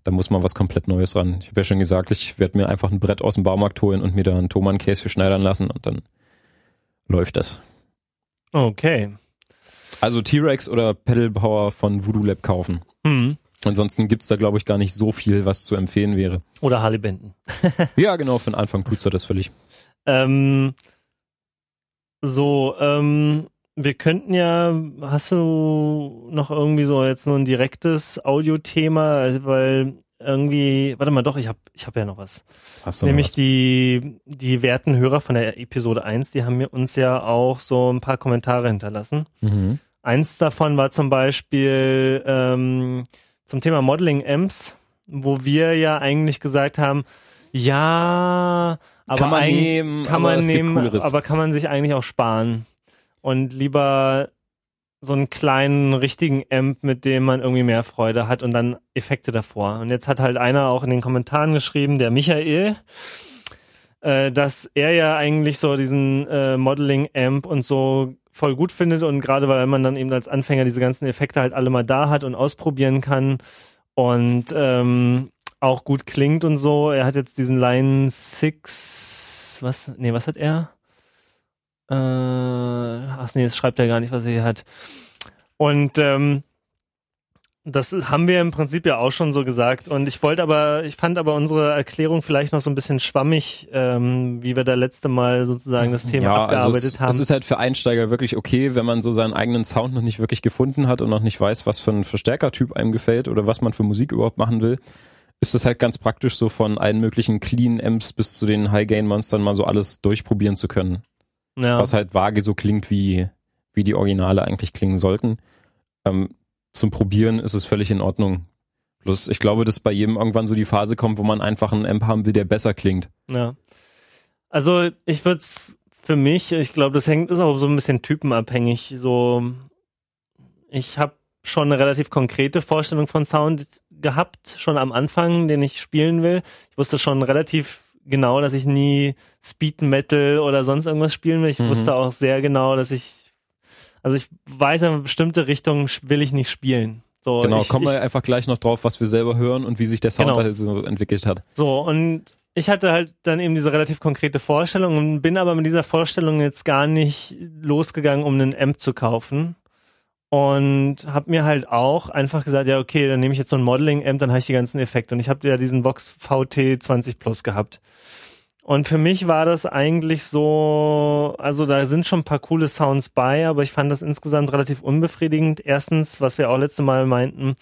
[SPEAKER 2] Da muss man was komplett Neues ran. Ich habe ja schon gesagt, ich werde mir einfach ein Brett aus dem Baumarkt holen und mir da einen Thomann-Case für schneidern lassen und dann läuft das.
[SPEAKER 1] Okay.
[SPEAKER 2] Also T-Rex oder Pedal Power von Voodoo Lab kaufen.
[SPEAKER 1] Mhm.
[SPEAKER 2] Ansonsten gibt's da, glaube ich, gar nicht so viel, was zu empfehlen wäre.
[SPEAKER 1] Oder Harley Benton.
[SPEAKER 2] ja, genau, für den Anfang tut's das völlig.
[SPEAKER 1] Ähm, so, ähm, wir könnten ja, hast du noch irgendwie so jetzt nur ein direktes Audiothema, weil irgendwie, warte mal doch, ich habe ich hab ja noch was.
[SPEAKER 2] Hast du
[SPEAKER 1] Nämlich
[SPEAKER 2] was?
[SPEAKER 1] die die werten Hörer von der Episode 1, die haben mir uns ja auch so ein paar Kommentare hinterlassen.
[SPEAKER 2] Mhm.
[SPEAKER 1] Eins davon war zum Beispiel ähm, zum Thema Modeling Amps, wo wir ja eigentlich gesagt haben, ja, aber
[SPEAKER 2] kann man nehmen,
[SPEAKER 1] kann man nehmen, aber kann man sich eigentlich auch sparen und lieber so einen kleinen richtigen Amp, mit dem man irgendwie mehr Freude hat und dann Effekte davor. Und jetzt hat halt einer auch in den Kommentaren geschrieben, der Michael, äh, dass er ja eigentlich so diesen äh, Modeling Amp und so voll gut findet und gerade weil man dann eben als Anfänger diese ganzen Effekte halt alle mal da hat und ausprobieren kann und ähm, auch gut klingt und so. Er hat jetzt diesen Line 6 was, nee, was hat er? Äh, ach nee, das schreibt er gar nicht, was er hier hat. Und ähm, das haben wir im Prinzip ja auch schon so gesagt. Und ich wollte aber, ich fand aber unsere Erklärung vielleicht noch so ein bisschen schwammig, ähm, wie wir da letzte Mal sozusagen das Thema ja, abgearbeitet
[SPEAKER 2] also es,
[SPEAKER 1] haben.
[SPEAKER 2] Es ist halt für Einsteiger wirklich okay, wenn man so seinen eigenen Sound noch nicht wirklich gefunden hat und noch nicht weiß, was für ein Verstärkertyp einem gefällt oder was man für Musik überhaupt machen will. Ist es halt ganz praktisch, so von allen möglichen Clean Amps bis zu den High-Gain-Monstern mal so alles durchprobieren zu können. Ja. Was halt vage so klingt, wie, wie die Originale eigentlich klingen sollten. Ähm, zum Probieren ist es völlig in Ordnung. Bloß ich glaube, dass bei jedem irgendwann so die Phase kommt, wo man einfach einen Amp haben will, der besser klingt.
[SPEAKER 1] Ja. Also ich würde es für mich, ich glaube, das hängt ist auch so ein bisschen typenabhängig. So, ich habe schon eine relativ konkrete Vorstellung von Sound gehabt, schon am Anfang, den ich spielen will. Ich wusste schon relativ genau, dass ich nie Speed Metal oder sonst irgendwas spielen will. Ich mhm. wusste auch sehr genau, dass ich also ich weiß, eine bestimmte Richtung will ich nicht spielen. So,
[SPEAKER 2] genau,
[SPEAKER 1] ich,
[SPEAKER 2] kommen wir einfach gleich noch drauf, was wir selber hören und wie sich der Sound genau. da so entwickelt hat.
[SPEAKER 1] So, und ich hatte halt dann eben diese relativ konkrete Vorstellung und bin aber mit dieser Vorstellung jetzt gar nicht losgegangen, um einen Amp zu kaufen. Und habe mir halt auch einfach gesagt, ja, okay, dann nehme ich jetzt so ein Modeling-Amp, dann habe ich die ganzen Effekte. Und ich habe ja diesen Vox VT 20 Plus gehabt. Und für mich war das eigentlich so, also da sind schon ein paar coole Sounds bei, aber ich fand das insgesamt relativ unbefriedigend. Erstens, was wir auch letzte Mal meinten,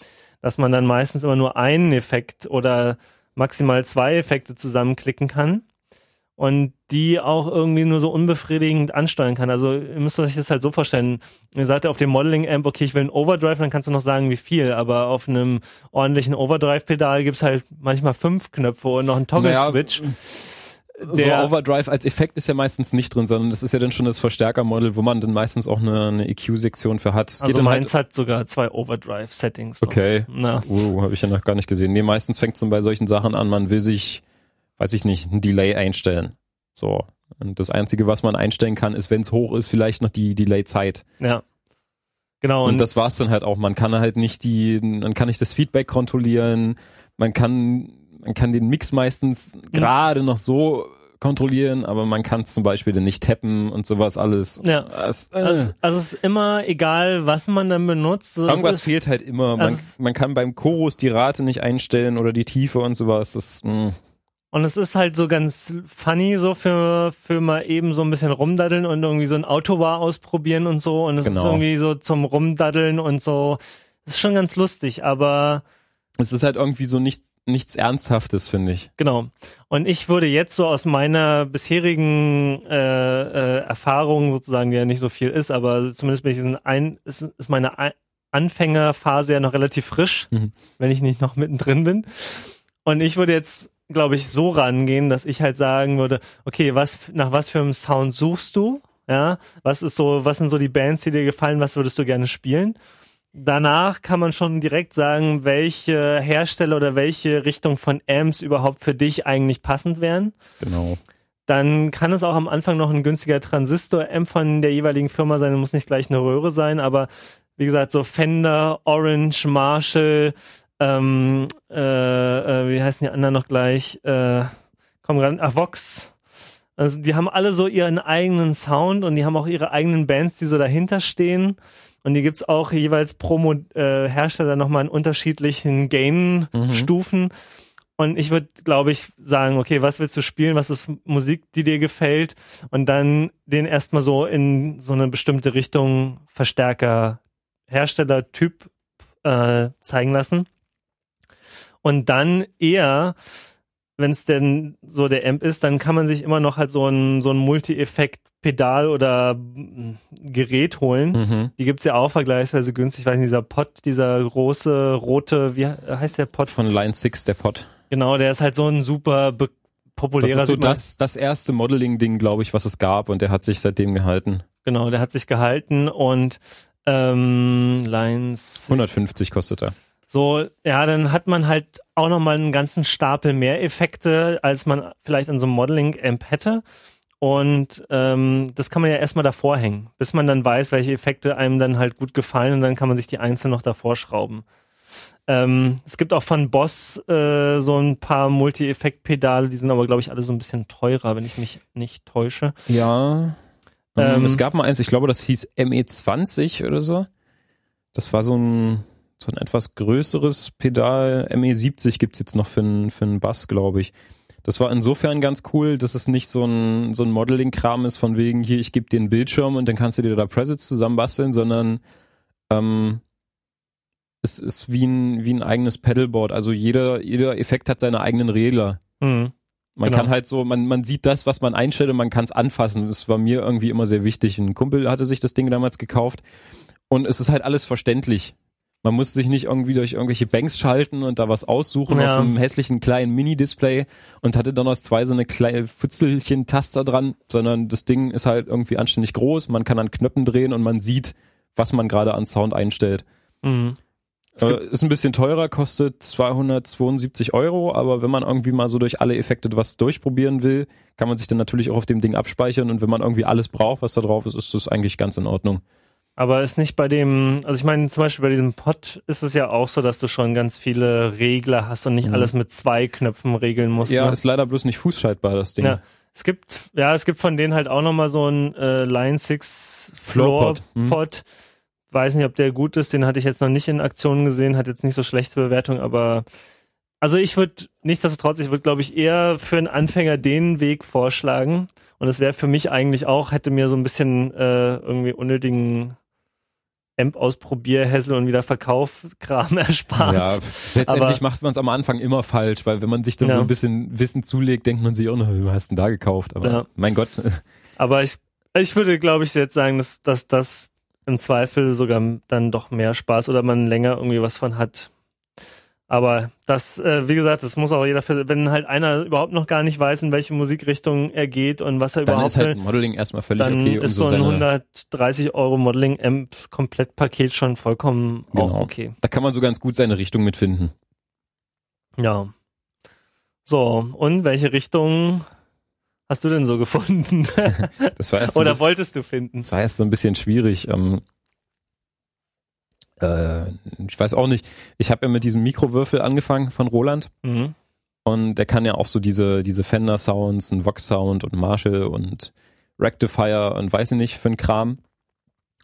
[SPEAKER 1] dass man dann meistens immer nur einen Effekt oder maximal zwei Effekte zusammenklicken kann und die auch irgendwie nur so unbefriedigend ansteuern kann. Also ihr müsst euch das halt so vorstellen. Ihr seid auf dem Modeling-Amp, okay, ich will einen Overdrive, dann kannst du noch sagen, wie viel, aber auf einem ordentlichen Overdrive-Pedal gibt's halt manchmal fünf Knöpfe und noch einen Toggle-Switch. Naja,
[SPEAKER 2] so Overdrive als Effekt ist ja meistens nicht drin, sondern das ist ja dann schon das Verstärkermodell, wo man dann meistens auch eine, eine EQ-Sektion für hat. Es
[SPEAKER 1] also meins halt hat sogar zwei Overdrive-Settings.
[SPEAKER 2] Okay. Na. Uh, habe ich ja noch gar nicht gesehen. Nee, meistens fängt es dann bei solchen Sachen an, man will sich, weiß ich nicht, ein Delay einstellen. So. Und das Einzige, was man einstellen kann, ist, wenn es hoch ist, vielleicht noch die Delay-Zeit.
[SPEAKER 1] Ja. Genau.
[SPEAKER 2] Und, und das war's dann halt auch. Man kann halt nicht die, man kann nicht das Feedback kontrollieren. Man kann man kann den Mix meistens mhm. gerade noch so kontrollieren, aber man kann zum Beispiel den nicht tappen und sowas alles.
[SPEAKER 1] Ja. Das, äh. also, also, es ist immer egal, was man dann benutzt.
[SPEAKER 2] Also Irgendwas ist, fehlt halt immer. Man, man kann beim Chorus die Rate nicht einstellen oder die Tiefe und sowas. Das, mh.
[SPEAKER 1] Mm. Und es ist halt so ganz funny, so für, für mal eben so ein bisschen rumdaddeln und irgendwie so ein Autobar ausprobieren und so. Und es genau. ist irgendwie so zum Rumdaddeln und so. Das ist schon ganz lustig, aber
[SPEAKER 2] es ist halt irgendwie so nichts, nichts Ernsthaftes, finde ich.
[SPEAKER 1] Genau. Und ich würde jetzt so aus meiner bisherigen äh, äh, Erfahrung sozusagen, die ja nicht so viel ist, aber zumindest bin ich diesen ein, ist, ist meine Anfängerphase ja noch relativ frisch, mhm. wenn ich nicht noch mittendrin bin. Und ich würde jetzt, glaube ich, so rangehen, dass ich halt sagen würde, okay, was, nach was für einem Sound suchst du? Ja, was ist so, was sind so die Bands, die dir gefallen, was würdest du gerne spielen? Danach kann man schon direkt sagen, welche Hersteller oder welche Richtung von Amps überhaupt für dich eigentlich passend wären.
[SPEAKER 2] Genau.
[SPEAKER 1] Dann kann es auch am Anfang noch ein günstiger Transistor-Amp von der jeweiligen Firma sein, muss nicht gleich eine Röhre sein, aber wie gesagt, so Fender, Orange, Marshall, ähm, äh, äh, wie heißen die anderen noch gleich? Äh, komm ran, ach, Vox. Also die haben alle so ihren eigenen Sound und die haben auch ihre eigenen Bands, die so dahinter stehen. Und die gibt's auch jeweils pro äh, Hersteller nochmal in unterschiedlichen Gain-Stufen. Mhm. Und ich würde, glaube ich, sagen, okay, was willst du spielen? Was ist Musik, die dir gefällt? Und dann den erstmal so in so eine bestimmte Richtung Verstärker, Hersteller, Typ äh, zeigen lassen. Und dann eher wenn es denn so der Amp ist, dann kann man sich immer noch halt so ein, so ein Multi-Effekt-Pedal oder mm, Gerät holen. Mhm. Die gibt's ja auch vergleichsweise günstig. Ich weiß nicht, dieser Pot, dieser große, rote, wie heißt der Pot?
[SPEAKER 2] Von Line 6, der Pot.
[SPEAKER 1] Genau, der ist halt so ein super populärer. Das
[SPEAKER 2] ist so das, das erste Modeling-Ding, glaube ich, was es gab und der hat sich seitdem gehalten.
[SPEAKER 1] Genau, der hat sich gehalten und ähm, Lines
[SPEAKER 2] 150 kostet er.
[SPEAKER 1] So, ja, dann hat man halt auch nochmal einen ganzen Stapel mehr Effekte, als man vielleicht an so einem Modeling-Amp hätte. Und ähm, das kann man ja erstmal davor hängen, bis man dann weiß, welche Effekte einem dann halt gut gefallen und dann kann man sich die einzeln noch davor schrauben. Ähm, es gibt auch von Boss äh, so ein paar Multi-Effekt-Pedale, die sind aber, glaube ich, alle so ein bisschen teurer, wenn ich mich nicht täusche.
[SPEAKER 2] Ja. Ähm, ähm, es gab mal eins, ich glaube, das hieß ME20 oder so. Das war so ein, so ein etwas größeres Pedal. ME70 gibt's jetzt noch für einen für einen Bass, glaube ich. Das war insofern ganz cool, dass es nicht so ein, so ein Modeling-Kram ist von wegen, hier, ich gebe dir einen Bildschirm und dann kannst du dir da Presets zusammenbasteln, sondern ähm, es ist wie ein, wie ein eigenes Pedalboard. Also jeder, jeder Effekt hat seine eigenen Regler. Mhm. Man genau. kann halt so, man, man sieht das, was man einstellt und man kann es anfassen. Das war mir irgendwie immer sehr wichtig. Ein Kumpel hatte sich das Ding damals gekauft und es ist halt alles verständlich. Man muss sich nicht irgendwie durch irgendwelche Banks schalten und da was aussuchen ja. aus einem hässlichen kleinen Mini-Display und hatte dann noch zwei so eine kleine Futzelchen-Taster dran, sondern das Ding ist halt irgendwie anständig groß, man kann an Knöpfen drehen und man sieht, was man gerade an Sound einstellt. Mhm. Äh, ist ein bisschen teurer, kostet 272 Euro, aber wenn man irgendwie mal so durch alle Effekte was durchprobieren will, kann man sich dann natürlich auch auf dem Ding abspeichern und wenn man irgendwie alles braucht, was da drauf ist, ist das eigentlich ganz in Ordnung.
[SPEAKER 1] Aber ist nicht bei dem, also ich meine zum Beispiel bei diesem Pod ist es ja auch so, dass du schon ganz viele Regler hast und nicht mhm. alles mit zwei Knöpfen regeln musst.
[SPEAKER 2] Ja, ne? ist leider bloß nicht fußschaltbar, das Ding.
[SPEAKER 1] Ja. Es gibt, ja, es gibt von denen halt auch nochmal so ein äh, Line 6 Floor Pod. Mhm. Pod weiß nicht, ob der gut ist, den hatte ich jetzt noch nicht in Aktionen gesehen, hat jetzt nicht so schlechte Bewertung, aber also ich würde, nichtsdestotrotz, ich würde, glaube ich, eher für einen Anfänger den Weg vorschlagen. Und es wäre für mich eigentlich auch, hätte mir so ein bisschen äh, irgendwie unnötigen Amp ausprobier, Hessel und wieder Verkauf-Kram erspart. Ja,
[SPEAKER 2] letztendlich Aber, macht man es am Anfang immer falsch, weil wenn man sich dann ja. so ein bisschen Wissen zulegt, denkt man sich auch noch, was hast du denn da gekauft? Aber ja. mein Gott.
[SPEAKER 1] Aber ich, ich würde, glaube ich, jetzt sagen, dass, dass das im Zweifel sogar dann doch mehr Spaß oder man länger irgendwie was von hat. Aber das, äh, wie gesagt, das muss auch jeder, wenn halt einer überhaupt noch gar nicht weiß, in welche Musikrichtung er geht und was er
[SPEAKER 2] dann
[SPEAKER 1] überhaupt.
[SPEAKER 2] Dann ist halt Modeling erstmal völlig dann okay.
[SPEAKER 1] Dann ist so ein 130 Euro Modeling-Amp Komplettpaket schon vollkommen genau. auch okay.
[SPEAKER 2] Da kann man so ganz gut seine Richtung mitfinden.
[SPEAKER 1] Ja. So, und welche Richtung hast du denn so gefunden?
[SPEAKER 2] das war erst
[SPEAKER 1] Oder bisschen, wolltest du finden?
[SPEAKER 2] Das war erst so ein bisschen schwierig. Ähm, äh, ich weiß auch nicht. Ich habe ja mit diesem Mikrowürfel angefangen von Roland. Mhm. Und der kann ja auch so diese, diese Fender-Sounds, ein Vox-Sound und Marshall und Rectifier und weiß ich nicht für ein Kram.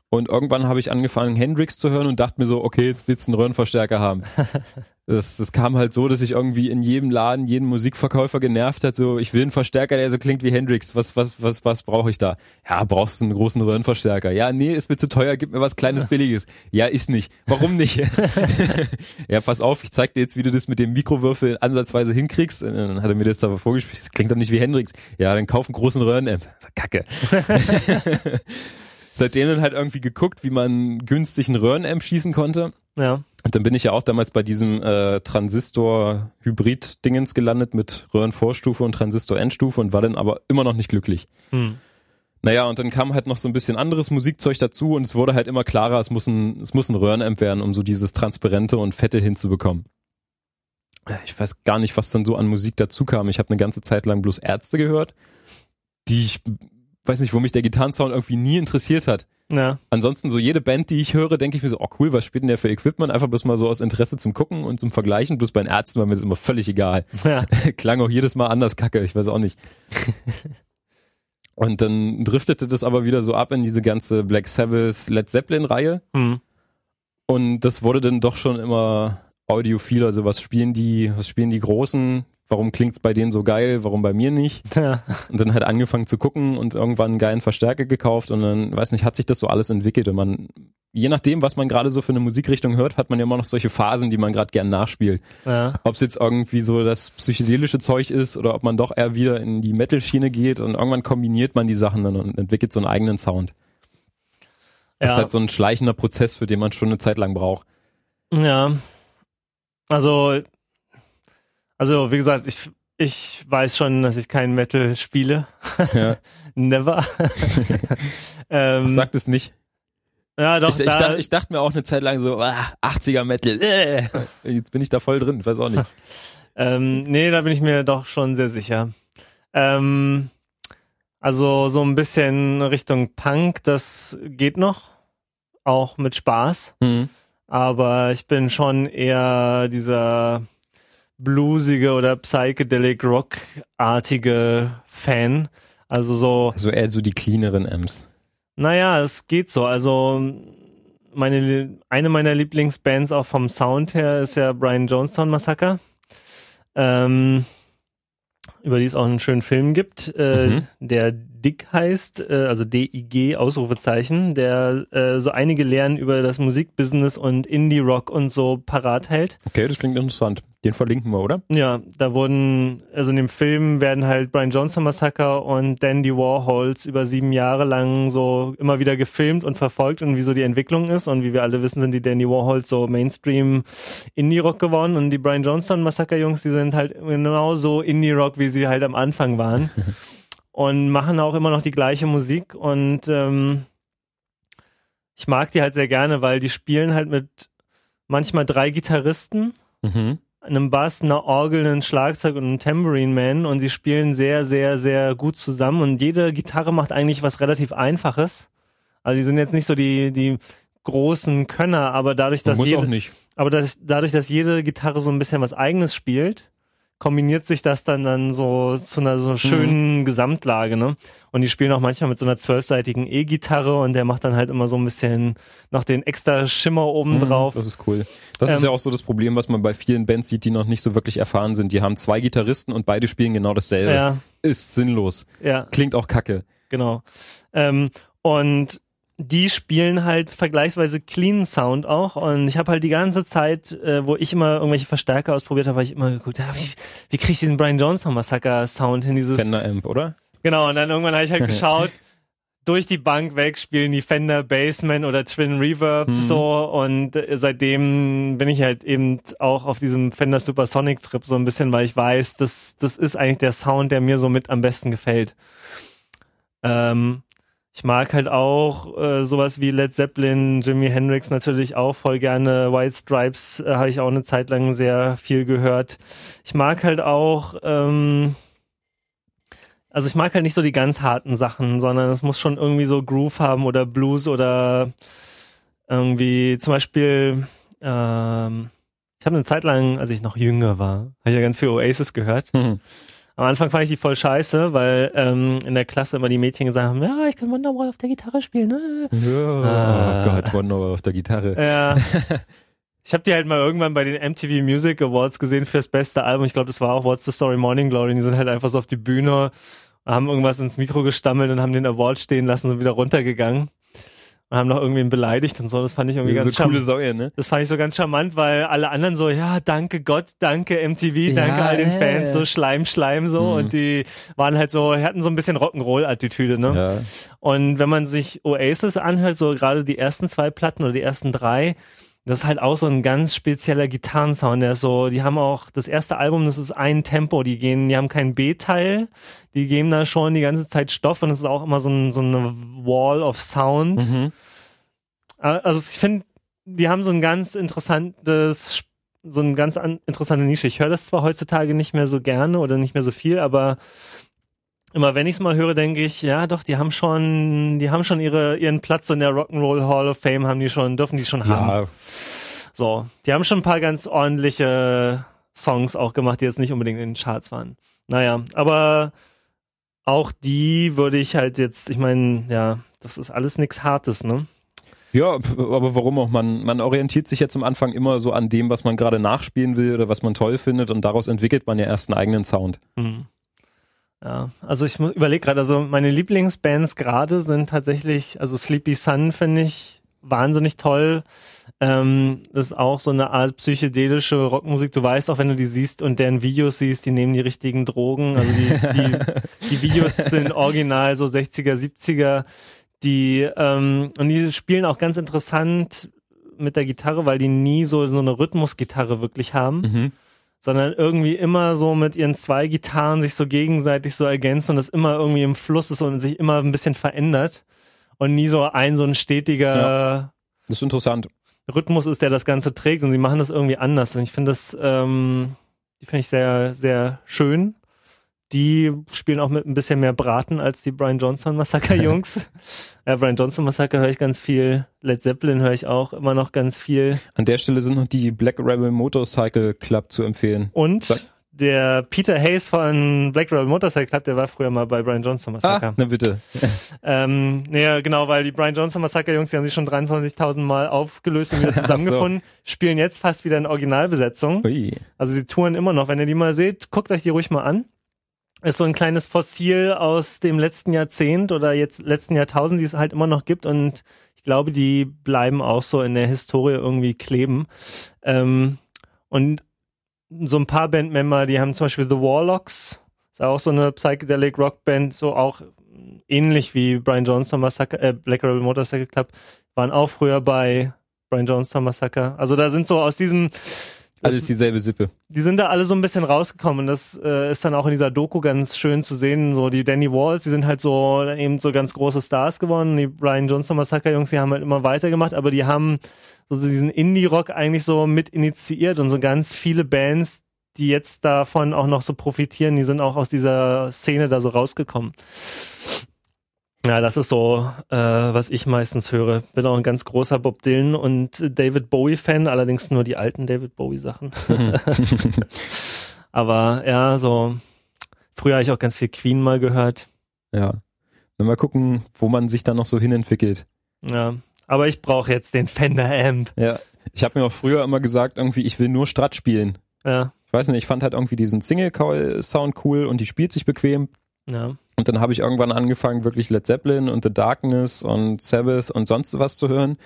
[SPEAKER 2] Und irgendwann habe ich angefangen, Hendrix zu hören und dachte mir so, okay, jetzt willst du einen Röhrenverstärker haben. Das, das kam halt so, dass ich irgendwie in jedem Laden jeden Musikverkäufer genervt hat, so, ich will einen Verstärker, der so klingt wie Hendrix. Was, was, was, was brauche ich da? Ja, brauchst du einen großen Röhrenverstärker? Ja, nee, ist mir zu teuer, gib mir was kleines Billiges. Ja, ist nicht. Warum nicht? ja, pass auf, ich zeig dir jetzt, wie du das mit dem Mikrowürfel ansatzweise hinkriegst. Und dann hat er mir das aber vorgespielt, das klingt doch nicht wie Hendrix. Ja, dann kauf einen großen Röhrenamp. Kacke seitdem dann halt irgendwie geguckt, wie man günstig einen Röhrenamp schießen konnte.
[SPEAKER 1] Ja.
[SPEAKER 2] Und dann bin ich ja auch damals bei diesem äh, Transistor-Hybrid-Dingens gelandet mit Röhrenvorstufe und Transistor-Endstufe und war dann aber immer noch nicht glücklich. Hm. Naja, und dann kam halt noch so ein bisschen anderes Musikzeug dazu und es wurde halt immer klarer, es muss ein, es muss ein Röhrenamp werden, um so dieses Transparente und Fette hinzubekommen. Ich weiß gar nicht, was dann so an Musik dazu kam. Ich habe eine ganze Zeit lang bloß Ärzte gehört, die ich weiß nicht, wo mich der Gitarrensound irgendwie nie interessiert hat.
[SPEAKER 1] Ja.
[SPEAKER 2] Ansonsten so jede Band, die ich höre, denke ich mir so, oh cool, was spielt denn der für Equipment? Einfach bloß mal so aus Interesse zum Gucken und zum Vergleichen. Bloß bei den Ärzten war mir das immer völlig egal. Ja. Klang auch jedes Mal anders kacke, ich weiß auch nicht. und dann driftete das aber wieder so ab in diese ganze Black Sabbath Led Zeppelin Reihe. Mhm. Und das wurde dann doch schon immer audiophil, also was spielen die, was spielen die Großen, warum klingt's bei denen so geil, warum bei mir nicht? Ja. Und dann halt angefangen zu gucken und irgendwann einen geilen Verstärker gekauft und dann, weiß nicht, hat sich das so alles entwickelt und man, je nachdem, was man gerade so für eine Musikrichtung hört, hat man ja immer noch solche Phasen, die man gerade gern nachspielt. Ja. Ob es jetzt irgendwie so das psychedelische Zeug ist oder ob man doch eher wieder in die Metal-Schiene geht und irgendwann kombiniert man die Sachen dann und entwickelt so einen eigenen Sound. Das ja. ist halt so ein schleichender Prozess, für den man schon eine Zeit lang braucht.
[SPEAKER 1] Ja. Also also, wie gesagt, ich, ich weiß schon, dass ich kein Metal spiele. Ja. Never.
[SPEAKER 2] ähm, Sagt es nicht.
[SPEAKER 1] Ja, doch.
[SPEAKER 2] Ich, ich, dachte, ich, dachte, mir auch eine Zeit lang so, ah, 80er Metal. Äh. Jetzt bin ich da voll drin, weiß auch nicht.
[SPEAKER 1] ähm, nee, da bin ich mir doch schon sehr sicher. Ähm, also so ein bisschen Richtung Punk, das geht noch. Auch mit Spaß. Mhm. aber ich bin schon eher dieser bluesige oder psychedelic rock-artige Fan. Also so.
[SPEAKER 2] Also eher so die cleaneren Amps.
[SPEAKER 1] Naja, es geht so. Also meine, eine meiner Lieblingsbands auch vom Sound her ist ja Brian Jonestown Massacre. Ähm, über die es auch einen schönen Film gibt, äh, mhm. der Dick heißt, äh, also D-I-G, Ausrufezeichen, der äh, so einige Lehren über das Musikbusiness und Indie-Rock und so parat hält.
[SPEAKER 2] Okay, das klingt interessant. Den verlinken wir, oder?
[SPEAKER 1] Ja, da wurden, also in dem Film werden halt Brian Johnson Massacre und Dandy Warhols über sieben Jahre lang so immer wieder gefilmt und verfolgt und wie so die Entwicklung ist. Und wie wir alle wissen, sind die Dandy Warhols so Mainstream Indie-Rock geworden und die Brian Johnson Massacre Jungs, die sind halt genau so Indie-Rock, wie sie halt am Anfang waren. und machen auch immer noch die gleiche Musik und ähm, ich mag die halt sehr gerne, weil die spielen halt mit manchmal drei Gitarristen, mhm. einem Bass, einer Orgel, einem Schlagzeug und einem Tambourine Man und sie spielen sehr, sehr, sehr gut zusammen und jede Gitarre macht eigentlich was relativ Einfaches. Also die sind jetzt nicht so die, die großen Könner, aber dadurch, dass jede, aber das, dadurch, dass jede Gitarre so ein bisschen was eigenes spielt, kombiniert sich das dann dann so zu einer so schönen mhm. Gesamtlage, ne? Und die spielen auch manchmal mit so einer zwölfseitigen E-Gitarre und der macht dann halt immer so ein bisschen noch den extra Schimmer oben mhm, drauf.
[SPEAKER 2] das ist cool. Das ähm, ist ja auch so das Problem, was man bei vielen Bands sieht, die noch nicht so wirklich erfahren sind. Die haben zwei Gitarristen und beide spielen genau dasselbe. Ja. Ist sinnlos. Ja. Klingt auch kacke.
[SPEAKER 1] Genau. Ähm, und die spielen halt vergleichsweise clean Sound auch und ich habe halt die ganze Zeit, äh, wo ich immer irgendwelche Verstärker ausprobiert habe, habe ich immer geguckt, ja, wie, wie kriege ich diesen Brian Johnson Massaker Sound hin, dieses
[SPEAKER 2] Fender Amp, oder?
[SPEAKER 1] Genau, und dann irgendwann habe ich halt geschaut, durch die Bank weg spielen die Fender Bassman oder Twin Reverb mhm. so und äh, seitdem bin ich halt eben auch auf diesem Fender Supersonic Trip so ein bisschen, weil ich weiß, das das ist eigentlich der Sound, der mir so mit am besten gefällt. Ähm, ich mag halt auch äh, sowas wie Led Zeppelin, Jimi Hendrix natürlich auch voll gerne. White Stripes äh, habe ich auch eine Zeit lang sehr viel gehört. Ich mag halt auch, ähm, also ich mag halt nicht so die ganz harten Sachen, sondern es muss schon irgendwie so Groove haben oder Blues oder irgendwie zum Beispiel, ähm, ich habe eine Zeit lang, als ich noch jünger war, habe ich ja ganz viel Oasis gehört. Mhm. Am Anfang fand ich die voll scheiße, weil ähm, in der Klasse immer die Mädchen gesagt haben, ja, ich kann Wonderwall auf der Gitarre spielen. Ne?
[SPEAKER 2] Ja, ah. Oh Gott, Wonderwall auf der Gitarre.
[SPEAKER 1] Ja. Ich habe die halt mal irgendwann bei den MTV Music Awards gesehen fürs beste Album. Ich glaube, das war auch What's the Story Morning Glory. Die sind halt einfach so auf die Bühne, haben irgendwas ins Mikro gestammelt und haben den Award stehen lassen und wieder runtergegangen und haben noch irgendwen beleidigt und so. Das fand ich irgendwie ganz
[SPEAKER 2] so coole Säue, ne?
[SPEAKER 1] Das fand ich so ganz charmant, weil alle anderen so, ja, danke Gott, danke MTV, danke ja, all den Fans, so Schleim, Schleim so. Mhm. Und die waren halt so, hatten so ein bisschen Rock'n'Roll-Attitüde, ne? Ja. Und wenn man sich Oasis anhört, so gerade die ersten zwei Platten oder die ersten drei, das ist halt auch so ein ganz spezieller Gitarrensound, der ist so, die haben auch das erste Album, das ist ein Tempo, die gehen, die haben keinen B-Teil, die geben da schon die ganze Zeit Stoff und es ist auch immer so, ein, so eine Wall of Sound. Mhm. Also ich finde, die haben so ein ganz interessantes, so ein ganz an, interessante Nische. Ich höre das zwar heutzutage nicht mehr so gerne oder nicht mehr so viel, aber immer wenn ich es mal höre, denke ich, ja, doch, die haben schon, die haben schon ihre, ihren Platz in der Rock'n'Roll Hall of Fame, haben die schon, dürfen die schon haben. Ja. So, die haben schon ein paar ganz ordentliche Songs auch gemacht, die jetzt nicht unbedingt in den Charts waren. Naja, aber auch die würde ich halt jetzt, ich meine, ja, das ist alles nichts Hartes, ne?
[SPEAKER 2] Ja, aber warum auch? Man, man orientiert sich jetzt am Anfang immer so an dem, was man gerade nachspielen will oder was man toll findet und daraus entwickelt man ja erst einen eigenen Sound. Mhm.
[SPEAKER 1] Ja, also ich überlege gerade, also meine Lieblingsbands gerade sind tatsächlich, also Sleepy Sun finde ich wahnsinnig toll. Ähm, das ist auch so eine Art psychedelische Rockmusik. Du weißt auch, wenn du die siehst und deren Videos siehst, die nehmen die richtigen Drogen. Also die, die, die Videos sind original so 60er, 70er. Die, ähm, und die spielen auch ganz interessant mit der Gitarre, weil die nie so, so eine Rhythmusgitarre wirklich haben. Mhm sondern irgendwie immer so mit ihren zwei Gitarren sich so gegenseitig so ergänzen und das immer irgendwie im Fluss ist und sich immer ein bisschen verändert und nie so ein so ein stetiger ja,
[SPEAKER 2] das ist interessant.
[SPEAKER 1] Rhythmus ist, der das Ganze trägt und sie machen das irgendwie anders und ich finde das, ähm, die finde ich sehr, sehr schön. Die spielen auch mit ein bisschen mehr Braten als die Brian Johnson Massaker Jungs. ja, Brian Johnson Massaker höre ich ganz viel. Led Zeppelin höre ich auch immer noch ganz viel.
[SPEAKER 2] An der Stelle sind noch die Black Rebel Motorcycle Club zu empfehlen.
[SPEAKER 1] Und Sag der Peter Hayes von Black Rebel Motorcycle Club, der war früher mal bei Brian Johnson Massacre.
[SPEAKER 2] Ah, na bitte.
[SPEAKER 1] ähm, naja, genau, weil die Brian Johnson Massacre Jungs, die haben sich schon 23.000 Mal aufgelöst und wieder zusammengefunden, so. spielen jetzt fast wieder in Originalbesetzung. Ui. Also sie touren immer noch. Wenn ihr die mal seht, guckt euch die ruhig mal an. Ist so ein kleines Fossil aus dem letzten Jahrzehnt oder jetzt letzten Jahrtausend, die es halt immer noch gibt und ich glaube, die bleiben auch so in der Historie irgendwie kleben. Ähm, und so ein paar Bandmember, die haben zum Beispiel The Warlocks, ist auch so eine Psychedelic Rockband, so auch ähnlich wie Brian Johnson Massacre, äh, Black Rebel Motorcycle Club, waren auch früher bei Brian Johnson Massacre. Also da sind so aus diesem
[SPEAKER 2] alles dieselbe Sippe.
[SPEAKER 1] Die sind da alle so ein bisschen rausgekommen und das äh, ist dann auch in dieser Doku ganz schön zu sehen. So die Danny Walls, die sind halt so eben so ganz große Stars geworden. Die Brian Johnson Massacre Jungs, die haben halt immer weitergemacht, aber die haben so diesen Indie-Rock eigentlich so mit initiiert und so ganz viele Bands, die jetzt davon auch noch so profitieren, die sind auch aus dieser Szene da so rausgekommen. Ja, das ist so, äh, was ich meistens höre. Bin auch ein ganz großer Bob Dylan und David Bowie-Fan, allerdings nur die alten David Bowie-Sachen. Aber ja, so früher habe ich auch ganz viel Queen mal gehört.
[SPEAKER 2] Ja. Dann mal gucken, wo man sich dann noch so hinentwickelt.
[SPEAKER 1] Ja, aber ich brauche jetzt den Fender Amp.
[SPEAKER 2] Ja, ich habe mir auch früher immer gesagt, irgendwie, ich will nur Strat spielen.
[SPEAKER 1] Ja.
[SPEAKER 2] Ich weiß nicht, ich fand halt irgendwie diesen Single-Sound cool und die spielt sich bequem.
[SPEAKER 1] Ja.
[SPEAKER 2] Und dann habe ich irgendwann angefangen, wirklich Led Zeppelin und The Darkness und Sabbath und sonst was zu hören.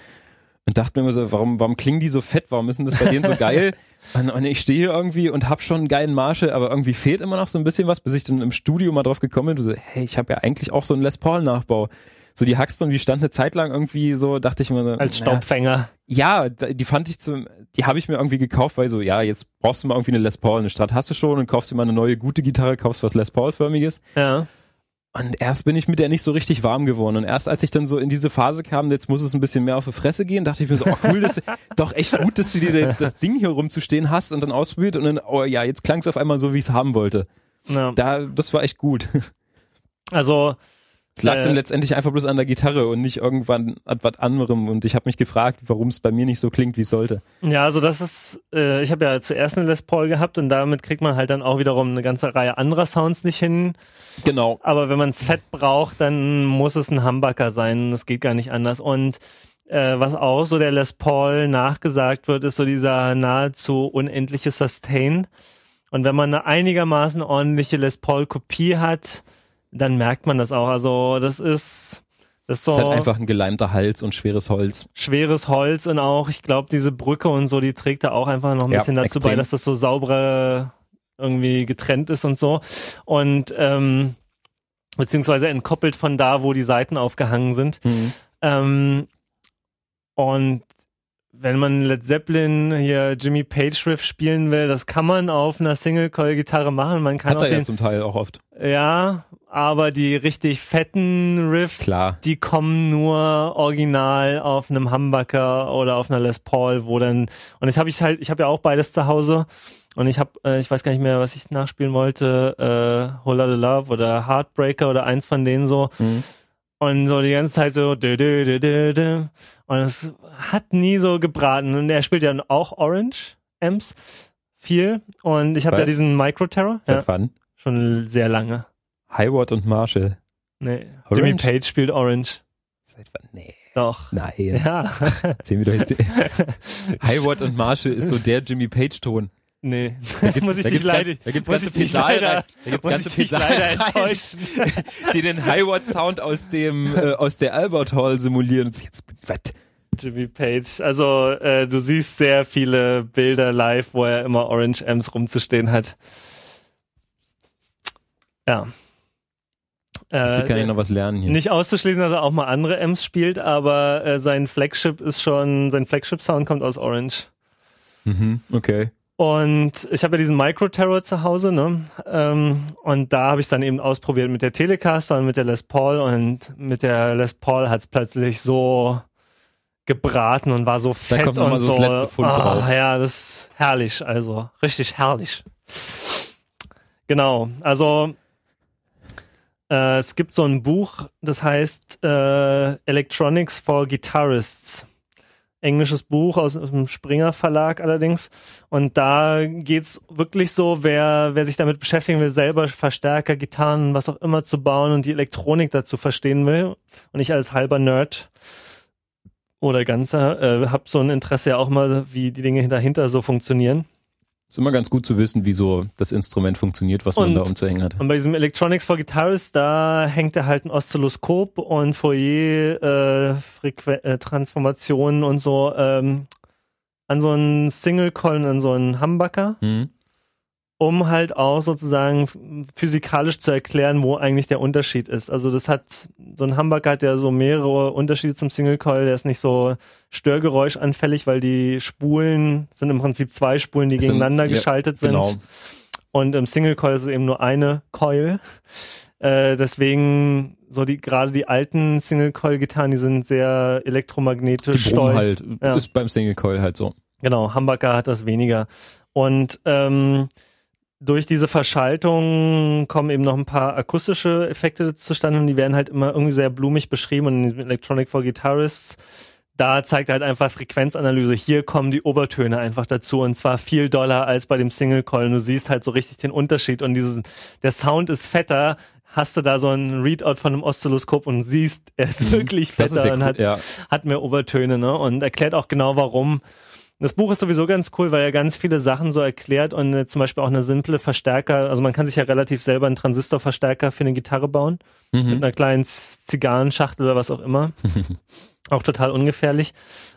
[SPEAKER 2] Und dachte mir immer so, warum, warum klingen die so fett? Warum ist denn das bei denen so geil? und, und ich stehe hier irgendwie und hab schon einen geilen Marshall, aber irgendwie fehlt immer noch so ein bisschen was, bis ich dann im Studio mal drauf gekommen bin. Du so, hey, ich habe ja eigentlich auch so einen Les Paul-Nachbau so die Haxton, die stand eine Zeit lang irgendwie so, dachte ich mir so.
[SPEAKER 1] Als Staubfänger.
[SPEAKER 2] Ja, die fand ich zum, die habe ich mir irgendwie gekauft, weil so, ja, jetzt brauchst du mal irgendwie eine Les Paul, eine Strat hast du schon und kaufst dir mal eine neue gute Gitarre, kaufst was Les Paul-förmiges.
[SPEAKER 1] Ja.
[SPEAKER 2] Und erst bin ich mit der nicht so richtig warm geworden. Und erst als ich dann so in diese Phase kam, jetzt muss es ein bisschen mehr auf die Fresse gehen, dachte ich mir so, oh cool, das doch echt gut, dass du dir jetzt das Ding hier rumzustehen hast und dann ausprobiert und dann, oh ja, jetzt klang es auf einmal so, wie ich es haben wollte. Ja. Da, das war echt gut.
[SPEAKER 1] Also,
[SPEAKER 2] es lag äh, dann letztendlich einfach bloß an der Gitarre und nicht irgendwann an was anderem. Und ich habe mich gefragt, warum es bei mir nicht so klingt, wie es sollte.
[SPEAKER 1] Ja, also das ist, äh, ich habe ja zuerst eine Les Paul gehabt und damit kriegt man halt dann auch wiederum eine ganze Reihe anderer Sounds nicht hin.
[SPEAKER 2] Genau.
[SPEAKER 1] Aber wenn man es fett braucht, dann muss es ein Humbucker sein. Das geht gar nicht anders. Und äh, was auch so der Les Paul nachgesagt wird, ist so dieser nahezu unendliche Sustain. Und wenn man eine einigermaßen ordentliche Les Paul Kopie hat, dann merkt man das auch. Also das ist das ist, so
[SPEAKER 2] ist halt einfach ein geleimter Hals und schweres Holz.
[SPEAKER 1] Schweres Holz und auch, ich glaube, diese Brücke und so, die trägt da auch einfach noch ein ja, bisschen dazu extrem. bei, dass das so saubere irgendwie getrennt ist und so. Und ähm, beziehungsweise entkoppelt von da, wo die Seiten aufgehangen sind. Mhm. Ähm, und wenn man Led Zeppelin hier Jimmy Page Riff spielen will, das kann man auf einer Single Coil Gitarre machen. Man kann
[SPEAKER 2] Hat
[SPEAKER 1] auch
[SPEAKER 2] er
[SPEAKER 1] den,
[SPEAKER 2] ja zum Teil auch oft.
[SPEAKER 1] Ja, aber die richtig fetten Riffs,
[SPEAKER 2] Klar.
[SPEAKER 1] die kommen nur original auf einem Humbucker oder auf einer Les Paul, wo dann und jetzt habe ich halt, ich habe ja auch beides zu Hause und ich habe, äh, ich weiß gar nicht mehr, was ich nachspielen wollte, äh, Whole Lotta Love oder Heartbreaker oder eins von denen so. Mhm. Und so die ganze Zeit so dö, dö, dö, dö, dö. und es hat nie so gebraten und er spielt ja auch Orange Amps viel und ich habe ja diesen Micro Terror.
[SPEAKER 2] Seit
[SPEAKER 1] ja,
[SPEAKER 2] wann?
[SPEAKER 1] Schon sehr lange.
[SPEAKER 2] Hayward und Marshall.
[SPEAKER 1] Nee, Orange? Jimmy Page spielt Orange.
[SPEAKER 2] Seit wann? Nee.
[SPEAKER 1] Doch.
[SPEAKER 2] Nein.
[SPEAKER 1] Ja.
[SPEAKER 2] Erzähl mir doch jetzt. Hayward und Marshall ist so der Jimmy Page Ton.
[SPEAKER 1] Nee, da gibt, muss ich dich leider,
[SPEAKER 2] da gibt's ganze Pedale, da gibt's ganze Pedale enttäuschen, die den Highward Sound aus dem äh, aus der Albert Hall simulieren und jetzt was
[SPEAKER 1] Jimmy Page. Also äh, du siehst sehr viele Bilder live, wo er immer Orange Amps rumzustehen hat. Ja.
[SPEAKER 2] Äh, kann ich noch was lernen hier.
[SPEAKER 1] Nicht auszuschließen, dass er auch mal andere Amps spielt, aber äh, sein Flagship ist schon, sein Flagship-Sound kommt aus Orange.
[SPEAKER 2] Mhm, okay.
[SPEAKER 1] Und ich habe ja diesen Micro-Terror zu Hause, ne? Ähm, und da habe ich dann eben ausprobiert mit der Telecaster und mit der Les Paul und mit der Les Paul hat es plötzlich so gebraten und war so fett
[SPEAKER 2] da kommt
[SPEAKER 1] und
[SPEAKER 2] so. Das letzte Pfund oh, drauf.
[SPEAKER 1] Ja, das ist herrlich, also richtig herrlich. Genau, also Äh, es gibt so ein Buch, das heißt äh, Electronics for Guitarists englisches Buch aus, aus dem Springer Verlag allerdings. Und da geht's wirklich so, wer, wer sich damit beschäftigen will, selber Verstärker, Gitarren, was auch immer zu bauen und die Elektronik dazu verstehen will. Und ich als halber Nerd oder ganzer äh, habe so ein Interesse ja auch mal, wie die Dinge dahinter so funktionieren.
[SPEAKER 2] Ist immer ganz gut zu wissen, wieso das Instrument funktioniert, was man da umzuhängen hat.
[SPEAKER 1] Und bei diesem Electronics for Guitarists, da hängt er halt ein Oszilloskop und Fourier äh, äh, Transformationen und so ähm, an so einen Single Coil, an so einen Humbucker. Mhm um halt auch sozusagen physikalisch zu erklären, wo eigentlich der Unterschied ist. Also das hat, so ein Humbucker hat ja so mehrere Unterschiede zum Single Coil, der ist nicht so störgeräuschanfällig, weil die Spulen sind im Prinzip zwei Spulen, die es gegeneinander sind, geschaltet ja, genau. sind. Und im Single Coil ist es eben nur eine Coil. Äh, deswegen so die gerade die alten Single Coil Gitarren, die sind sehr elektromagnetisch.
[SPEAKER 2] Die halt ja. ist beim Single Coil halt so.
[SPEAKER 1] Genau, Humbucker hat das weniger. Und ähm, durch diese Verschaltung kommen eben noch ein paar akustische Effekte zustande und die werden halt immer irgendwie sehr blumig beschrieben und in Electronic for Guitarists da zeigt halt einfach Frequenzanalyse. Hier kommen die Obertöne einfach dazu und zwar viel doller als bei dem Single Coil. Du siehst halt so richtig den Unterschied und dieses, der Sound ist fetter. Hast du da so ein Readout von einem Oszilloskop und siehst, er ist mhm. wirklich fetter ist und hat, ja. hat mehr Obertöne, ne? Und erklärt auch genau warum. Das Buch ist sowieso ganz cool, weil er ganz viele Sachen so erklärt und äh, zum Beispiel auch eine simple Verstärker, also man kann sich ja relativ selber einen Transistorverstärker für eine Gitarre bauen, mhm. mit einer kleinen Zigarrenschachtel oder was auch immer. auch total ungefährlich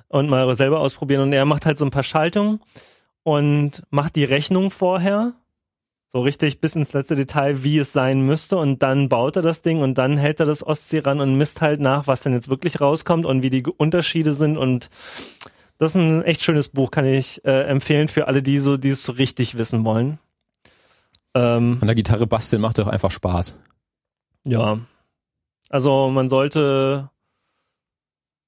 [SPEAKER 1] und mal selber ausprobieren. Und er macht halt so ein paar Schaltungen und macht die Rechnung vorher, so richtig bis ins letzte Detail, wie es sein müsste und dann baut er das Ding und dann hält er das Ostsee ran und misst halt nach, was denn jetzt wirklich rauskommt und wie die Unterschiede sind und das ist ein echt schönes Buch, kann ich äh, empfehlen für alle, die so, die es so richtig wissen wollen.
[SPEAKER 2] Ähm, An der Gitarre basteln macht doch einfach Spaß.
[SPEAKER 1] Ja. Also man sollte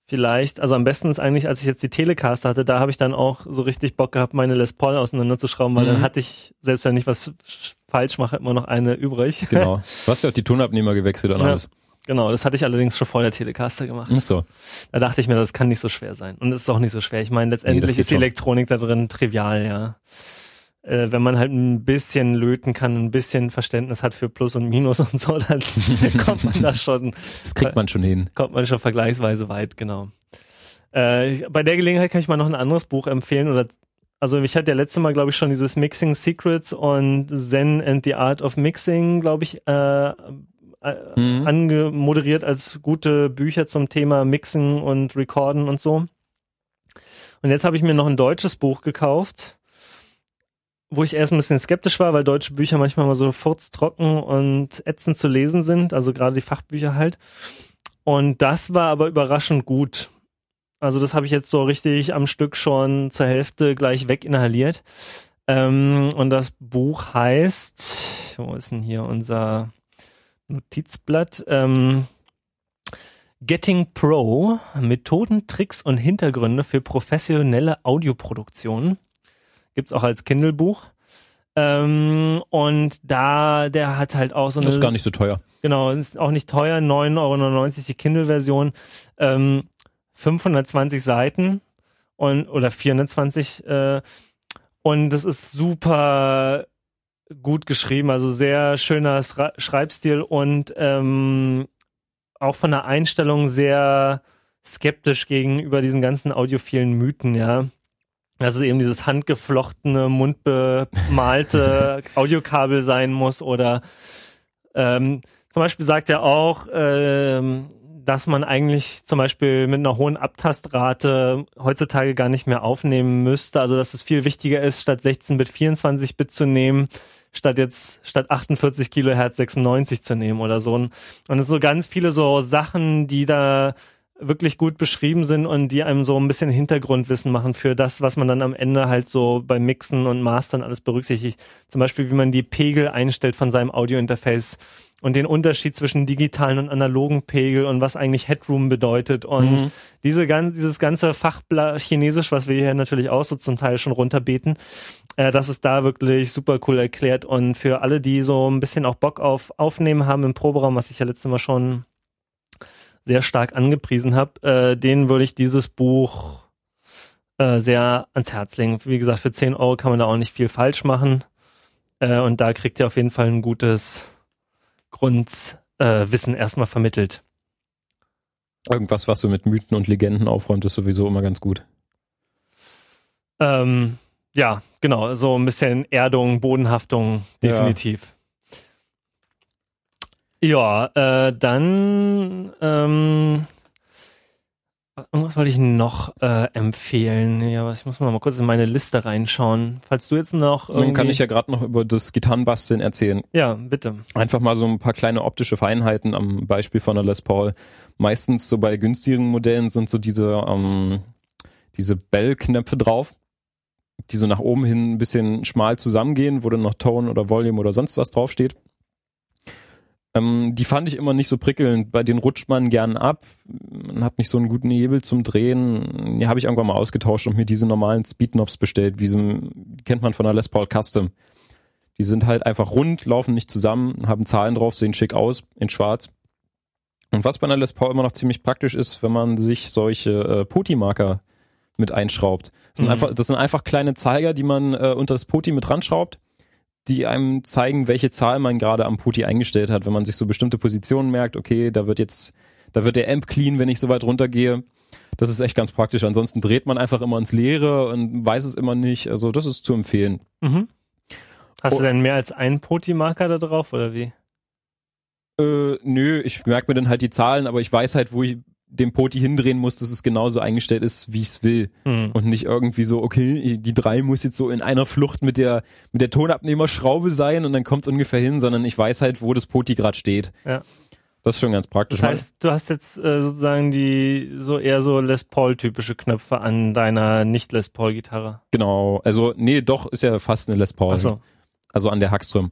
[SPEAKER 1] vielleicht, also am besten ist eigentlich, als ich jetzt die Telecaster hatte, da habe ich dann auch so richtig Bock gehabt, meine Les Paul auseinanderzuschrauben, weil mhm. dann hatte ich, selbst wenn ich was falsch mache, immer noch eine übrig.
[SPEAKER 2] Genau. Du hast ja auch die Tonabnehmer gewechselt und ja. alles.
[SPEAKER 1] Genau, das hatte ich allerdings schon vor der Telecaster gemacht.
[SPEAKER 2] Ach so.
[SPEAKER 1] Da dachte ich mir, das kann nicht so schwer sein. Und es ist auch nicht so schwer. Ich meine, letztendlich nee, ist die Elektronik da drin trivial, ja. Äh, wenn man halt ein bisschen löten kann, ein bisschen Verständnis hat für Plus und Minus und so, dann kommt man da schon.
[SPEAKER 2] Das kriegt man schon hin.
[SPEAKER 1] Kommt man schon vergleichsweise weit, genau. Äh, bei der Gelegenheit kann ich mal noch ein anderes Buch empfehlen oder also ich hatte ja letzte Mal, glaube ich, schon dieses Mixing Secrets und Zen and the Art of Mixing, glaube ich, äh, mhm. angemoderiert als gute Bücher zum Thema Mixen und Recorden und so. Und jetzt habe ich mir noch ein deutsches Buch gekauft, wo ich erst ein bisschen skeptisch war, weil deutsche Bücher manchmal mal so furztrocken und ätzend zu lesen sind, also gerade die Fachbücher halt. Und das war aber überraschend gut. Also das habe ich jetzt so richtig am Stück schon zur Hälfte gleich weginhaliert. Ähm, und das Buch heißt, wo ist denn hier unser Notizblatt. Ähm, Getting Pro, Methoden, Tricks und Hintergründe für professionelle Audioproduktion. Gibt's auch als Kindle-Buch. Ähm, und da, der hat halt auch so eine.
[SPEAKER 2] Das ist gar nicht so teuer.
[SPEAKER 1] Genau, ist auch nicht teuer, 9,99 Euro die Kindle-Version. Ähm, 520 Seiten und oder 420 äh, und das ist super gut geschrieben, also sehr schöner Schreibstil und ähm, auch von der Einstellung sehr skeptisch gegenüber diesen ganzen audiophilen Mythen, ja. Dass es eben dieses handgeflochtene, mundbemalte Audiokabel sein muss oder ähm, zum Beispiel sagt er auch, ähm, dass man eigentlich zum Beispiel mit einer hohen Abtastrate heutzutage gar nicht mehr aufnehmen müsste. Also dass es viel wichtiger ist, statt 16 Bit 24 Bit zu nehmen, statt jetzt statt 48 Kilohertz 96 zu nehmen oder so. Und es so ganz viele so Sachen, die da wirklich gut beschrieben sind und die einem so ein bisschen Hintergrundwissen machen für das, was man dann am Ende halt so beim Mixen und Mastern alles berücksichtigt. Zum Beispiel, wie man die Pegel einstellt von seinem Audiointerface und den Unterschied zwischen digitalen und analogen Pegel und was eigentlich Headroom bedeutet und mhm. diese ganz, dieses ganze Fachbla Chinesisch, was wir hier natürlich auch so zum Teil schon runterbeten, Äh, das ist da wirklich super cool erklärt und für alle, die so ein bisschen auch Bock auf Aufnehmen haben im Proberaum, was ich ja letztes Mal schon sehr stark angepriesen habe, äh, denen würde ich dieses Buch äh, sehr ans Herz legen. Wie gesagt, für 10 Euro kann man da auch nicht viel falsch machen. Äh, und da kriegt ihr auf jeden Fall ein gutes Grundwissen erstmal vermittelt.
[SPEAKER 2] Irgendwas, was so mit Mythen und Legenden aufräumt, ist sowieso immer ganz gut.
[SPEAKER 1] Ähm, ja, genau, so ein bisschen Erdung, Bodenhaftung, definitiv. Ja, ja äh, dann ähm, Irgendwas wollte ich noch äh, empfehlen. Ja, was ich muss mal kurz in meine Liste reinschauen. Falls du jetzt noch
[SPEAKER 2] irgendwie... Dann kann ich ja gerade noch über das Gitarrenbasteln erzählen.
[SPEAKER 1] Ja, bitte.
[SPEAKER 2] Einfach mal so ein paar kleine optische Feinheiten am Beispiel von der Les Paul. Meistens so bei günstigen Modellen sind so diese ähm, diese Bell-Knöpfe drauf, die so nach oben hin ein bisschen schmal zusammengehen, wo dann noch Tone oder Volume oder sonst was draufsteht. Ähm, die fand ich immer nicht so prickelnd. Bei denen rutscht man gern ab. Man hat nicht so einen guten Hebel zum Drehen. Die habe ich irgendwann mal ausgetauscht und mir diese normalen Speedknobs bestellt. Wie so, kennt man von der Les Paul Custom. Die sind halt einfach rund, laufen nicht zusammen, haben Zahlen drauf, sehen schick aus, in schwarz. Und was bei einer Les Paul immer noch ziemlich praktisch ist, wenn man sich solche äh, Poti-Marker mit einschraubt. Das sind, mhm. einfach, das sind einfach kleine Zeiger, die man äh, unter das Poti mit ranschraubt die einem zeigen, welche Zahl man gerade am Puti eingestellt hat. Wenn man sich so bestimmte Positionen merkt, okay, da wird jetzt, da wird der Amp clean, wenn ich so weit runtergehe. Das ist echt ganz praktisch. Ansonsten dreht man einfach immer ins Leere und weiß es immer nicht. Also das ist zu empfehlen. Mhm.
[SPEAKER 1] Hast oh. du denn mehr als einen Poti-Marker da drauf oder wie?
[SPEAKER 2] Äh, nö, ich merke mir dann halt die Zahlen, aber ich weiß halt, wo ich dem Poti hindrehen muss, dass es genauso eingestellt ist, wie ich es will. Mhm. Und nicht irgendwie so, okay, die drei muss jetzt so in einer Flucht mit der, mit der Tonabnehmerschraube sein und dann kommt es ungefähr hin, sondern ich weiß halt, wo das Poti gerade steht. Ja. Das ist schon ganz praktisch.
[SPEAKER 1] Das heißt, du hast jetzt äh, sozusagen die so eher so Les Paul-typische Knöpfe an deiner nicht-Les Paul-Gitarre.
[SPEAKER 2] Genau. Also, nee, doch, ist ja fast eine Les Paul. Ach so. Also an der Hackström.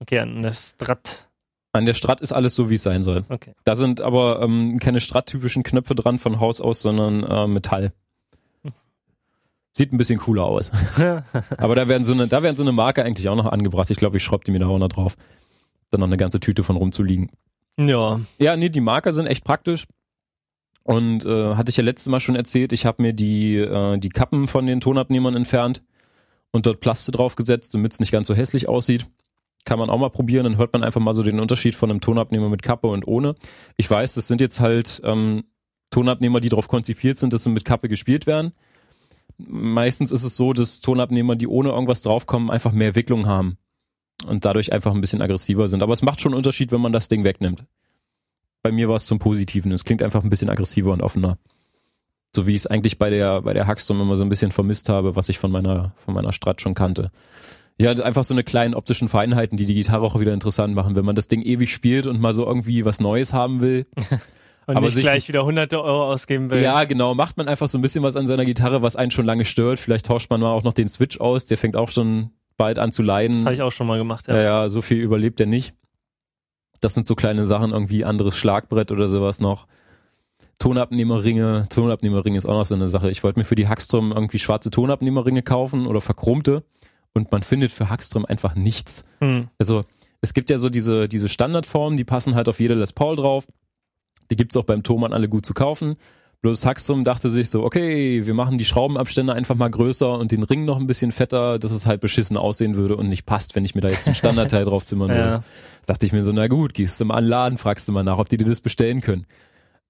[SPEAKER 1] Okay, an der Strat.
[SPEAKER 2] An der Strat ist alles so, wie es sein soll. Okay. Da sind aber ähm, keine Strat-typischen Knöpfe dran von Haus aus, sondern äh, Metall. Sieht ein bisschen cooler aus. aber da werden so eine, da werden so eine Marke eigentlich auch noch angebracht. Ich glaube, ich schraube die mir da auch noch drauf. Dann noch eine ganze Tüte von rumzuliegen.
[SPEAKER 1] Ja.
[SPEAKER 2] Ja, nee, die Marker sind echt praktisch. Und äh, hatte ich ja letztes Mal schon erzählt, ich habe mir die, äh, die Kappen von den Tonabnehmern entfernt und dort Plaste draufgesetzt, damit es nicht ganz so hässlich aussieht kann man auch mal probieren, dann hört man einfach mal so den Unterschied von einem Tonabnehmer mit Kappe und ohne. Ich weiß, das sind jetzt halt ähm, Tonabnehmer, die darauf konzipiert sind, dass sie mit Kappe gespielt werden. Meistens ist es so, dass Tonabnehmer, die ohne irgendwas draufkommen, einfach mehr Wicklung haben und dadurch einfach ein bisschen aggressiver sind. Aber es macht schon einen Unterschied, wenn man das Ding wegnimmt. Bei mir war es zum Positiven. Es klingt einfach ein bisschen aggressiver und offener. So wie ich es eigentlich bei der, bei der Hackstorm immer so ein bisschen vermisst habe, was ich von meiner, von meiner Strat schon kannte. Ja, einfach so eine kleinen optischen Feinheiten, die die Gitarre auch wieder interessant machen. Wenn man das Ding ewig spielt und mal so irgendwie was Neues haben will.
[SPEAKER 1] und aber nicht gleich wieder hunderte Euro ausgeben will.
[SPEAKER 2] Ja, genau. Macht man einfach so ein bisschen was an seiner Gitarre, was einen schon lange stört. Vielleicht tauscht man mal auch noch den Switch aus. Der fängt auch schon bald an zu leiden. Das
[SPEAKER 1] habe ich auch schon mal gemacht, ja.
[SPEAKER 2] Ja, ja so viel überlebt er nicht. Das sind so kleine Sachen, irgendwie anderes Schlagbrett oder sowas noch. Tonabnehmerringe. Tonabnehmerringe ist auch noch so eine Sache. Ich wollte mir für die Hackstrom irgendwie schwarze Tonabnehmerringe kaufen oder verchromte und man findet für Hackström einfach nichts. Hm. Also es gibt ja so diese, diese Standardformen, die passen halt auf jede Les Paul drauf. Die gibt's auch beim Thomann alle gut zu kaufen. Bloß Hackström dachte sich so, okay, wir machen die Schraubenabstände einfach mal größer und den Ring noch ein bisschen fetter, dass es halt beschissen aussehen würde und nicht passt, wenn ich mir da jetzt ein Standardteil drauf zimmern würde. Ja. Dachte ich mir so, na gut, gehst du mal an den Laden, fragst du mal nach, ob die dir das bestellen können.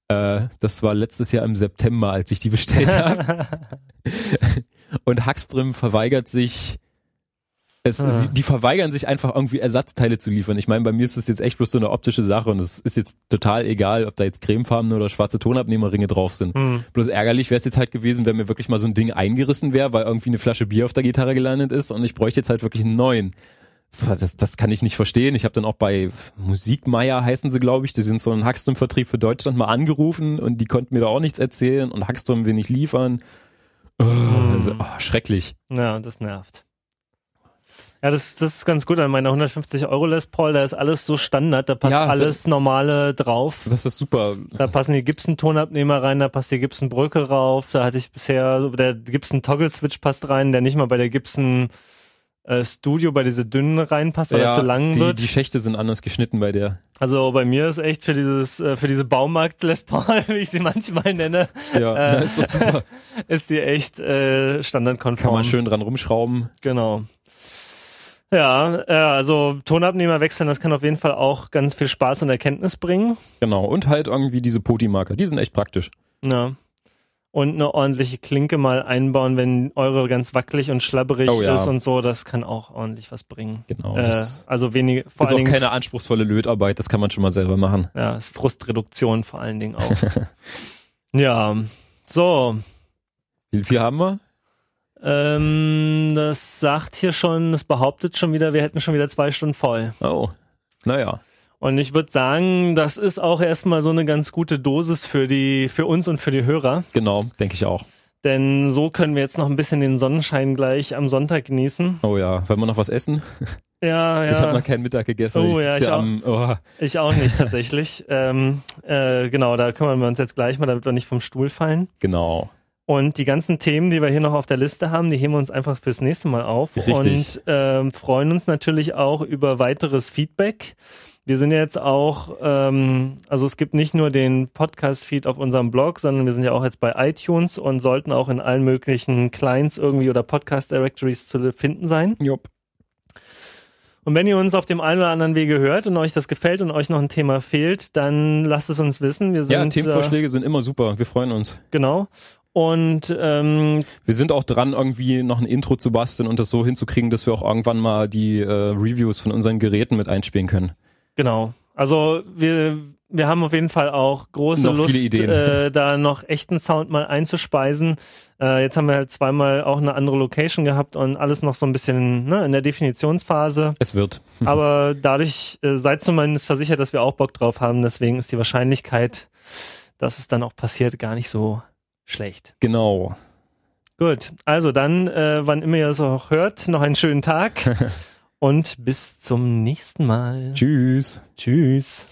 [SPEAKER 2] Äh, das war letztes Jahr im September, als ich die bestellt habe. und Hackström verweigert sich es, ah. die, die, verweigern sich einfach irgendwie Ersatzteile zu liefern. Ich meine, bei mir ist das jetzt echt bloß so eine optische Sache und es ist jetzt total egal, ob da jetzt cremefarbene oder schwarze Tonabnehmerringe drauf sind. Mhm. Bloß ärgerlich wäre es jetzt halt gewesen, wenn mir wirklich mal so ein Ding eingerissen wäre, weil irgendwie eine Flasche Bier auf der Gitarre gelandet ist und ich bräuchte jetzt halt wirklich einen neuen. Das, das kann ich nicht verstehen. Ich habe dann auch bei Musikmeier heißen sie, glaube ich, die sind so ein Hackström-Vertrieb für Deutschland mal angerufen und die konnten mir da auch nichts erzählen und Hackström will nicht liefern. Oh, also, oh, schrecklich.
[SPEAKER 1] Ja, das nervt. Ja, das, das ist ganz gut an meiner 150 Euro Les Paul. Da ist alles so Standard, da passt ja, alles normale drauf.
[SPEAKER 2] Das ist super.
[SPEAKER 1] Da passen die Gibson-Tonabnehmer rein, da passt die Gibson-Brücke rauf. Da hatte ich bisher, der Gibson-Toggle-Switch passt rein, der nicht mal bei der Gibson äh, Studio bei diese dünnen reinpasst, weil
[SPEAKER 2] ja,
[SPEAKER 1] er zu lang
[SPEAKER 2] die,
[SPEAKER 1] wird.
[SPEAKER 2] die Schächte sind anders geschnitten bei der.
[SPEAKER 1] Also bei mir ist echt für dieses, äh, für diese Baumarkt Les Paul, wie ich sie manchmal nenne,
[SPEAKER 2] Ja,
[SPEAKER 1] Äh,
[SPEAKER 2] ist
[SPEAKER 1] die echt äh, standardkonform.
[SPEAKER 2] Kann man schön dran rumschrauben.
[SPEAKER 1] Genau. Ja, äh, also Tonabnehmer wechseln, das kann auf jeden Fall auch ganz viel Spaß und Erkenntnis bringen.
[SPEAKER 2] Genau. Und halt irgendwie diese Poti-Marker. Die sind echt praktisch.
[SPEAKER 1] Ja. Und eine ordentliche Klinke mal einbauen, wenn eure ganz wackelig und schlabberig
[SPEAKER 2] Oh ja.
[SPEAKER 1] ist und so, das kann auch ordentlich was bringen.
[SPEAKER 2] Genau.
[SPEAKER 1] Äh, also wenige, vor
[SPEAKER 2] ist
[SPEAKER 1] allen
[SPEAKER 2] auch
[SPEAKER 1] Dingen,
[SPEAKER 2] keine anspruchsvolle Lötarbeit. Das kann man schon mal selber machen.
[SPEAKER 1] ja, ist Frustreduktion vor allen Dingen auch. ja, so,
[SPEAKER 2] Wie viel haben wir?
[SPEAKER 1] Ähm, das sagt hier schon, das behauptet schon wieder, wir hätten schon wieder zwei Stunden voll.
[SPEAKER 2] Oh. Naja.
[SPEAKER 1] Und ich würde sagen, das ist auch erstmal so eine ganz gute Dosis für die, für uns und für die Hörer.
[SPEAKER 2] Genau. Denke ich auch.
[SPEAKER 1] Denn so können wir jetzt noch ein bisschen den Sonnenschein gleich am Sonntag genießen.
[SPEAKER 2] Oh ja. Wollen wir noch was essen?
[SPEAKER 1] Ja, ja.
[SPEAKER 2] Ich habe noch keinen Mittag gegessen.
[SPEAKER 1] Oh
[SPEAKER 2] ich
[SPEAKER 1] ja, ich auch.
[SPEAKER 2] am, oh,
[SPEAKER 1] Ich auch nicht tatsächlich. ähm, äh, genau, da kümmern wir uns jetzt gleich mal, damit wir nicht vom Stuhl fallen.
[SPEAKER 2] genau.
[SPEAKER 1] Und die ganzen Themen, die wir hier noch auf der Liste haben, die heben wir uns einfach fürs nächste Mal auf.
[SPEAKER 2] Richtig.
[SPEAKER 1] Und ähm, freuen uns natürlich auch über weiteres Feedback. Wir sind ja jetzt auch, ähm, also es gibt nicht nur den Podcast-Feed auf unserem Blog, sondern wir sind ja auch jetzt bei iTunes und sollten auch in allen möglichen Clients irgendwie oder Podcast-Directories zu finden sein.
[SPEAKER 2] Jupp.
[SPEAKER 1] Und wenn ihr uns auf dem einen oder anderen Wege hört und euch das gefällt und euch noch ein Thema fehlt, dann lasst es uns wissen. Wir sind
[SPEAKER 2] Ja,
[SPEAKER 1] äh,
[SPEAKER 2] Themenvorschläge sind immer super. Wir freuen uns.
[SPEAKER 1] genau. Und ähm,
[SPEAKER 2] Wir sind auch dran, irgendwie noch ein Intro zu basteln und das so hinzukriegen, dass wir auch irgendwann mal die äh, Reviews von unseren Geräten mit einspielen können.
[SPEAKER 1] genau. Also wir wir haben auf jeden Fall auch große
[SPEAKER 2] Noch
[SPEAKER 1] Lust. Äh, da noch echten Sound mal einzuspeisen. Äh, jetzt haben wir halt zweimal auch eine andere Location gehabt und alles noch so ein bisschen ne, in der Definitionsphase.
[SPEAKER 2] Es wird.
[SPEAKER 1] Aber dadurch äh, seid zumindest versichert, dass wir auch Bock drauf haben. Deswegen ist die Wahrscheinlichkeit, dass es dann auch passiert, gar nicht so schlecht.
[SPEAKER 2] Genau.
[SPEAKER 1] Gut, also dann, äh, wann immer ihr es auch hört, noch einen schönen Tag und bis zum nächsten Mal.
[SPEAKER 2] Tschüss.
[SPEAKER 1] Tschüss.